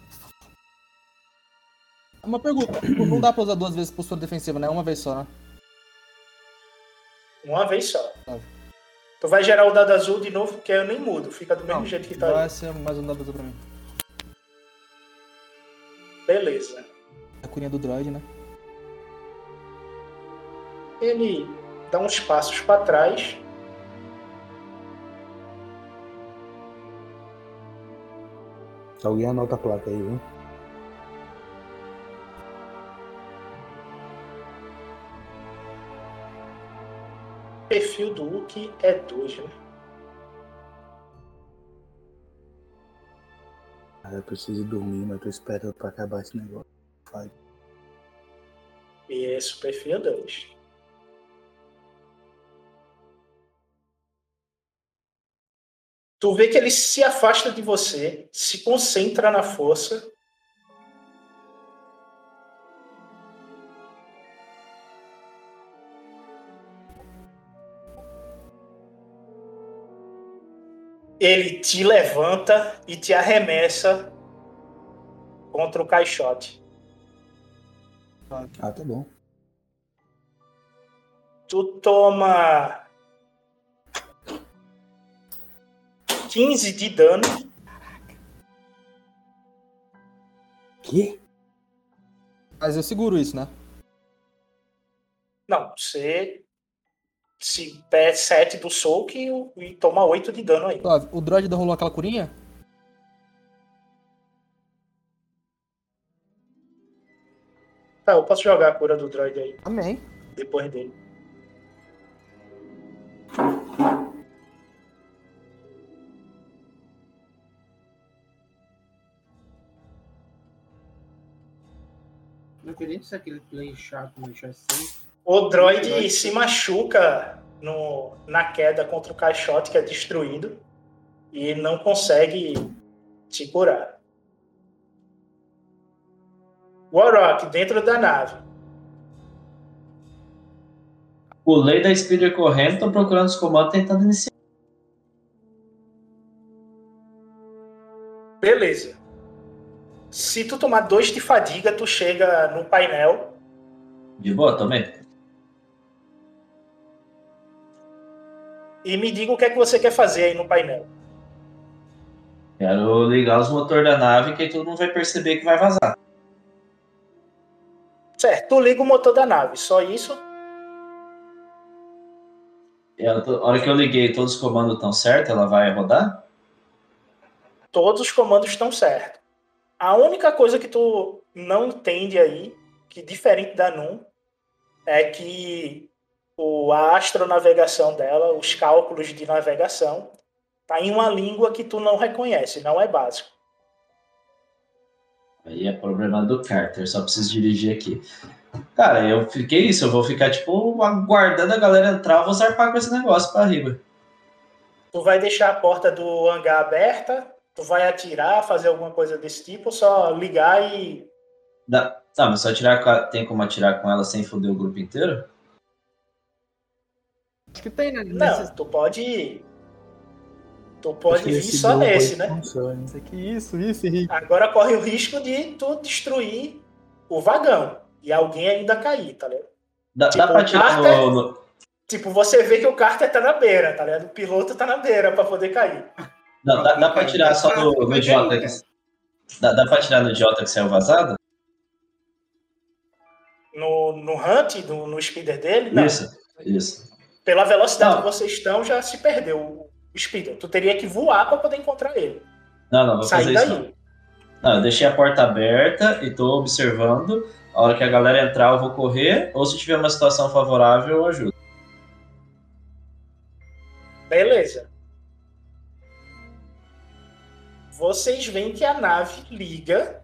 Uma pergunta. Não dá pra usar duas vezes postura defensiva, né? Uma vez só, né? Uma vez só. Tu vai gerar o dado azul de novo, porque eu nem mudo. Fica do mesmo jeito que tá Vai aí. ser mais um dado azul pra mim. Beleza. A curinha do droid, né? Ele dá uns passos pra trás. Alguém anota a placa aí, viu? O perfil do Hulk é 2, né? Cara, eu preciso ir dormir, mas tô esperando pra acabar esse negócio. Vai. E esse perfil é 2. Tu vê que ele se afasta de você, se concentra na força. Ele te levanta e te arremessa contra o caixote. Ah, tá bom. Tu toma 15 de dano. Que? Mas eu seguro isso, né? Não, você se pé 7 do soco e, e toma 8 de dano aí. O droid rolou aquela curinha? Tá, eu posso jogar a cura do droid aí. Amém. Depois dele. Se play chato já sei. O droid se machuca no, na queda contra o caixote, que é destruído. e não consegue te curar. Warrock, dentro da nave. Pulei da Speeder correndo, tô procurando os comandos tentando iniciar. Beleza. Se tu tomar dois de fadiga, tu chega no painel. De boa também? E me diga o que é que você quer fazer aí no painel. Quero ligar os motores da nave que aí todo mundo vai perceber que vai vazar. Certo, tu liga o motor da nave, só isso? E ela, a hora que eu liguei, todos os comandos estão certos, ela vai rodar? Todos os comandos estão certos. A única coisa que tu não entende aí, que diferente da NUM, é que o, a astronavegação dela, os cálculos de navegação, tá em uma língua que tu não reconhece, não é básico. Aí é problema do Carter, só preciso dirigir aqui. Cara, eu fiquei isso, eu vou ficar, tipo, aguardando a galera entrar, eu vou zarpar com esse negócio pra riba. Tu vai deixar a porta do hangar aberta, tu vai atirar, fazer alguma coisa desse tipo, ou só ligar e. Dá, tá, mas só atirar com a- tem como atirar com ela sem foder o grupo inteiro? Acho que tem, né? Não, tu pode. Tu pode vir só nesse, né? Isso aqui, isso, isso, Henrique. Agora corre o risco de tu destruir o vagão e alguém ainda cair, tá ligado? Dá, Tipo, dá pra o atirar Carter- no, no- Tipo, você vê que o Carter tá na beira, tá ligado? O piloto tá na beira pra poder cair. Dá, dá, dá pra atirar só no, no idiota que. Dá, dá pra atirar no idiota que saiu vazado? No, no Hunt, no, no speeder dele, não. Isso, isso. Pela velocidade que vocês estão, já se perdeu o speeder. Tu teria que voar pra poder encontrar ele. Não, não, vou Sair fazer isso. daí. Não. não, eu deixei a porta aberta e tô observando. A hora que a galera entrar, eu vou correr. Ou se tiver uma situação favorável, eu ajudo. Beleza. Vocês veem que a nave liga.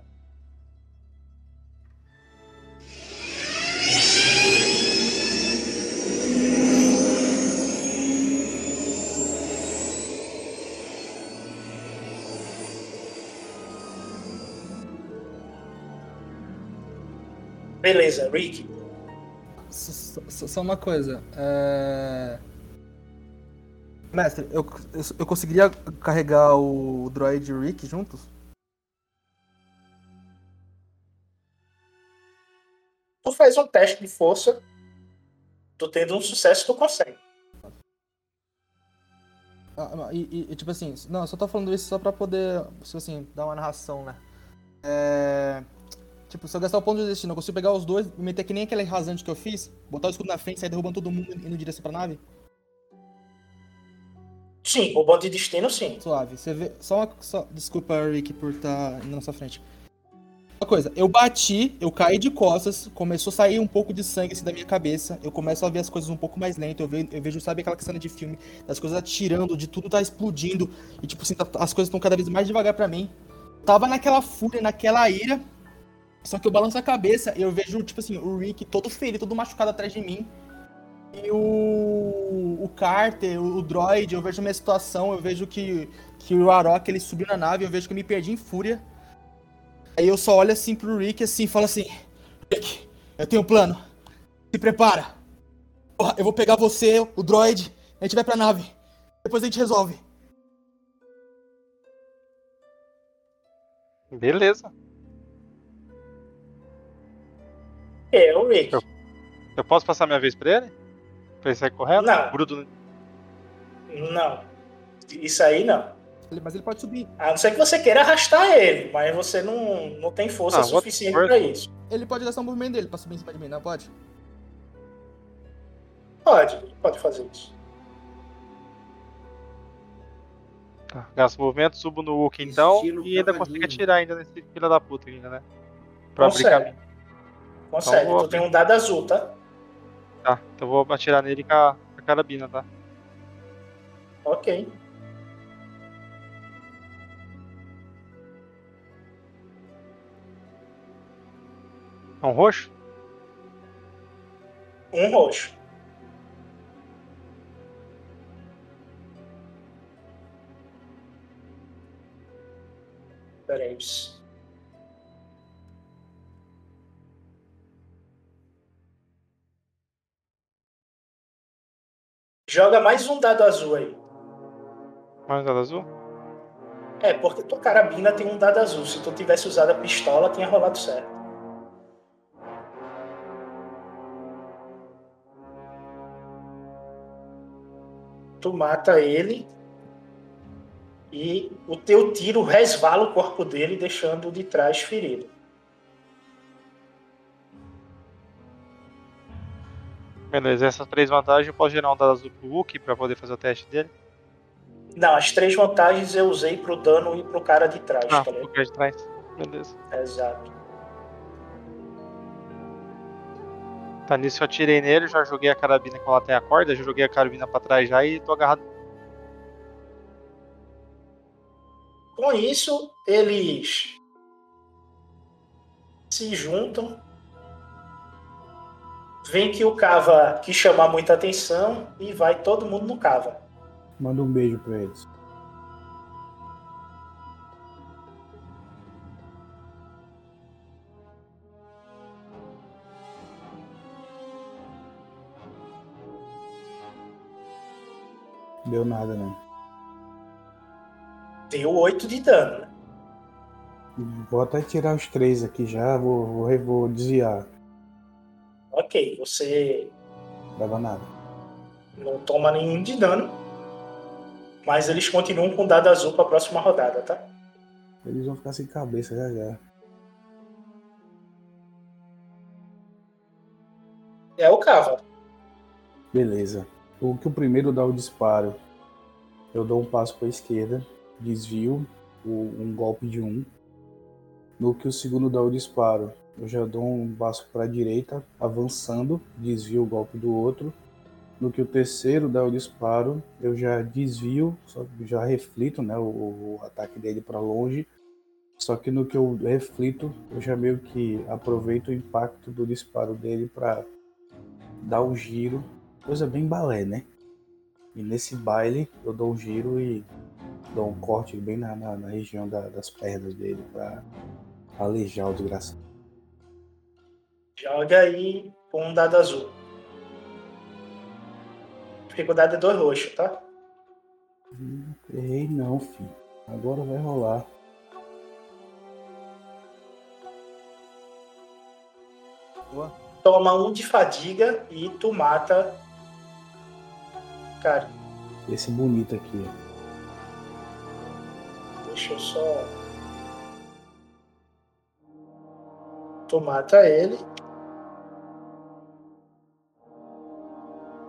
Beleza, Rick. Só, só- só uma coisa. É... Mestre, eu, eu, eu conseguiria carregar o droid e o Rick juntos? Tu faz um teste de força. Tu tendo um sucesso, tu consegue. Ah, e, e- tipo assim, não, eu só tô falando isso só pra poder, tipo assim, dar uma narração, né? É... Tipo, se eu gastar o ponto de destino, eu consigo pegar os dois e meter que nem aquele rasante que eu fiz, botar o escudo na frente, sair derrubando todo mundo e indo em direção pra nave? Sim, o bonde de destino, sim. Suave. Você vê. Só uma. Só, desculpa, Rick, por estar indo na sua frente. Uma coisa, eu bati, eu caí de costas, começou a sair um pouco de sangue assim da minha cabeça. Eu começo a ver as coisas um pouco mais lento. Eu vejo, eu vejo sabe aquela cena de filme, das coisas atirando, de tudo tá explodindo. E tipo assim, tá- as coisas estão cada vez mais devagar pra mim. Tava naquela fúria, naquela ira. Só que eu balanço a cabeça e eu vejo, tipo assim, o Rick todo ferido, todo machucado atrás de mim. E o, o Carter, o, o Droid, eu vejo a minha situação, eu vejo que, que o Arok ele subiu na nave, eu vejo que eu me perdi em fúria. Aí eu só olho assim pro Rick assim e falo assim: Rick, eu tenho um plano. Se prepara. Porra, eu vou pegar você, o Droid, a gente vai pra nave. Depois a gente resolve. Beleza. É, o Rick. Eu, eu posso passar minha vez pra ele? Pra ele sair correndo? Não. Bruto. Não. Isso aí não. Mas ele pode subir. A não ser que você queira arrastar ele, mas você não, não tem força Ah, suficiente pra isso. Ele pode gastar o movimento dele pra subir em cima de mim, não pode? Pode, pode fazer isso. Tá. Gasto movimento, subo no Wookie então e ainda consigo atirar ainda nesse filho da puta ainda, né? Pra abrir Consegue. caminho. Consegue. Então, tu tem um dado azul, tá? Tá, então vou atirar nele com a, com a carabina, tá? Ok. É um roxo? Um roxo. Pera aí. Joga mais um dado azul aí. Mais um dado azul? É, porque tua carabina tem um dado azul. Se tu tivesse usado a pistola, tinha rolado certo. Tu mata ele e o teu tiro resvala o corpo dele, deixando o de trás ferido. Beleza, essas três vantagens eu posso gerar um dado pro Hulk pra poder fazer o teste dele. Não, as três vantagens eu usei pro dano e pro cara de trás, Ah, tá ligado? pro cara de trás. Beleza. Exato. Tá, nisso eu atirei nele, já joguei a carabina com ela tem a corda, já joguei a carabina pra trás já e tô agarrado. Com isso, eles se juntam. Vem que o cava quis chamar muita atenção e vai todo mundo no cava. Manda um beijo pra eles. Deu nada, né? Deu 8 de dano. Vou até tirar os três aqui já, vou, vou, vou desviar. Ok, você Dava nada. não toma nenhum de dano. Mas eles continuam com dado azul pra próxima rodada, tá? Eles vão ficar sem cabeça já já. É o cava. Beleza. O que o primeiro dá o disparo, eu dou um passo para a esquerda, desvio um golpe de um. No que o segundo dá o disparo, eu já dou um passo para a direita, avançando, desvio o golpe do outro. No que o terceiro dá o disparo, eu já desvio, já reflito né, o, o ataque dele para longe. Só que no que eu reflito, eu já meio que aproveito o impacto do disparo dele para dar o giro coisa bem balé, né? E nesse baile eu dou um giro e dou um corte bem na, na, na região da- das pernas dele pra alejar o desgraçado. Joga aí com um dado azul. Dificuldade é dois roxo, tá? Errei não, filho. Agora vai rolar. Toma um de fadiga e tu mata. Cara, Esse bonito aqui, deixa eu só. Tu mata ele.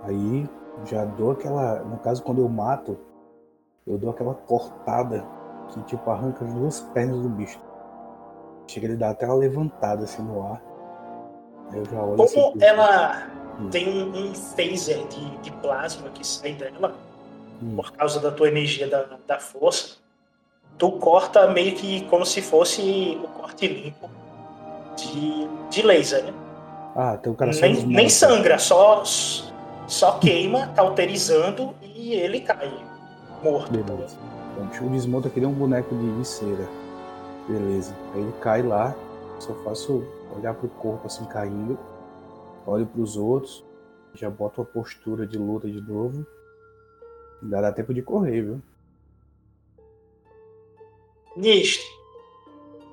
Aí já dou aquela. No caso, quando eu mato, eu dou aquela cortada que tipo arranca as duas pernas do bicho. Chega ele dar até uma levantada assim no ar. Aí eu já olho assim. Como pro- ela Hum. tem um, um phaser de, de plasma que sai dela, Hum. por causa da tua energia da, da força, tu corta meio que como se fosse o corte limpo de, de laser, né? Ah, tem o cara só Nem, nem sangra, só, só queima, cauterizando e ele cai morto. Beleza. Então, o desmonta que nem um boneco de, de cera. Beleza. Aí ele cai lá, só faço olhar pro corpo assim caindo, olho pros outros, já boto a postura de luta de novo. Ainda dá tempo de correr, viu? Nisto,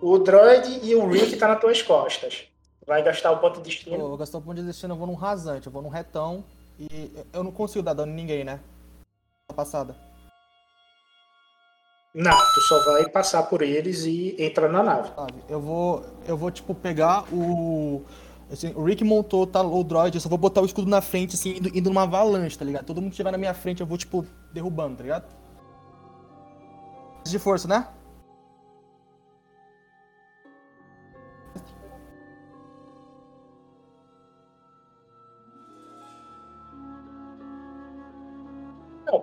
o droid e o Rick tá nas tuas costas. Vai gastar o ponto de destino. Eu vou gastar o ponto de destino, eu vou num rasante, eu vou num retão e eu não consigo dar dano em ninguém, né? Passada. Não, tu só vai passar por eles e entra na nave. Eu vou, eu vou tipo pegar o assim, o Rick montou tá, o droid, eu só vou botar o escudo na frente assim, indo, indo numa avalanche, tá ligado? Todo mundo que estiver na minha frente, eu vou tipo derrubando, tá ligado? De força, né?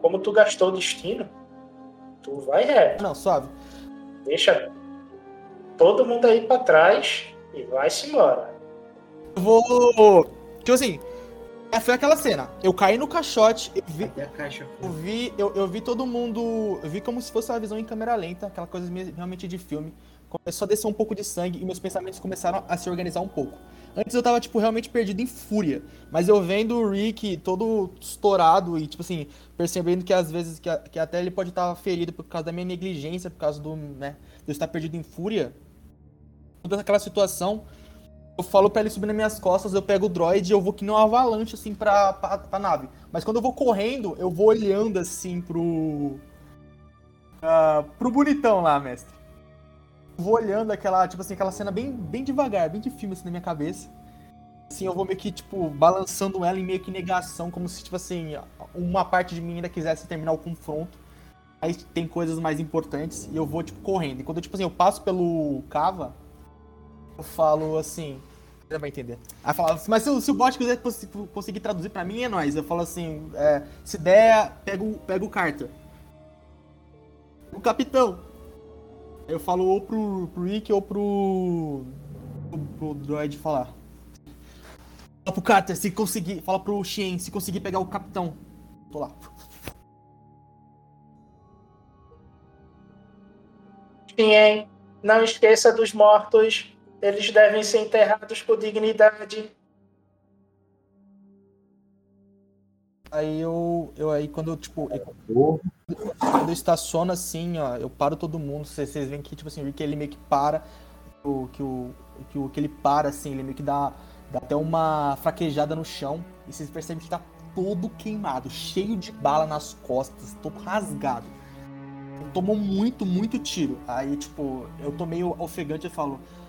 Como tu gastou o destino, tu vai reto. Não, suave. Deixa todo mundo aí pra trás e vai-se embora. Eu vou. Tipo assim, É, foi aquela cena. Eu caí no caixote, eu vi. Até a caixa Eu vi, eu, eu vi todo mundo. Eu vi como se fosse uma visão em câmera lenta, aquela coisa me- realmente de filme. Começou a descer um pouco de sangue e meus pensamentos começaram a se organizar um pouco. Antes eu tava, tipo, realmente perdido em fúria. Mas eu vendo o Rick todo estourado e, tipo assim, percebendo que às vezes que, que até ele pode estar ferido por causa da minha negligência, por causa do, né, de eu estar perdido em fúria. Toda aquela situação, eu falo pra ele subir nas minhas costas, eu pego o droid e eu vou que nem uma avalanche, assim, pra, pra, pra nave. Mas quando eu vou correndo, eu vou olhando, assim, pro... ah, pro bonitão lá, mestre. Vou olhando aquela, tipo assim, aquela cena bem, bem devagar, bem de filme, assim, na minha cabeça. Assim, eu vou meio que, tipo, balançando ela em meio que negação, como se, tipo assim, uma parte de mim ainda quisesse terminar o confronto. Aí tem coisas mais importantes e eu vou, tipo, correndo. E quando, tipo assim, eu passo pelo Cava, eu falo assim. Você vai entender. Aí fala, mas se, o- se o bot quiser cons- conseguir traduzir pra mim, é nóis. Eu falo assim, é, se der, pega o, pega o Carter. O capitão. Eu falo ou pro, pro Rick ou pro, pro, pro droid falar. Fala pro Carter, se conseguir. Fala pro Shen, se conseguir pegar o capitão. Tô lá. Sim, hein? Não esqueça dos mortos. Eles devem ser enterrados com dignidade. Aí eu, eu aí quando eu, tipo, eu- quando eu estaciono assim, ó, eu paro todo mundo, vocês, vocês veem que, tipo assim, o Rick, ele meio que para, o, que, o, que o que ele para, assim, ele meio que dá, dá até uma fraquejada no chão, e vocês percebem que tá todo queimado, cheio de bala nas costas, todo rasgado. Tomou muito, muito tiro. Aí, tipo, eu tô meio ofegante e falo, "Ah,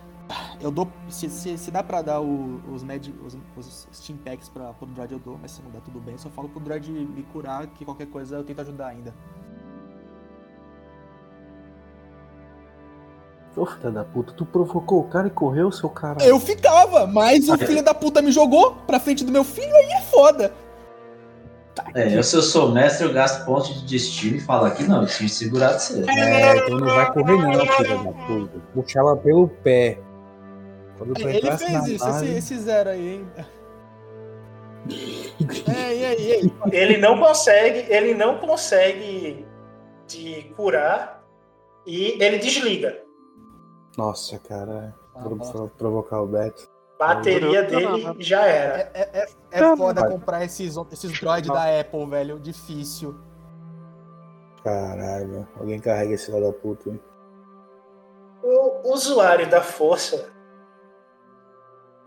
eu dou. Se, se, se dá pra dar o- os, med, os, os Steam Packs pra, pro Droid, eu dou, mas se não der tudo bem, eu só falo pro Droid me curar, que qualquer coisa eu tento ajudar ainda. Ô filho da puta, tu provocou o cara e correu, seu cara. Eu ficava, mas o filho da puta me jogou pra frente do meu filho, aí é foda. É, eu, se eu sou mestre, eu gasto ponto de destino e falo aqui, não, eu tinha segurado você. É, então não vai correr não, filho da puta. Puxa ela pelo pé. Quando tu Ele fez isso, esse, nave- esse zero aí, hein? É, e aí, e aí? Ele não consegue, ele não consegue te curar e ele desliga. Nossa, cara. Pro- pro- provocar o Beto. Bateria dele já era. É, é, é foda comprar esses, esses droids da Apple, velho. Difícil. Caralho. Alguém carrega esse filho da puta, hein? O usuário da força,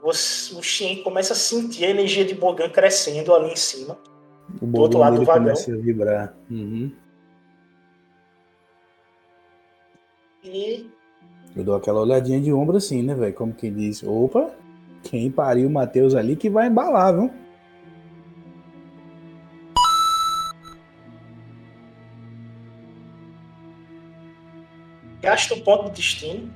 você- o Shen começa a sentir a energia de Bogan crescendo ali em cima. O Do outro lado do vagão. começa a vibrar. Uhum. E Eu dou aquela olhadinha de ombro assim, né, velho? Como quem diz, opa, quem pariu o Matheus ali que vai embalar, viu? gasta um ponto de destino.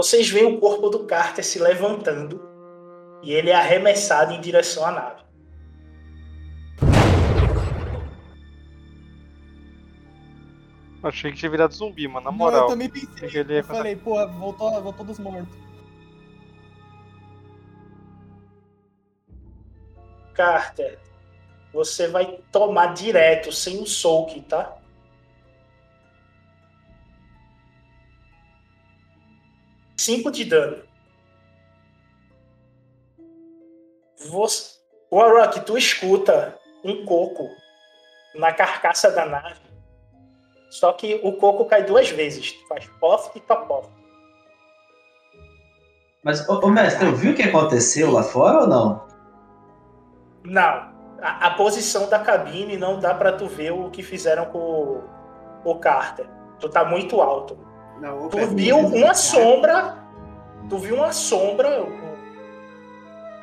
Vocês veem o corpo do Carter se levantando e ele é arremessado em direção à nave. Achei que tinha virado zumbi, mano, na Não, moral. eu também pensei. Achei que ele ia Eu falei, pô, voltou, voltou dos mortos. Carter, você vai tomar direto, sem o soak, tá? Cinco de dano. Você... Warrock, tu escuta um coco na carcaça da nave. Só que o coco cai duas vezes. Faz pof e top Mas, ô, ô, mestre, eu vi o que aconteceu lá fora ou não? Não. A, a posição da cabine não dá pra tu ver o que fizeram com o, o Carter. Tu tá muito alto. Não, Tu viu uma sombra. Tu viu uma sombra.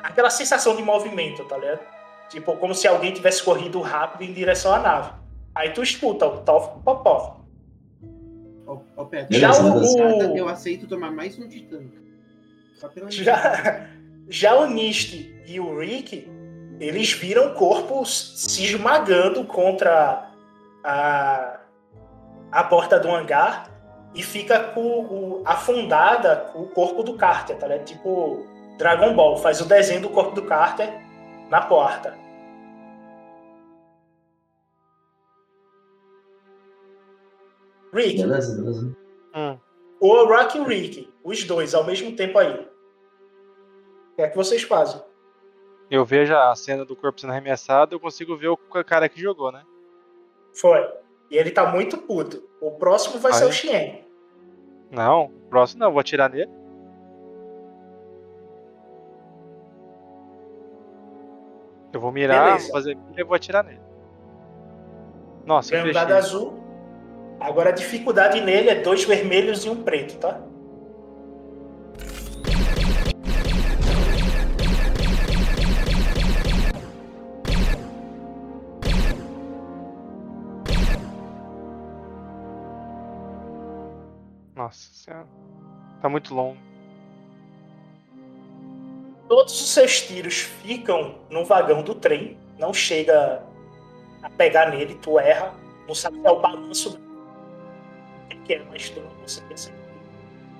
Aquela sensação de movimento, tá ligado? Tipo, como se alguém tivesse corrido rápido em direção à nave. Aí tu escuta o tof ô, Pedro, Já o- eu aceito tomar mais um pela Já, Já o Nist e o Rick, eles viram corpos se esmagando contra a, a porta do hangar e fica com o, afundada o corpo do Carter, tá ligado? Tipo Dragon Ball, faz o desenho do corpo do Carter na porta. Rick, Beleza, beleza. o Rock e o Rick, os dois ao mesmo tempo aí. O que é que vocês fazem? Eu vejo a cena do corpo sendo arremessado, eu consigo ver o cara que jogou, né? Foi. E ele tá muito puto. O próximo vai ser o Xien. Não, o próximo não, vou atirar nele. Eu vou mirar, Beleza. fazer e vou atirar nele. Nossa, Ganha um que dado azul. Agora a dificuldade nele é dois vermelhos e um preto, tá? Nossa senhora. Tá muito longo. Todos os seus tiros ficam no vagão do trem. Não chega a pegar nele, tu erra. Não sabe qual é o balanço que é, mas tu não consegue acertar.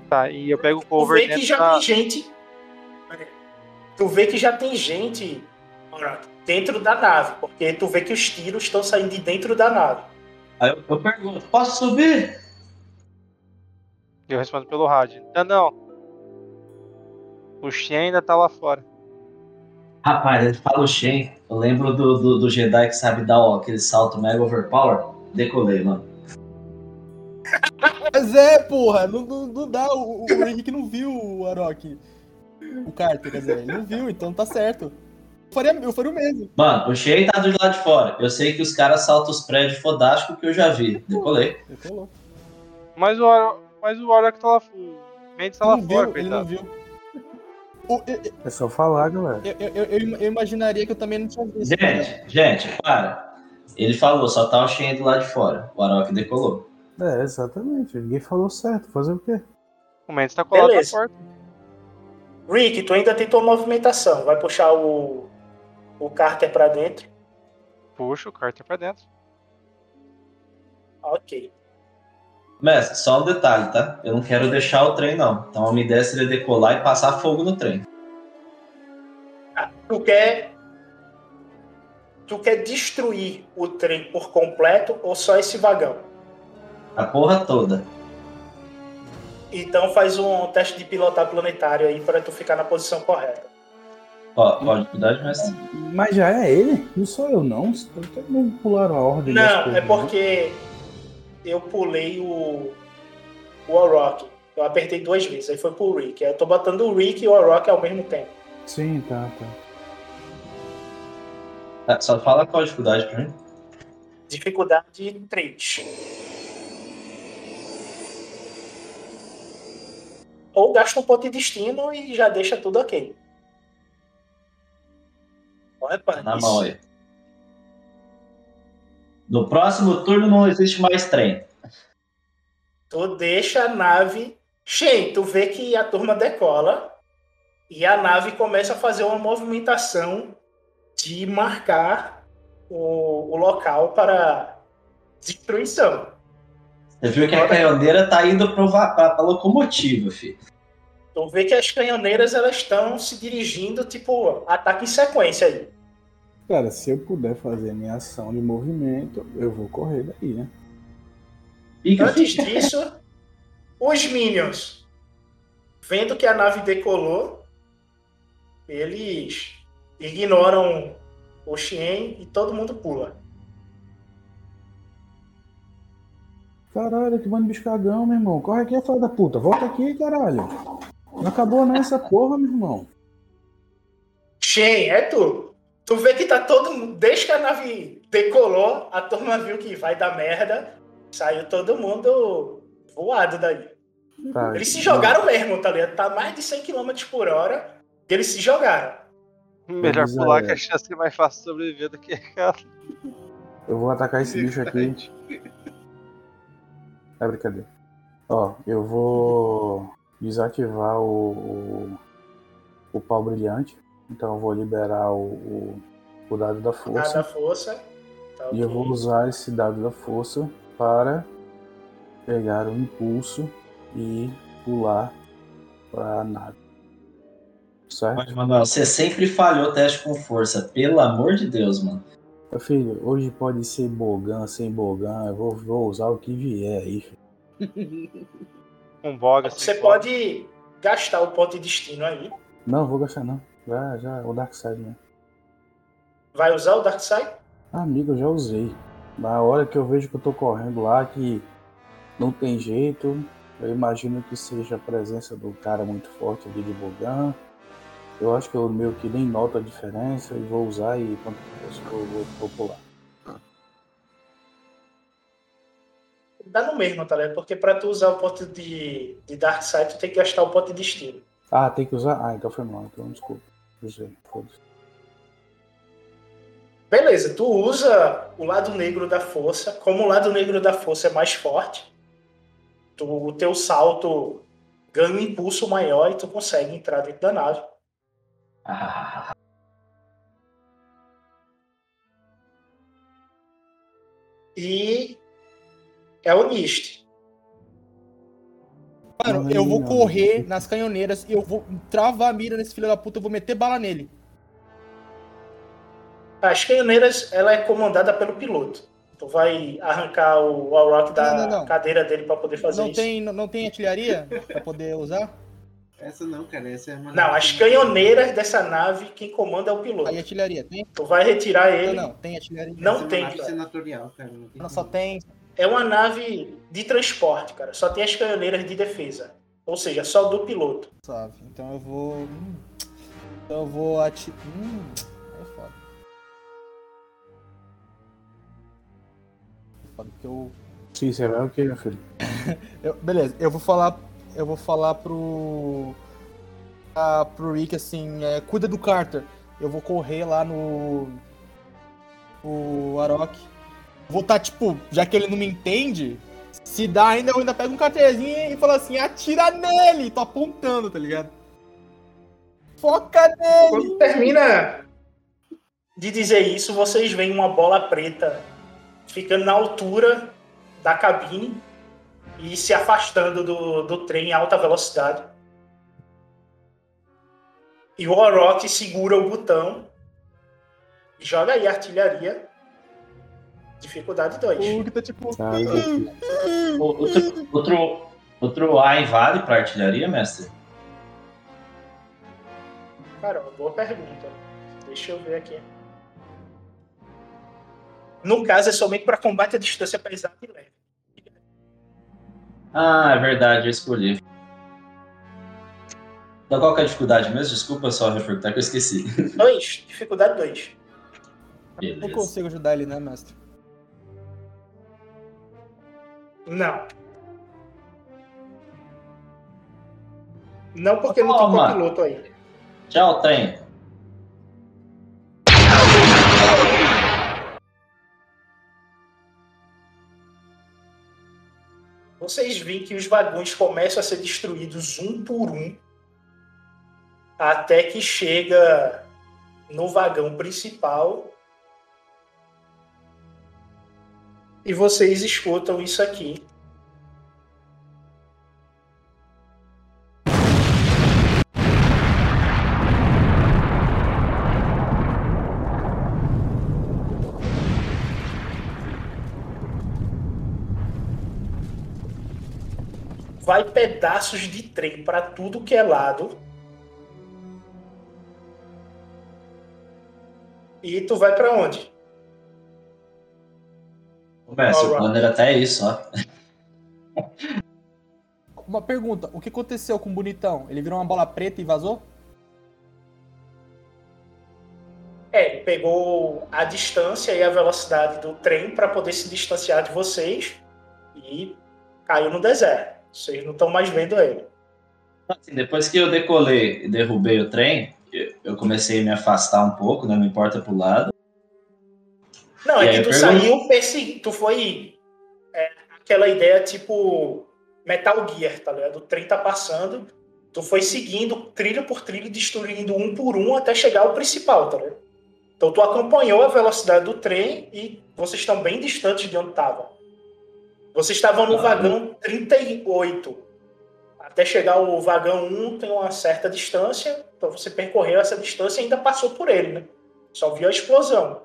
Tá, e eu pego o Tu cover vê que já da... tem gente. Tu vê que já tem gente dentro da nave, porque tu vê que os tiros estão saindo de dentro da nave. Aí eu, eu pergunto, posso subir? Eu respondo pelo rádio. Não, não. O Shen ainda tá lá fora. Rapaz, ele fala o Shen. Eu lembro do, do, do Jedi que sabe dar ó, aquele salto mega overpower. Decolei, mano. Mas é, porra, não, não, não dá. O, o Henrique não viu o Arok. O Carter, quer dizer, ele não viu, então tá certo. Eu faria, eu faria o mesmo. Mano, o Shen tá do lado de fora. Eu sei que os caras saltam os prédios fodásticos que eu já vi. Decolei. Decolou. Mas o Aro... Mas o Arok tá lá. O Mendes tá lá Não fora, viu, ele não viu. O- eu, eu- É só falar, galera. eu, eu, eu- eu imaginaria que eu também não tinha visto. né? Gente, gente, para. Ele falou, só tá o Shen do lado de fora. O Arok decolou. É, exatamente. Ninguém falou certo. Fazer o quê? O Mendes tá colado Beleza. na porta. Rick, tu ainda tem tua movimentação. Vai puxar o, o Carter pra dentro. Puxa o Carter pra dentro. Ok. Mestre, só um detalhe, tá? Eu não quero deixar o trem, não. Então a minha ideia seria decolar e passar fogo no trem. Tu quer. Tu quer destruir o trem por completo ou só esse vagão? A porra toda. Então faz um teste de pilotar planetário aí para tu ficar na posição correta. Ó, pode cuidar de mestre. Mas já é ele? Não sou eu, não. Todo mundo pularam a ordem. Não, é né? porque eu pulei o. o Orok. Eu apertei duas vezes, aí foi pro Rick. Aí eu tô botando o Rick e o Orok ao mesmo tempo. Sim, tá, tá. Ah, Só fala qual a dificuldade pra mim. Dificuldade 3. Ou gasta um ponto de destino e já deixa tudo ok. Olha, pá, Na isso- mão aí. No próximo turno não existe mais trem. Tu deixa a nave. Shen, tu vê que a turma decola e a nave começa a fazer uma movimentação de marcar o, o local para destruição. Você viu que a canhoneira tá indo pra, pra locomotiva, filho. Tu vê que as canhoneiras elas estão se dirigindo, tipo, ataque em sequência aí. Cara, se eu puder fazer minha ação de movimento, eu vou correr daí, né? Antes disso, os Minions, vendo que a nave decolou, eles ignoram o Xien e todo mundo pula. Caralho, que bando de bicho cagão, meu irmão. Corre aqui, filha da puta. Volta aqui, caralho. Não acabou nessa porra, meu irmão. Shen, é tu. Tu vê que tá todo mundo. Desde que a nave decolou, a turma viu que vai dar merda. Saiu todo mundo voado daí. Tá, Eles se jogaram mesmo, tá ligado? Tá mais de 100 km por hora e eles se jogaram. Melhor Mas, pular é, que a chance é mais fácil de sobreviver do que aquela. Eu vou atacar esse bicho aqui. É brincadeira. Ó, eu vou desativar o, o, o pau brilhante. Então eu vou liberar o, o, o dado da força. da força. Tá, E eu ok. vou usar esse dado da força para pegar o impulso e pular para a nave. Certo? Pode, Manuel, você sempre falhou o teste com força. Pelo amor de Deus, mano. Meu filho, hoje pode ser Bogan, sem Bogan, eu vou, vou usar o que vier aí. filho. Com boga. Você pode gastar o ponto de destino aí. Não, vou gastar não. Já, já, o Dark Side, né? Vai usar o Dark Side? Amigo, eu já usei. Na hora que eu vejo que eu tô correndo lá, que não tem jeito, eu imagino que seja a presença do cara muito forte ali de Bogan. Eu acho que eu meio que nem noto a diferença e vou usar e quando eu vou, vou, pular. Dá no mesmo, tá ligado? Porque pra tu usar o ponto de, de Dark Side, tu tem que gastar o ponto de destino. Ah, tem que usar? Ah, então foi mal, então desculpa. Usei, foda-se. Beleza, tu usa o lado negro da força. Como o lado negro da força é mais forte, tu, o teu salto ganha um impulso maior e tu consegue entrar dentro da nave. E é o Nist. Mano, eu vou correr nas canhoneiras e eu vou travar a mira nesse filho da puta, eu vou meter bala nele. As canhoneiras, ela é comandada pelo piloto. Tu vai arrancar o Warrock da Não, não, não. cadeira dele pra poder fazer Não isso. tem, não, não tem artilharia pra poder usar? Essa não, cara. Essa é uma. Não, as canhoneiras dessa nave, quem comanda é o piloto. Aí artilharia, tem? Tu vai retirar ele. Não, não, tem artilharia. Não é tem, cara. senatorial, cara. Não tem Não, só tem. É uma nave de transporte, cara. Só tem as canhoneiras de defesa. Ou seja, só do piloto. Suave. Então eu vou. hum, Então eu vou atirar. Hum, é foda. É foda porque eu. Sim, você vai o que, meu filho? eu- Beleza, eu vou falar. Eu vou falar pro. ah, pro Rick assim, é, cuida do Carter. Eu vou correr lá no. O Arok. Vou tá, tipo, já que ele não me entende, se dá ainda, eu ainda pego um cartezinho e falo assim, atira nele! Tô apontando, tá ligado? Foca nele! Quando termina de dizer isso, vocês veem uma bola preta ficando na altura da cabine e se afastando do, do trem em alta velocidade. E o Orochi segura o botão e joga aí a artilharia. Dificuldade 2. O tá tipo. Outro, outro, outro A invade pra artilharia, mestre? Cara, uma boa pergunta. Deixa eu ver aqui. No caso, é somente para combate à distância pesada e leve. Ah, é verdade, eu escolhi. Da qual que é a dificuldade mesmo? Desculpa só reforçar que eu esqueci. 2, dificuldade 2. Não consigo ajudar ele, né, mestre? Não. Não, porque não tem copiloto aí. Tchau, trem. Vocês veem que os vagões começam a ser destruídos um por um, até que chega no vagão principal. E vocês escutam isso aqui. Vai pedaços de trem para tudo que é lado. E tu vai para onde? O plano era até isso, ó. Uma pergunta, o que aconteceu com o bonitão? Ele virou uma bola preta e vazou? É, ele pegou a distância e a velocidade do trem para poder se distanciar de vocês e caiu no deserto. Vocês não estão mais vendo ele. Assim, depois que eu decolei e derrubei o trem, eu- eu comecei a me afastar um pouco, né? Me importa pro lado. Não, E é que tu pergunto- saiu, perse... tu foi é, aquela ideia tipo Metal Gear, tá ligado? O trem tá passando Tu foi seguindo trilho por trilho, destruindo um por um até chegar ao principal, tá ligado? Então tu acompanhou a velocidade do trem e vocês estão bem distantes de onde estavam. Vocês estavam no vagão 38. Até chegar o vagão 1 tem uma certa distância, então você percorreu essa distância e ainda passou por ele, né? Só viu a explosão.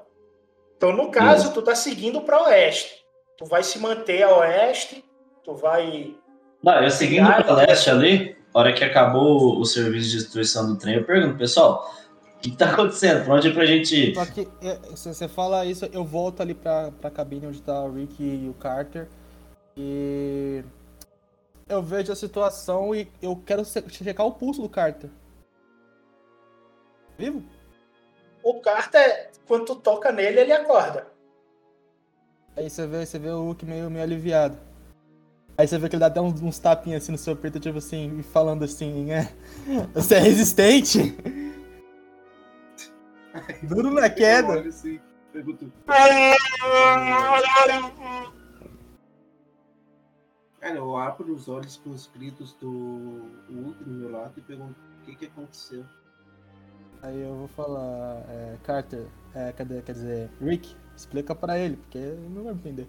Então, no caso, tu tá seguindo para oeste. Tu vai se manter a oeste, tu vai. Não, eu seguindo para leste ali, a hora que acabou o serviço de destruição do trem, eu pergunto, pessoal, o que tá acontecendo? Pra onde é pra gente ir? Só que é, se você fala isso, eu volto ali pra, pra cabine onde tá o Rick e o Carter. E eu vejo a situação e eu quero checar o pulso do Carter. Vivo? O Carter, quando tu toca nele, ele acorda. Aí você vê, você vê o Hulk meio, meio aliviado. Aí você vê que ele dá até uns, uns tapinhas assim no seu peito, tipo assim, e falando assim, é. Você é resistente? Duro na queda. Olho assim. Cara, eu abro os olhos com os gritos do Hulk do meu lado e pergunto o que que aconteceu. Aí eu vou falar, é, Carter, é, cadê, quer dizer, Rick, explica pra ele, porque ele não vai entender.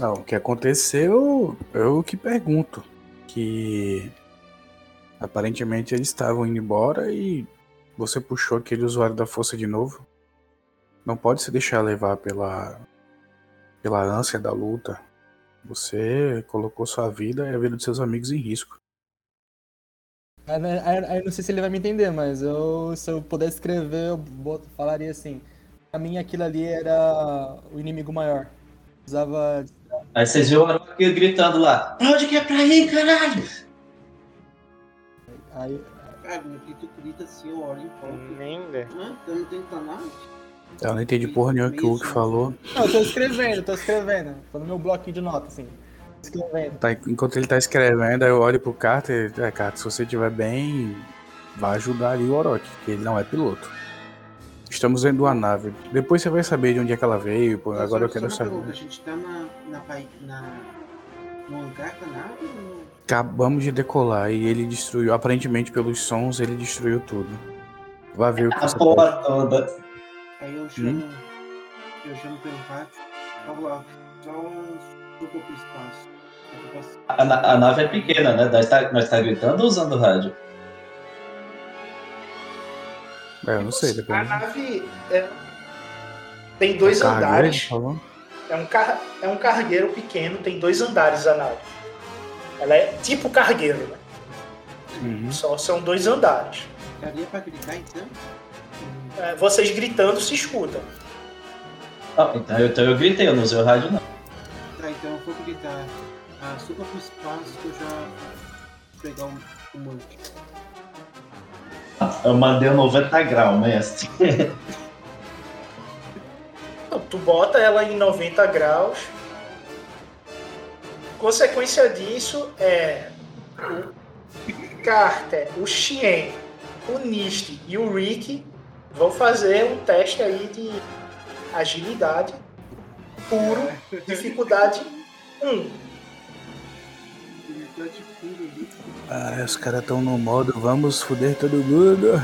Não, o que aconteceu, eu que pergunto. Que aparentemente eles estavam indo embora e você puxou aquele usuário da força de novo. Não pode se deixar levar pela, pela ânsia da luta. Você colocou sua vida e a vida de seus amigos em risco. Aí, não sei se ele vai me entender, mas eu, se eu pudesse escrever, eu boto- falaria assim. Pra mim aquilo ali era o inimigo maior. Precisava. Aí vocês viram o Aroque gritando lá, pra onde que é pra ir, caralho? Aí, Cara, no que tu grita assim, eu olho e falo. Ah, não tem canal? Eu não entendi porra nenhuma que o Hulk falou. Não, eu tô escrevendo, eu tô escrevendo. Tô no meu bloquinho de nota, assim. Escrevendo. Tá, enquanto ele tá escrevendo, aí eu olho pro Carter. É, Carter, se você estiver bem, vai ajudar ali o Orochi, que ele não é piloto. Estamos de uma nave. Depois você vai saber de onde é que ela veio. Pô, Mas agora eu quero saber. pergunta, A gente tá na, na, na, no hangar da nave ou Acabamos de decolar e ele destruiu. Aparentemente, pelos sons, ele destruiu tudo. Vai ver o que A você porra pode. toda. Aí eu chamo, eu chamo pelo rádio. Vamos lá, só pro espaço. A, na- a nave é pequena, né? Nós tá, nós tá gritando ou usando o rádio? É, eu não sei, A depende. nave é- tem dois Cargueiro, andares. falou? É um, car... é um cargueiro pequeno, tem dois andares a nave. Ela é tipo cargueiro, né? Uhum. Só são dois andares. Daria pra gritar então? É, vocês gritando se escutam. Não, então, eu, então eu gritei, eu não usei o rádio não. Então eu vou gritar. Ah, suba pro espaço que eu já vou pegar um, um manche. Eu mandei um 90 graus, mestre. Então, tu bota ela em 90 graus. Consequência disso é o Carter, o Xien, o Nist e o Rick vão fazer um teste aí de agilidade puro, dificuldade 1. Ah, os caras estão no modo vamos foder todo mundo.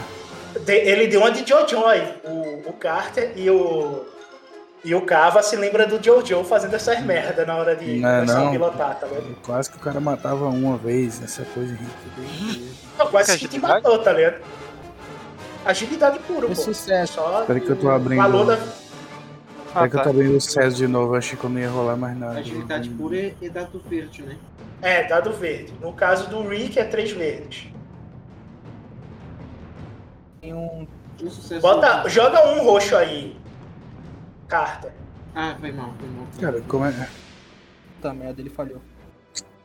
Ele deu uma de Jojo aí. O, o Carter e o. E o Kava se lembra do Jojo fazendo essas merda na hora de Não é começar não. a pilotar, tá vendo? Quase que o cara matava uma vez, essa coisa ridícula. Não, quase que te matou, tá ligado? Agilidade pura, pô. sucesso. Só Espera que eu tô abrindo. valor da. Espera que eu tá. tô abrindo o César de novo, achei que eu não ia rolar mais nada. Agilidade pura é, é dado verde, né? É, dado verde. No caso do Rick é três verdes. Tem um. Um sucesso. Bota, joga um roxo aí. Carter. Ah, foi mal, foi mal. Cara, como é. Puta merda, ele falhou.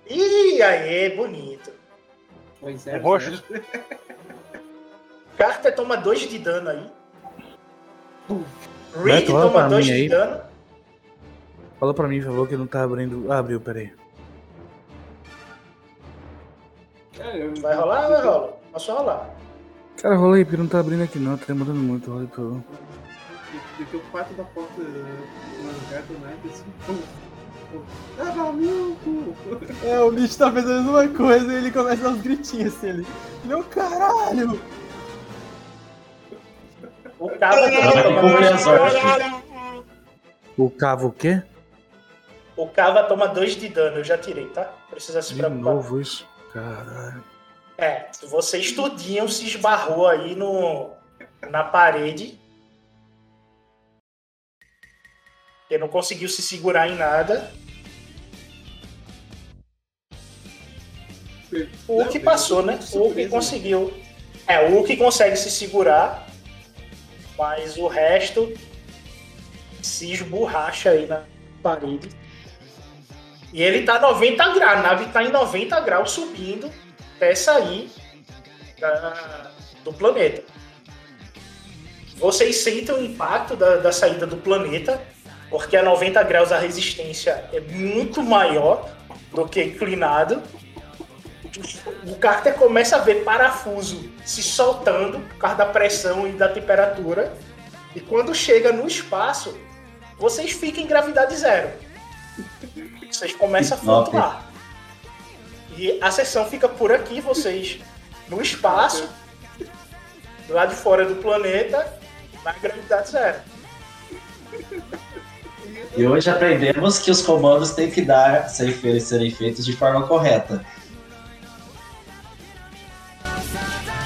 Ih, aí, bonito. Foi É zero. roxo? Carter toma dois de dano aí. Rick Beto, toma pra dois mim de aí. dano. Fala pra mim, por favor, que não tá abrindo. Ah, abriu, peraí. Vai rolar ou vai rolar? Posso rolar. Cara, rola aí, porque não tá abrindo aqui não, tá demorando muito, rola aí, por favor. Porque o quatro da porta do nada assim. Ah, Valmil! cu. É, o bicho tá fazendo a mesma coisa e ele começa a dar uns gritinhos assim ali. Meu caralho! O vai toma. O cavo o quê? o Cava toma 2 de dano, eu já tirei, tá? Precisa se De preocupar. novo isso? Caralho. É, vocês tudinho se esbarrou aí no, na parede. Ele não conseguiu se segurar em nada. O que passou, né? O que conseguiu. É, o que consegue se segurar, mas o resto se esborracha aí na parede. E ele tá 90 graus, a nave tá em 90 graus subindo até sair da- do planeta. Vocês sentem o impacto da, da saída do planeta, porque a 90 graus a resistência é muito maior do que inclinado. O Carter começa a ver parafuso se soltando por causa da pressão e da temperatura. E quando chega no espaço, vocês ficam em gravidade zero. Vocês começam a flutuar. E a sessão fica por aqui, vocês no espaço, lá de fora do planeta, na gravidade zero. E hoje aprendemos que os comandos têm que dar, ser- serem feitos de forma correta. さだ